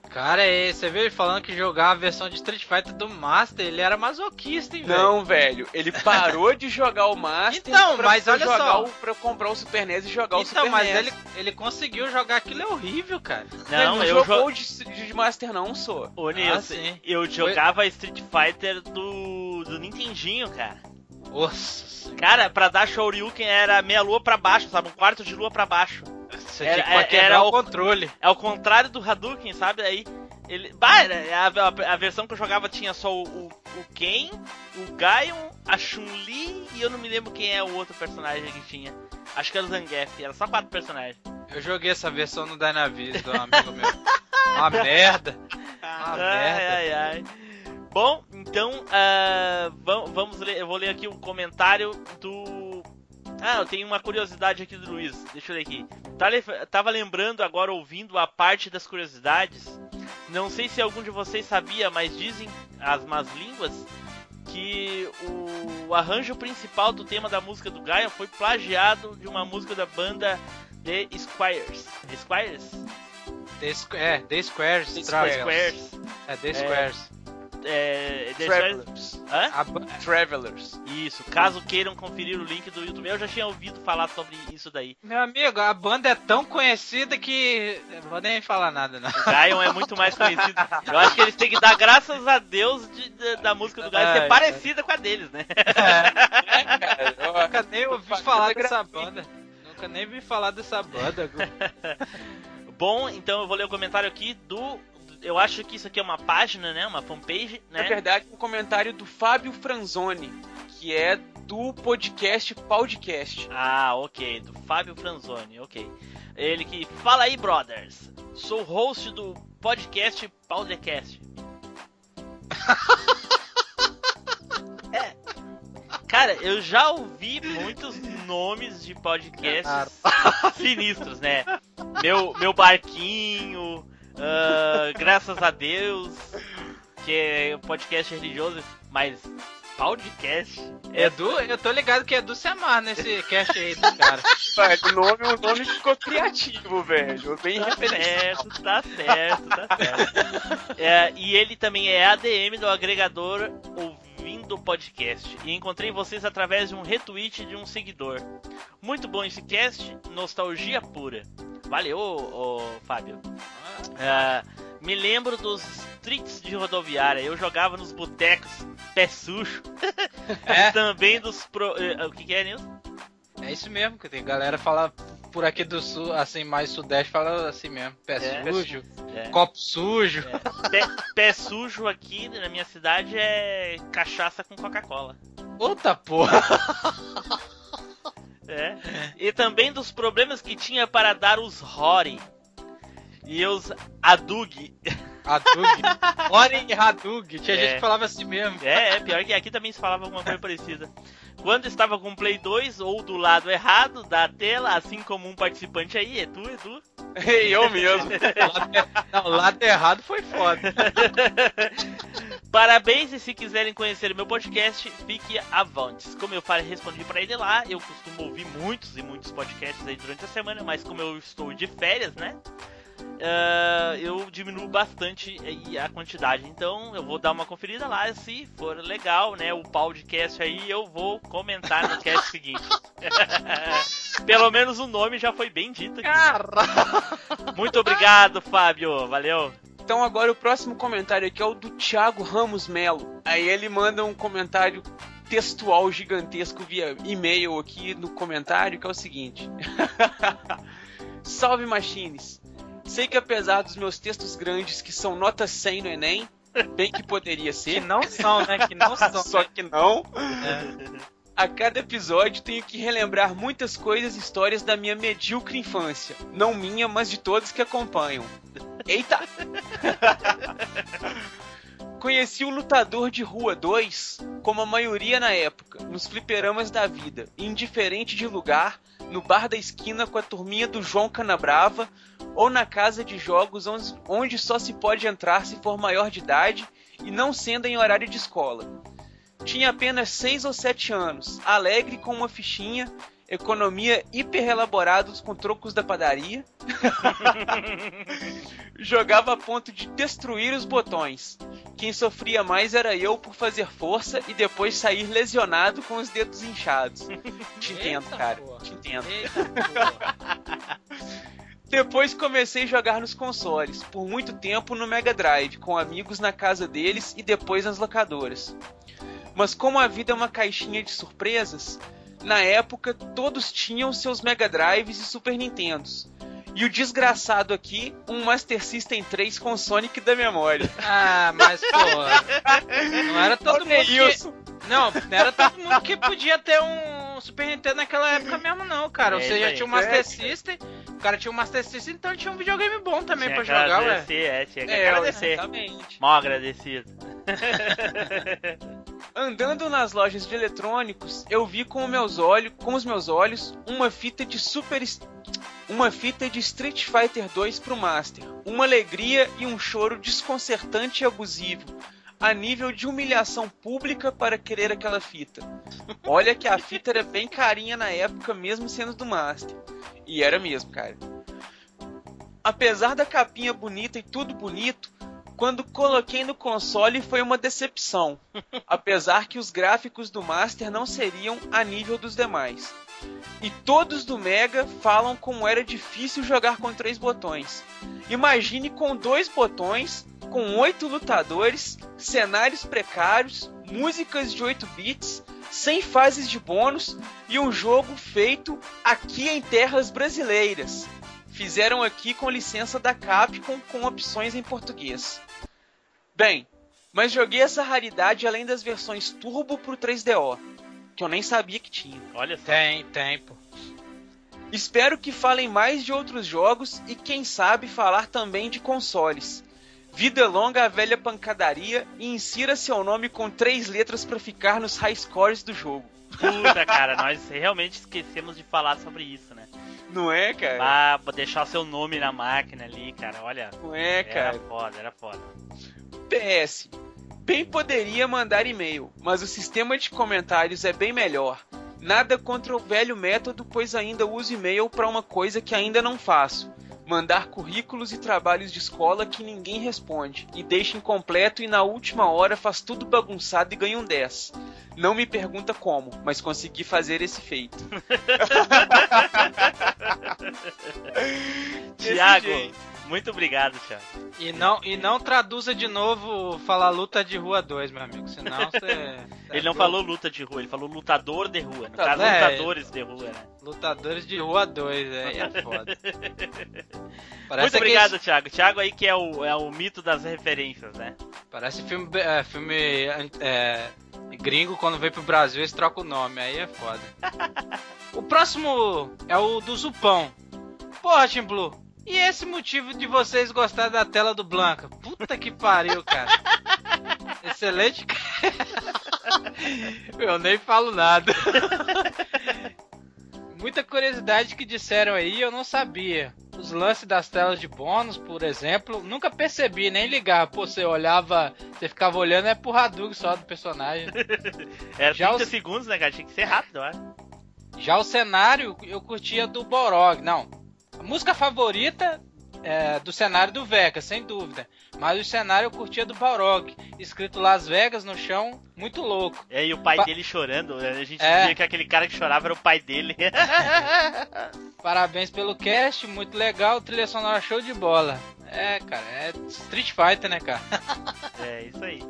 Cara, é, você viu ele falando que jogava a versão de Street Fighter do Master, ele era masoquista, hein, velho? Não, velho, ele parou de jogar o Master Então, pra, mas pra olha jogar só. O, pra comprar o Super NES e jogar o Então, Super mas NES. ele, ele conseguiu jogar aquilo, é horrível, cara. Não, ele eu não jo- jogou de, de Master não, sou. Ô, Nilson, Ah, sim. eu jogava Street Fighter do, do Nintendinho, cara. Nossa, Cara, pra dar Shoryuken era meia lua pra baixo, sabe? Um quarto de lua pra baixo. Você Era- tinha que era o- controle. É o contrário do Hadouken, sabe? Aí ele. Bah, era- a, a- versão que eu jogava tinha só o, o, o Ken, o Gaion, a Chun-Li e eu não me lembro quem é o outro personagem que tinha. Acho que era o Zangief, era só quatro personagens. Eu joguei essa versão no Dynavision do amigo meu. Uma [laughs] merda. Uma ai, merda. ai, ai. Bom, então ah, vam- vamos ler. Eu vou ler aqui o comentário do. Ah, eu tenho uma curiosidade aqui do Luiz. Deixa eu ler aqui. Tá Tava lembrando agora, ouvindo a parte das curiosidades. Não sei se algum de vocês sabia, mas dizem as más línguas que o arranjo principal do tema da música do Gaia foi plagiado de uma música da banda The Squires. Squires? The, é, The Squares. The. Squares. É, The Squares. É, Squares. Travelers. Travelers. Isso, caso queiram conferir o link do YouTube, eu já tinha ouvido falar sobre isso daí. Meu amigo, a banda é tão conhecida que. Eu vou nem falar nada, não. O Gaion é muito mais conhecido. Eu acho que eles têm que dar graças a Deus de- de- da música do Gaion É, ser é. parecida com a deles, né? É, cara, ó, Nunca nem ouvi falar dessa banda. Nunca nem vi falar dessa banda. [laughs] Bom, então eu vou ler o comentário aqui do. Eu acho que isso aqui é uma página, né? Uma fanpage, Na né? verdade, um comentário do Fábio Franzoni, que é do podcast Podcast. Ah, ok, do Fábio Franzoni, ok. Ele que fala aí, brothers. Sou host do podcast Podcast. [laughs] é. Cara, eu já ouvi muitos nomes de podcasts sinistros, né? Meu, meu barquinho, ah, graças a Deus, que é um podcast religioso, mas Podcast? Edu, eu tô ligado que Edu se amarra nesse cast aí do cara. [laughs] Velho, o nome, o nome ficou criativo, velho. Bem Tá certo, tá certo, tá certo. É, e ele também é ADM do agregador Ouvindo Podcast. E encontrei vocês através de um retweet de um seguidor. Muito bom esse cast, nostalgia pura. Valeu, Fábio. É, me lembro dos streets de rodoviária. Eu jogava nos botecos, pé sujo. É? [laughs] Também dos. Pro... eh, O que, que é, Nilson? É isso mesmo, que tem galera fala por aqui do sul, assim, mais sudeste, fala assim mesmo. Pé É. sujo, É. copo sujo. Pé, pé sujo aqui na minha cidade é cachaça com Coca-Cola. Outra porra. [laughs] É. E também dos problemas que tinha para dar os Rory. E os Adug. Hadug. Oren e Hadug. Tinha É. gente que falava assim mesmo. É, é, pior que aqui também se falava alguma coisa parecida. Quando estava com o Play 2 ou do lado errado da tela, assim como um participante aí, é tu, Edu. eu mesmo. [laughs] Não, o lado errado foi foda. [laughs] Parabéns e se quiserem conhecer o meu podcast, fique avantes. Como eu falei, respondi pra ele lá, eu costumo ouvir muitos e muitos podcasts aí durante a semana, mas como eu estou de férias, né? Ah, eu diminuo bastante aí a quantidade. Então eu vou dar uma conferida lá. Se for legal, né? O podcast aí eu vou comentar no cast [laughs] seguinte. [laughs] Pelo menos o nome já foi bem dito aqui. Muito obrigado, Fábio. Valeu. Então agora o próximo comentário aqui é o do Thiago Ramos Melo. Aí ele manda um comentário textual gigantesco via e-mail aqui no comentário, que é o seguinte. [laughs] Salve Machines! Sei que apesar dos meus textos grandes que são nota 100 no Enem, bem que poderia ser. Que não são, né? Que não [laughs] são. Só que não. A cada episódio tenho que relembrar muitas coisas e histórias da minha medíocre infância. Não minha, mas de todos que acompanham. Eita! [laughs] Conheci o Lutador de Rua 2, como a maioria na época, nos fliperamas da vida, indiferente de lugar, no bar da esquina com a turminha do João Canabrava, ou na casa de jogos onde, só se pode entrar se for maior de idade e não sendo em horário de escola. Tinha apenas 6 ou 7 anos, alegre com uma fichinha, economia hiper elaborados com trocos da padaria. [laughs] Jogava a ponto de destruir os botões. Quem sofria mais era eu por fazer força e depois sair lesionado com os dedos inchados. Te entendo, Eita, cara. porra. Te entendo. Eita. [laughs] Depois comecei a jogar nos consoles, por muito tempo no Mega Drive, com amigos na casa deles e depois nas locadoras. Mas como a vida é uma caixinha de surpresas, na época todos tinham seus Mega Drives e Super Nintendos. E o desgraçado aqui, um Master System 3 com Sonic da memória. Ah, mas pô. Não era todo mundo. Que... isso. Não, não era todo mundo que podia ter um Super Nintendo naquela época mesmo, não, cara. É Você já aí. tinha um Master System, o cara tinha um Master System, então tinha um videogame bom também Tinha pra jogar, ué. agradecer, é, tinha que É, agradecer. exatamente. Mal agradecido. [laughs] Andando nas lojas de eletrônicos, eu vi com os meus olhos, com os meus olhos, uma fita de Super uma fita de Street Fighter 2 pro Master. Uma alegria e um choro desconcertante e abusivo, a nível de humilhação pública para querer aquela fita. Olha que a fita era bem carinha na época, mesmo sendo do Master. E era mesmo, cara. Apesar da capinha bonita e tudo bonito, quando coloquei no console foi uma decepção, apesar que os gráficos do Master não seriam a nível dos demais. E todos do Mega falam como era difícil jogar com três botões. Imagine com dois botões, com oito lutadores, cenários precários, músicas de 8 bits, sem fases de bônus e um jogo feito aqui em terras brasileiras. Fizeram aqui com licença da Capcom com opções em português. Bem, mas joguei essa raridade além das versões Turbo pro 3DO, que eu nem sabia que tinha. Olha só. Tem, tem, pô. Espero que falem mais de outros jogos e quem sabe falar também de consoles. Vida longa à velha pancadaria e insira seu nome com três letras pra ficar nos high scores do jogo. Puta, cara, nós realmente esquecemos de falar sobre isso, né? Não é, cara? Ah, pra deixar o seu nome na máquina ali, cara, olha. Não é, Era cara. foda, era foda. PS. Bem poderia mandar e-mail, mas o sistema de comentários é bem melhor. Nada contra o velho método, pois ainda uso e-mail para uma coisa que ainda não faço. Mandar currículos e trabalhos de escola que ninguém responde, e deixa incompleto e na última hora faz tudo bagunçado e ganha um 10. Não me pergunta como, mas consegui fazer esse feito. [laughs] [laughs] Tiago. Muito obrigado, Thiago. E não, e não traduza de novo falar luta de rua 2, meu amigo. Senão [laughs] você. Ele não falou luta de rua, ele falou lutador de rua. No Tá, caso, é. lutadores de rua, né? Lutadores de rua 2, aí é foda. [laughs] Parece Muito obrigado, aqueles- Thiago. Thiago aí que é o, é o mito das referências, né? Parece filme, é, filme é, gringo quando vem pro Brasil eles trocam o nome, aí é foda. [laughs] o próximo é o do Zupão. Porra, Tim Blue, e esse motivo de vocês gostarem da tela do Blanca? Puta que pariu, cara. [laughs] Excelente. Eu nem falo nada. Muita curiosidade que disseram aí, eu não sabia. Os lances das telas de bônus, por exemplo, nunca percebi, nem ligava. Pô, você olhava, você ficava olhando, é pro Hadouken só do personagem. [laughs] Era Já 30 os- segundos, né, cara? Tinha que ser rápido, né? Já o cenário, eu curtia do Borog. Não, música favorita é do cenário do Vega, sem dúvida. Mas o cenário eu curtia do Borog. Escrito Las Vegas no chão, muito louco. E aí o pai Pa- dele chorando, né? a gente É. via que aquele cara que chorava era o pai dele. [laughs] Parabéns pelo cast, muito legal, trilha sonora show de bola. É, cara, é Street Fighter, né, cara? [laughs] é, isso aí.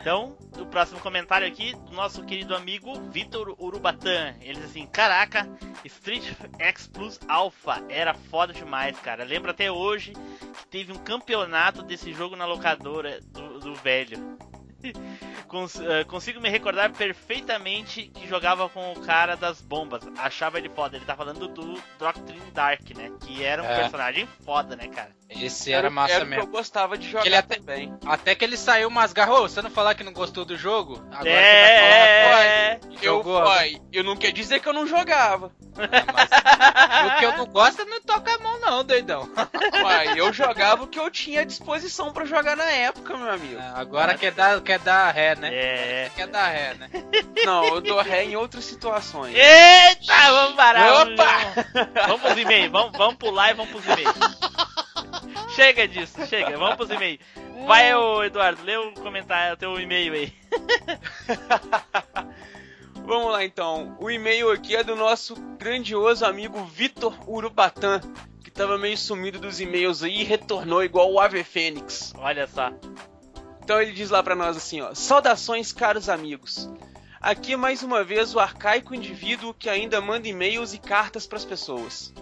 Então, o próximo comentário aqui do nosso querido amigo Vitor Urubatã. Ele diz assim: Caraca, Street X Plus Alpha era foda demais, cara. Lembro até hoje que teve um campeonato desse jogo na locadora do, do velho. [laughs] Cons- eh, consigo me recordar perfeitamente que jogava com o cara das bombas. Achava ele foda. Ele tá falando do Doctrine Dark, né? Que era um É. personagem foda, né, cara? Esse era massa era o que mesmo. eu gostava de jogar Ele até- também. Até que ele saiu umas garras. Ô, você não falar que não gostou do jogo? Agora É, você vai falar, Eu, Jogou, uai, eu não quer dizer que eu não jogava. O que eu não gosto não toca a mão, não, doidão. [laughs] Uai, eu jogava o que eu tinha à disposição pra jogar na época, meu amigo. Agora quer dar, quer dar ré, né? É. Quer dar ré, né? [laughs] Não, eu dou ré em outras situações. Eita, vamos parar. Opa! Vamos, vamos pros e-mails. Vamos, vamos pular e vamos pros [laughs] e-mails. Chega disso, chega. Vamos pros e-mails. [laughs] Vai, ô Eduardo, lê o comentário, o teu e-mail aí. [laughs] Vamos lá então. O e-mail aqui é do nosso grandioso amigo Vitor Urubatã, que tava meio sumido dos e-mails aí e retornou igual o Ave Fênix. Olha só. Então ele diz lá pra nós assim, ó: "Saudações, caros amigos. Aqui mais uma vez o arcaico indivíduo que ainda manda e-mails e cartas pras pessoas.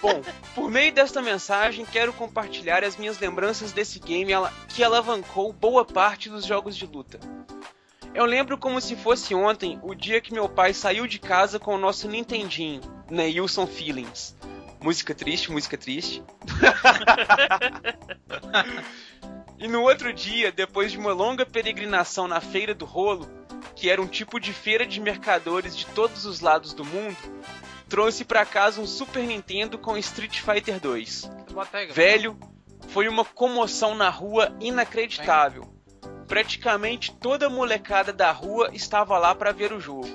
Bom, por meio desta mensagem quero compartilhar as minhas lembranças desse game que alavancou boa parte dos jogos de luta. Eu lembro como se fosse ontem o dia que meu pai saiu de casa com o nosso Nintendinho, Neilson Feelings. Música triste, música triste. [laughs] E no outro dia, depois de uma longa peregrinação na Feira do Rolo, que era um tipo de feira de mercadores de todos os lados do mundo, trouxe pra casa um Super Nintendo com Street Fighter 2. Bota aí, Velho, foi uma comoção na rua inacreditável. Praticamente toda a molecada da rua estava lá pra ver o jogo.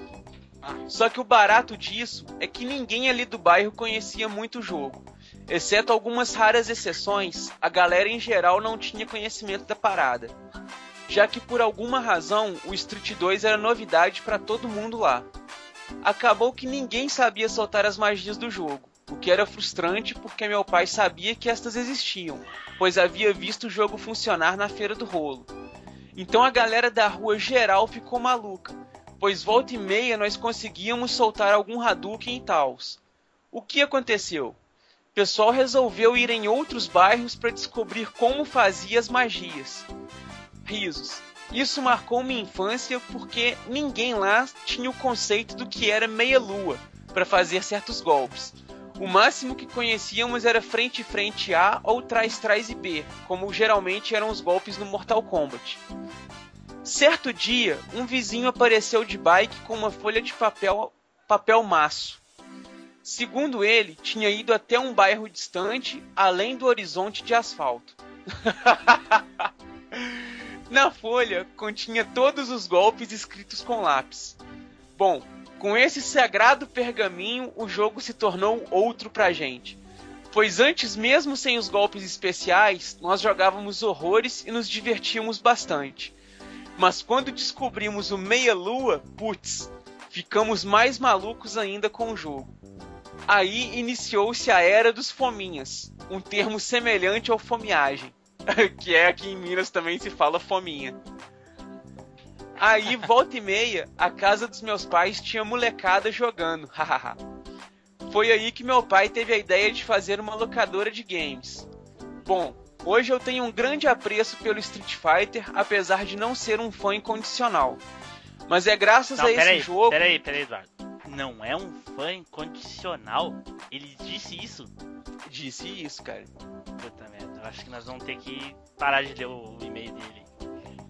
Só que o barato disso é que ninguém ali do bairro conhecia muito o jogo. Exceto algumas raras exceções, a galera em geral não tinha conhecimento da parada. Já que por alguma razão o Street 2 era novidade pra todo mundo lá. Acabou que ninguém sabia soltar as magias do jogo, o que era frustrante porque meu pai sabia que estas existiam, pois havia visto o jogo funcionar na feira do rolo. Então a galera da rua geral ficou maluca, pois volta e meia nós conseguíamos soltar algum Hadouken e tals. O que aconteceu? O pessoal resolveu ir em outros bairros para descobrir como fazia as magias. Risos. Isso marcou minha infância porque ninguém lá tinha o conceito do que era meia-lua para fazer certos golpes. O máximo que conhecíamos era frente frente A ou trás trás e B, como geralmente eram os golpes no Mortal Kombat. Certo dia, um vizinho apareceu de bike com uma folha de papel papel maço. Segundo ele, tinha ido até um bairro distante, além do horizonte de asfalto. [laughs] Na folha continha todos os golpes escritos com lápis. Bom, com esse sagrado pergaminho, o jogo se tornou outro pra gente. Pois antes, mesmo sem os golpes especiais, nós jogávamos horrores e nos divertíamos bastante. Mas quando descobrimos o Meia-Lua, putz, ficamos mais malucos ainda com o jogo. Aí iniciou-se a Era dos Fominhas, um termo semelhante ao fomeagem, [laughs] que é aqui em Minas também se fala fominha. Aí, [laughs] volta e meia, a casa dos meus pais tinha molecada jogando, [laughs] hahaha. Foi aí que meu pai teve a ideia de fazer uma locadora de games. Bom, hoje eu tenho um grande apreço pelo Street Fighter, apesar de não ser um fã incondicional. Mas é graças Não, a esse peraí, jogo. peraí, peraí, Eduardo. Não é um fã incondicional? Ele disse isso? Disse isso, cara. Puta merda, eu acho que nós vamos ter que parar de ler o e-mail dele.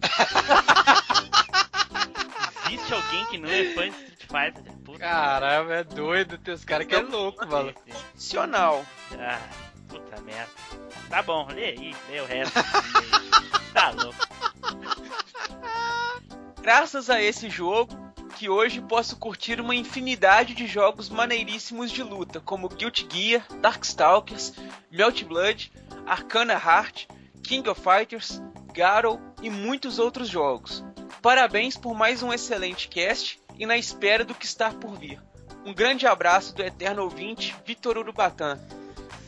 [laughs] Existe alguém que não é fã de Street Fighter? Puta Caramba, é doido. Tem os caras que é louco, mano. Incondicional. Ah, puta merda. Tá bom, lê aí, lê o resto. [laughs] tá louco. Graças a esse jogo, que hoje posso curtir uma infinidade de jogos maneiríssimos de luta, como Guilty Gear, Darkstalkers, Melt Blood, Arcana Heart, King of Fighters, Garou e muitos outros jogos. Parabéns por mais um excelente cast e na espera do que está por vir. Um grande abraço do eterno ouvinte, Vitor Urubatã.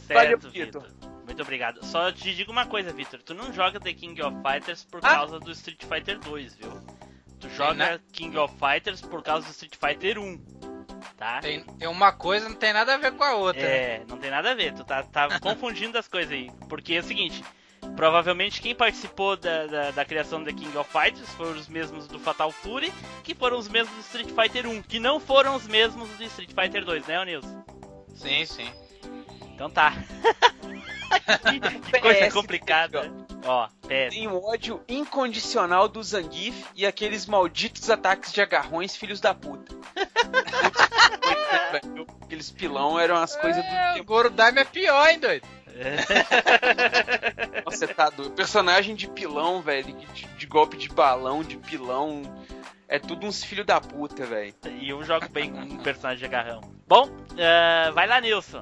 Valeu, Certo, Vitor. Vitor. Muito obrigado. Só te digo uma coisa, Vitor. Tu não joga The King of Fighters por Ah. causa do Street Fighter 2, viu? Tu joga na- King of Fighters por causa do Street Fighter 1. Tá? Tem, tem uma coisa, não tem nada a ver com a outra. É, não tem nada a ver. Tu tá, tá [laughs] confundindo as coisas aí. Porque é o seguinte. Provavelmente quem participou da, da, da criação da King of Fighters foram os mesmos do Fatal Fury, que foram os mesmos do Street Fighter 1, que não foram os mesmos do Street Fighter 2, né, ô Nilson? Sim, sim. Então tá. [laughs] que [laughs] coisa PS, complicada. Ó, PS. Tenho ódio incondicional do Zangief e aqueles malditos ataques de agarrões, filhos da puta. [laughs] aqueles pilão eram as coisas do É, o tempo. Gorodaime é pior, hein, doido? [laughs] Nossa, você tá doido. Personagem de pilão, velho, de, de golpe de balão, de pilão. É tudo uns filhos da puta, velho. E eu jogo bem com um personagem de agarrão. Bom, eh, vai lá, Nilson.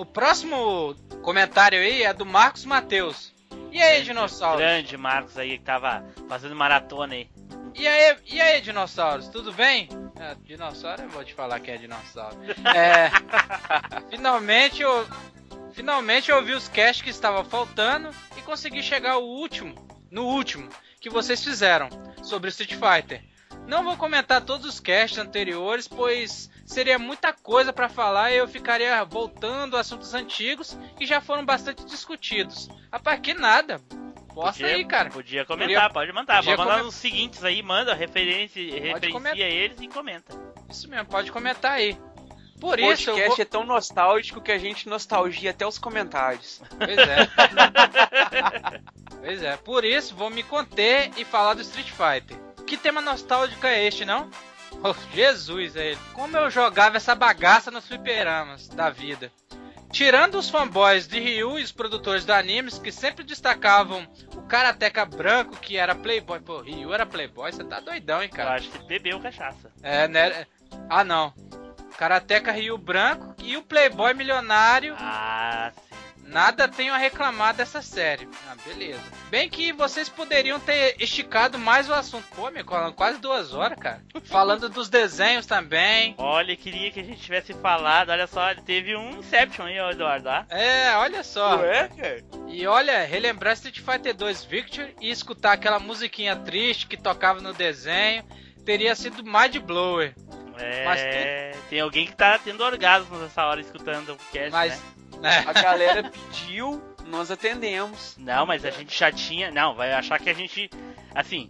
O próximo comentário aí é do Marcos Matheus. E aí, dinossauro? Grande Marcos aí que tava fazendo maratona aí. E aí, e aí, dinossauros, tudo bem? É, dinossauro, eu vou te falar que é dinossauro. É, [laughs] finalmente eu, finalmente eu ouvi os casts que estava faltando e consegui chegar ao último, no último que vocês fizeram sobre Street Fighter. Não vou comentar todos os casts anteriores, pois seria muita coisa para falar e eu ficaria voltando a assuntos antigos que já foram bastante discutidos. Rapaz, que nada. Posta Podia- aí, cara. Podia comentar, Podia- pode mandar. Vou mandar come- os seguintes aí, manda, referência, referencia eles e comenta. Isso mesmo, pode comentar aí. Por O isso, podcast vou... é tão nostálgico que a gente nostalgia até os comentários. Pois é. [laughs] pois é, por isso vou me conter e falar do Street Fighter. Que tema nostálgico é este, não? Oh, Jesus, é ele. Como eu jogava essa bagaça nos fliperamas da vida. Tirando os fanboys de Ryu e os produtores de animes que sempre destacavam o Karateka branco que era playboy. Pô, Ryu era playboy, você tá doidão, hein, Eu cara? acho que bebeu cachaça. É, né? Ah, não. Karateka Ryu branco e o playboy milionário Ah, sim. Nada tenho a reclamar dessa série. Ah, beleza. Bem que vocês poderiam ter esticado mais o assunto. Pô, me colam quase duas horas, cara. [laughs] Falando dos desenhos também. Olha, queria que a gente tivesse falado. Olha só, teve um Inception aí, Eduardo. ó. É, olha só. é, cara? E olha, relembrar Street Fighter 2 Victory e escutar aquela musiquinha triste que tocava no desenho teria sido mind blower. Mas É, tem alguém que tá tendo orgasmo nessa hora escutando o cast, Mas, né? Né? A galera pediu, nós atendemos. Não, mas a gente já tinha. Não, vai achar que a gente. Assim.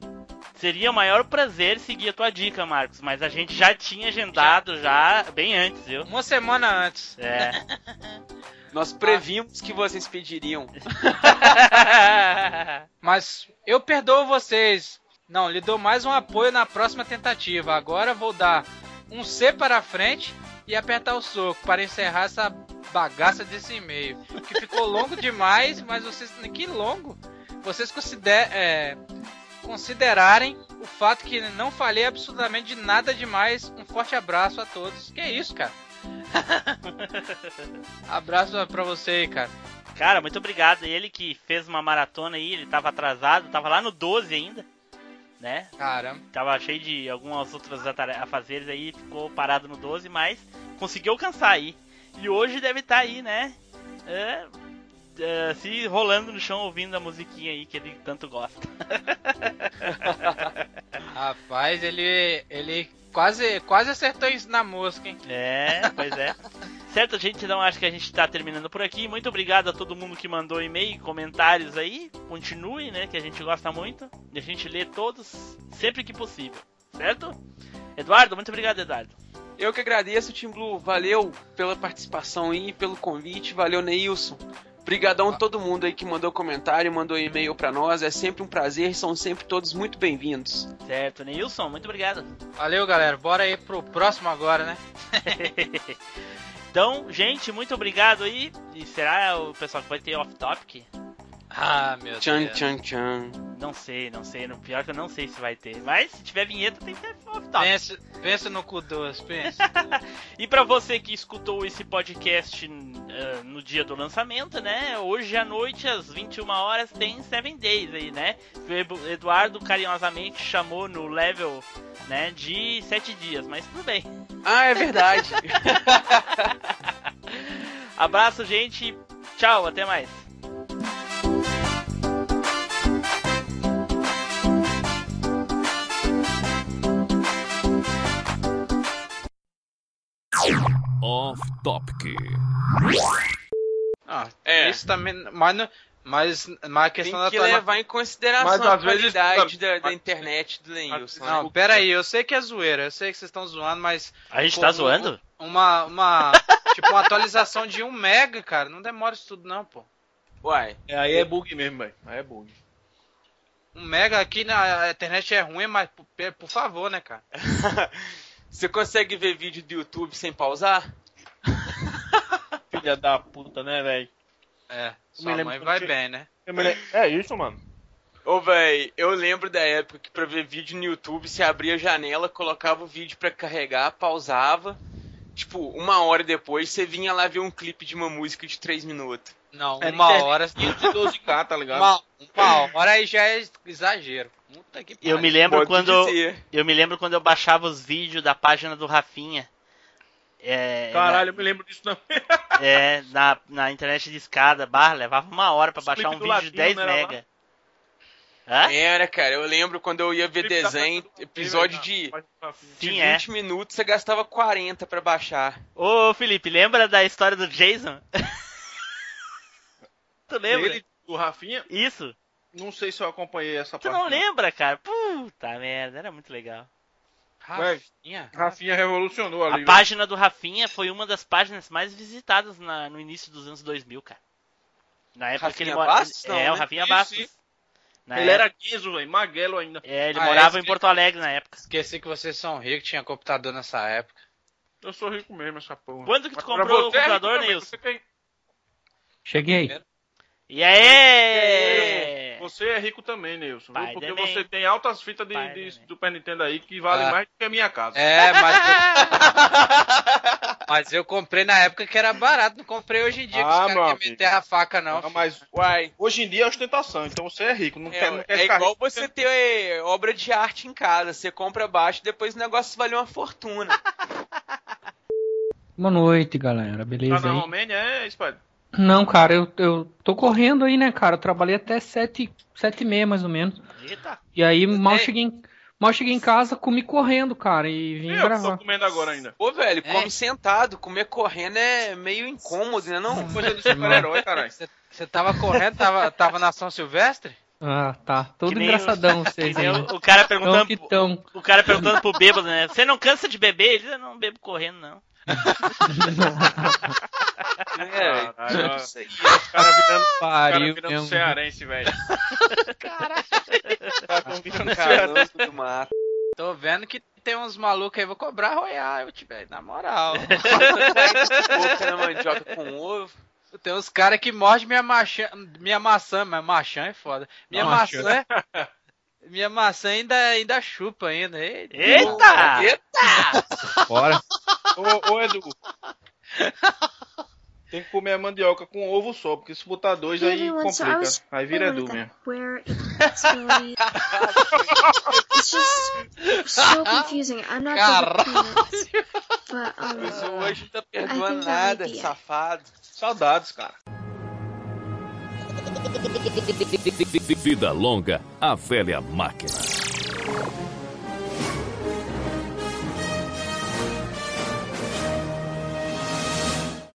Seria o maior prazer seguir a tua dica, Marcos, mas a gente já tinha agendado já bem antes, viu? Uma semana antes. É. [laughs] Nós previmos que vocês pediriam. [laughs] Mas eu perdoo vocês. Não, lhe dou mais um apoio na próxima tentativa. Agora vou dar um C para frente e apertar o soco para encerrar essa bagaça desse e-mail. Que ficou longo demais, mas vocês. Que longo! Vocês consideram. É, considerarem o fato que não falei absolutamente de nada demais. Um forte abraço a todos. Que isso, cara? [laughs] abraço pra você aí, cara. Cara, muito obrigado. Ele que fez uma maratona aí, ele tava atrasado, tava lá no 12 ainda, né? Caramba. Tava cheio de algumas outras afazeres aí, ficou parado no 12, mas conseguiu alcançar aí. E hoje deve estar aí, né? É, é, se rolando no chão ouvindo a musiquinha aí que ele tanto gosta. [laughs] Rapaz, ele ele quase quase acertou isso na mosca, hein? É, pois é. Certo, gente, então acho que a gente tá terminando por aqui. Muito obrigado a todo mundo que mandou e-mail, comentários aí. Continue, né? Que a gente gosta muito. E a gente lê todos sempre que possível. Certo? Eduardo, muito obrigado, Eduardo. Eu que agradeço, Tim Blue. Valeu pela participação aí, pelo convite. Valeu, Neilson. Obrigadão a todo mundo aí que mandou comentário, mandou e-mail pra nós. É sempre um prazer, são sempre todos muito bem-vindos. Certo, Neilson, muito obrigado. Valeu, galera. Bora aí pro próximo agora, né? [laughs] Então, gente, muito obrigado aí. E será o pessoal que vai ter off-topic? Ah, meu Tchan, Deus. tchan, tchan. Não sei, não sei. No pior que eu não sei se vai ter. Mas se tiver vinheta, tem que ter off-topic. Pensa, pensa no cu doce, pensa. [laughs] E pra você que escutou esse podcast eh, no dia do lançamento, né? Hoje à noite, às 21 horas, tem Seven Days aí, né? O Edu- Eduardo carinhosamente chamou no level, né, de 7 dias, mas tudo bem. Ah, é verdade. [laughs] Abraço, gente. Tchau, até mais. Off Topic. Ah, É. Isso também. Mas, mas, mas a questão Tem da que tua- levar em consideração Mas a às vezes- qualidade da, da internet do Lenilson. né? Não, pera aí, eu sei que é zoeira, eu sei que vocês estão zoando, mas. A gente pô, tá um- zoando? Uma. uma [laughs] tipo, uma atualização de 1 mega, cara. Não demora isso tudo, não, pô. Uai, É, aí é bug mesmo, velho. Aí é bug. 1 mega aqui na internet é ruim, mas por, por favor, né, cara? [laughs] você consegue ver vídeo do YouTube sem pausar? [laughs] Filha da puta, né, velho? É, sua mãe vai tinha- bem, né? É isso, mano. Ô, véi, eu lembro da época que pra ver vídeo no YouTube, você abria a janela, colocava o vídeo pra carregar, pausava. Tipo, uma hora depois, você vinha lá ver um clipe de uma música de 3 minutos. Não, É, uma internet hora. 512k, tá ligado? Uma, uma hora aí já é exagero. Puta que Eu pariu. me lembro Pode quando dizer. eu me lembro quando eu baixava os vídeos da página do Rafinha. É, Caralho, eu me lembro disso não. na, [laughs] é, na, na internet de escada, barra, levava uma hora pra Os baixar um vídeo de 10 Latino, não era mega. Hã? Era, cara, eu lembro quando eu ia ver desenho, episódio na- de, de Sim, é. 20 minutos, você gastava 40 pra baixar. Ô Felipe, lembra da história do Jason? [laughs] tu lembra? Ele, o Rafinha, Isso? não sei se eu acompanhei essa Tu parte. não lembra, cara? Puta merda, era muito legal. Rafinha. Rafinha revolucionou ali. A velho. página do Rafinha foi uma das páginas mais visitadas na- no início dos anos 2000, cara. Na época que ele Rafinha mora... Bastos? É, Não, o né? Rafinha Bastos. Na Ele época- era guiso, velho, maguelo ainda. É, ele Ah, morava é, em Porto Alegre na época. Esqueci que vocês são ricos, tinha computador nessa época. Eu sou rico mesmo, essa porra. Quando que tu Agora comprou o é computador, Nilson? Cheguei. E aí? você é rico também, Nilson. Pai Porque você tem altas fitas de, Pai de. Super Nintendo aí que vale Ah. mais do que a minha casa. É, mas. mas eu comprei na época que era barato, não comprei hoje em dia que Ah, os meu caras meter a faca, não. Ah, mas Uai, hoje em dia é ostentação, então você é rico. Não quer, não é, quer é ficar igual rico, você ter é, obra de arte em casa. Você compra baixo, depois o negócio vale uma fortuna. [laughs] Boa noite, galera. Tá Beleza na aí? Romênia, é, Spider? Não, cara, eu, eu tô correndo aí, né, cara? Eu trabalhei até sete, sete e meia, mais ou menos. Eita. E aí, mal tem- cheguei, em, mal cheguei em casa, comi correndo, cara, e vim Eu que tô gravar. comendo agora ainda. Pô, velho, É. come sentado. Comer correndo é meio incômodo, né não? Coisa de super-herói, caralho. Você tava correndo, tava, tava na São Silvestre? Ah, tá. Todo engraçadão [laughs] vocês aí. o, o cara perguntando, pro- tão. o cara perguntando pro bêbado, né? Você não cansa de beber? Ele diz, eu não bebo correndo, não. É, Caralho, isso aí. Cara virando, o cara Pariu virando mesmo. cearense, velho. [laughs] Caralho. Caroço do mato. Tô vendo que tem uns malucos aí, vou cobrar Royal, velho, na moral. [laughs] Boca na mandioca com ovo. tem uns caras que mordem minha maçã, minha maçã, mas maçã é foda. Minha Maçã. Minha maçã ainda, ainda chupa ainda. Eita! Eita! Eita! Bora. Ô, ô Edu. Tem que comer a mandioca com ovo só, porque se botar dois aí complica. Aí vira Edu mesmo. where it's really. it's just so [laughs] confusing. I'm not good with peanuts, but um, Mas hoje não tá perdoando nada, safado. Saudades, cara. Vida longa, a velha máquina.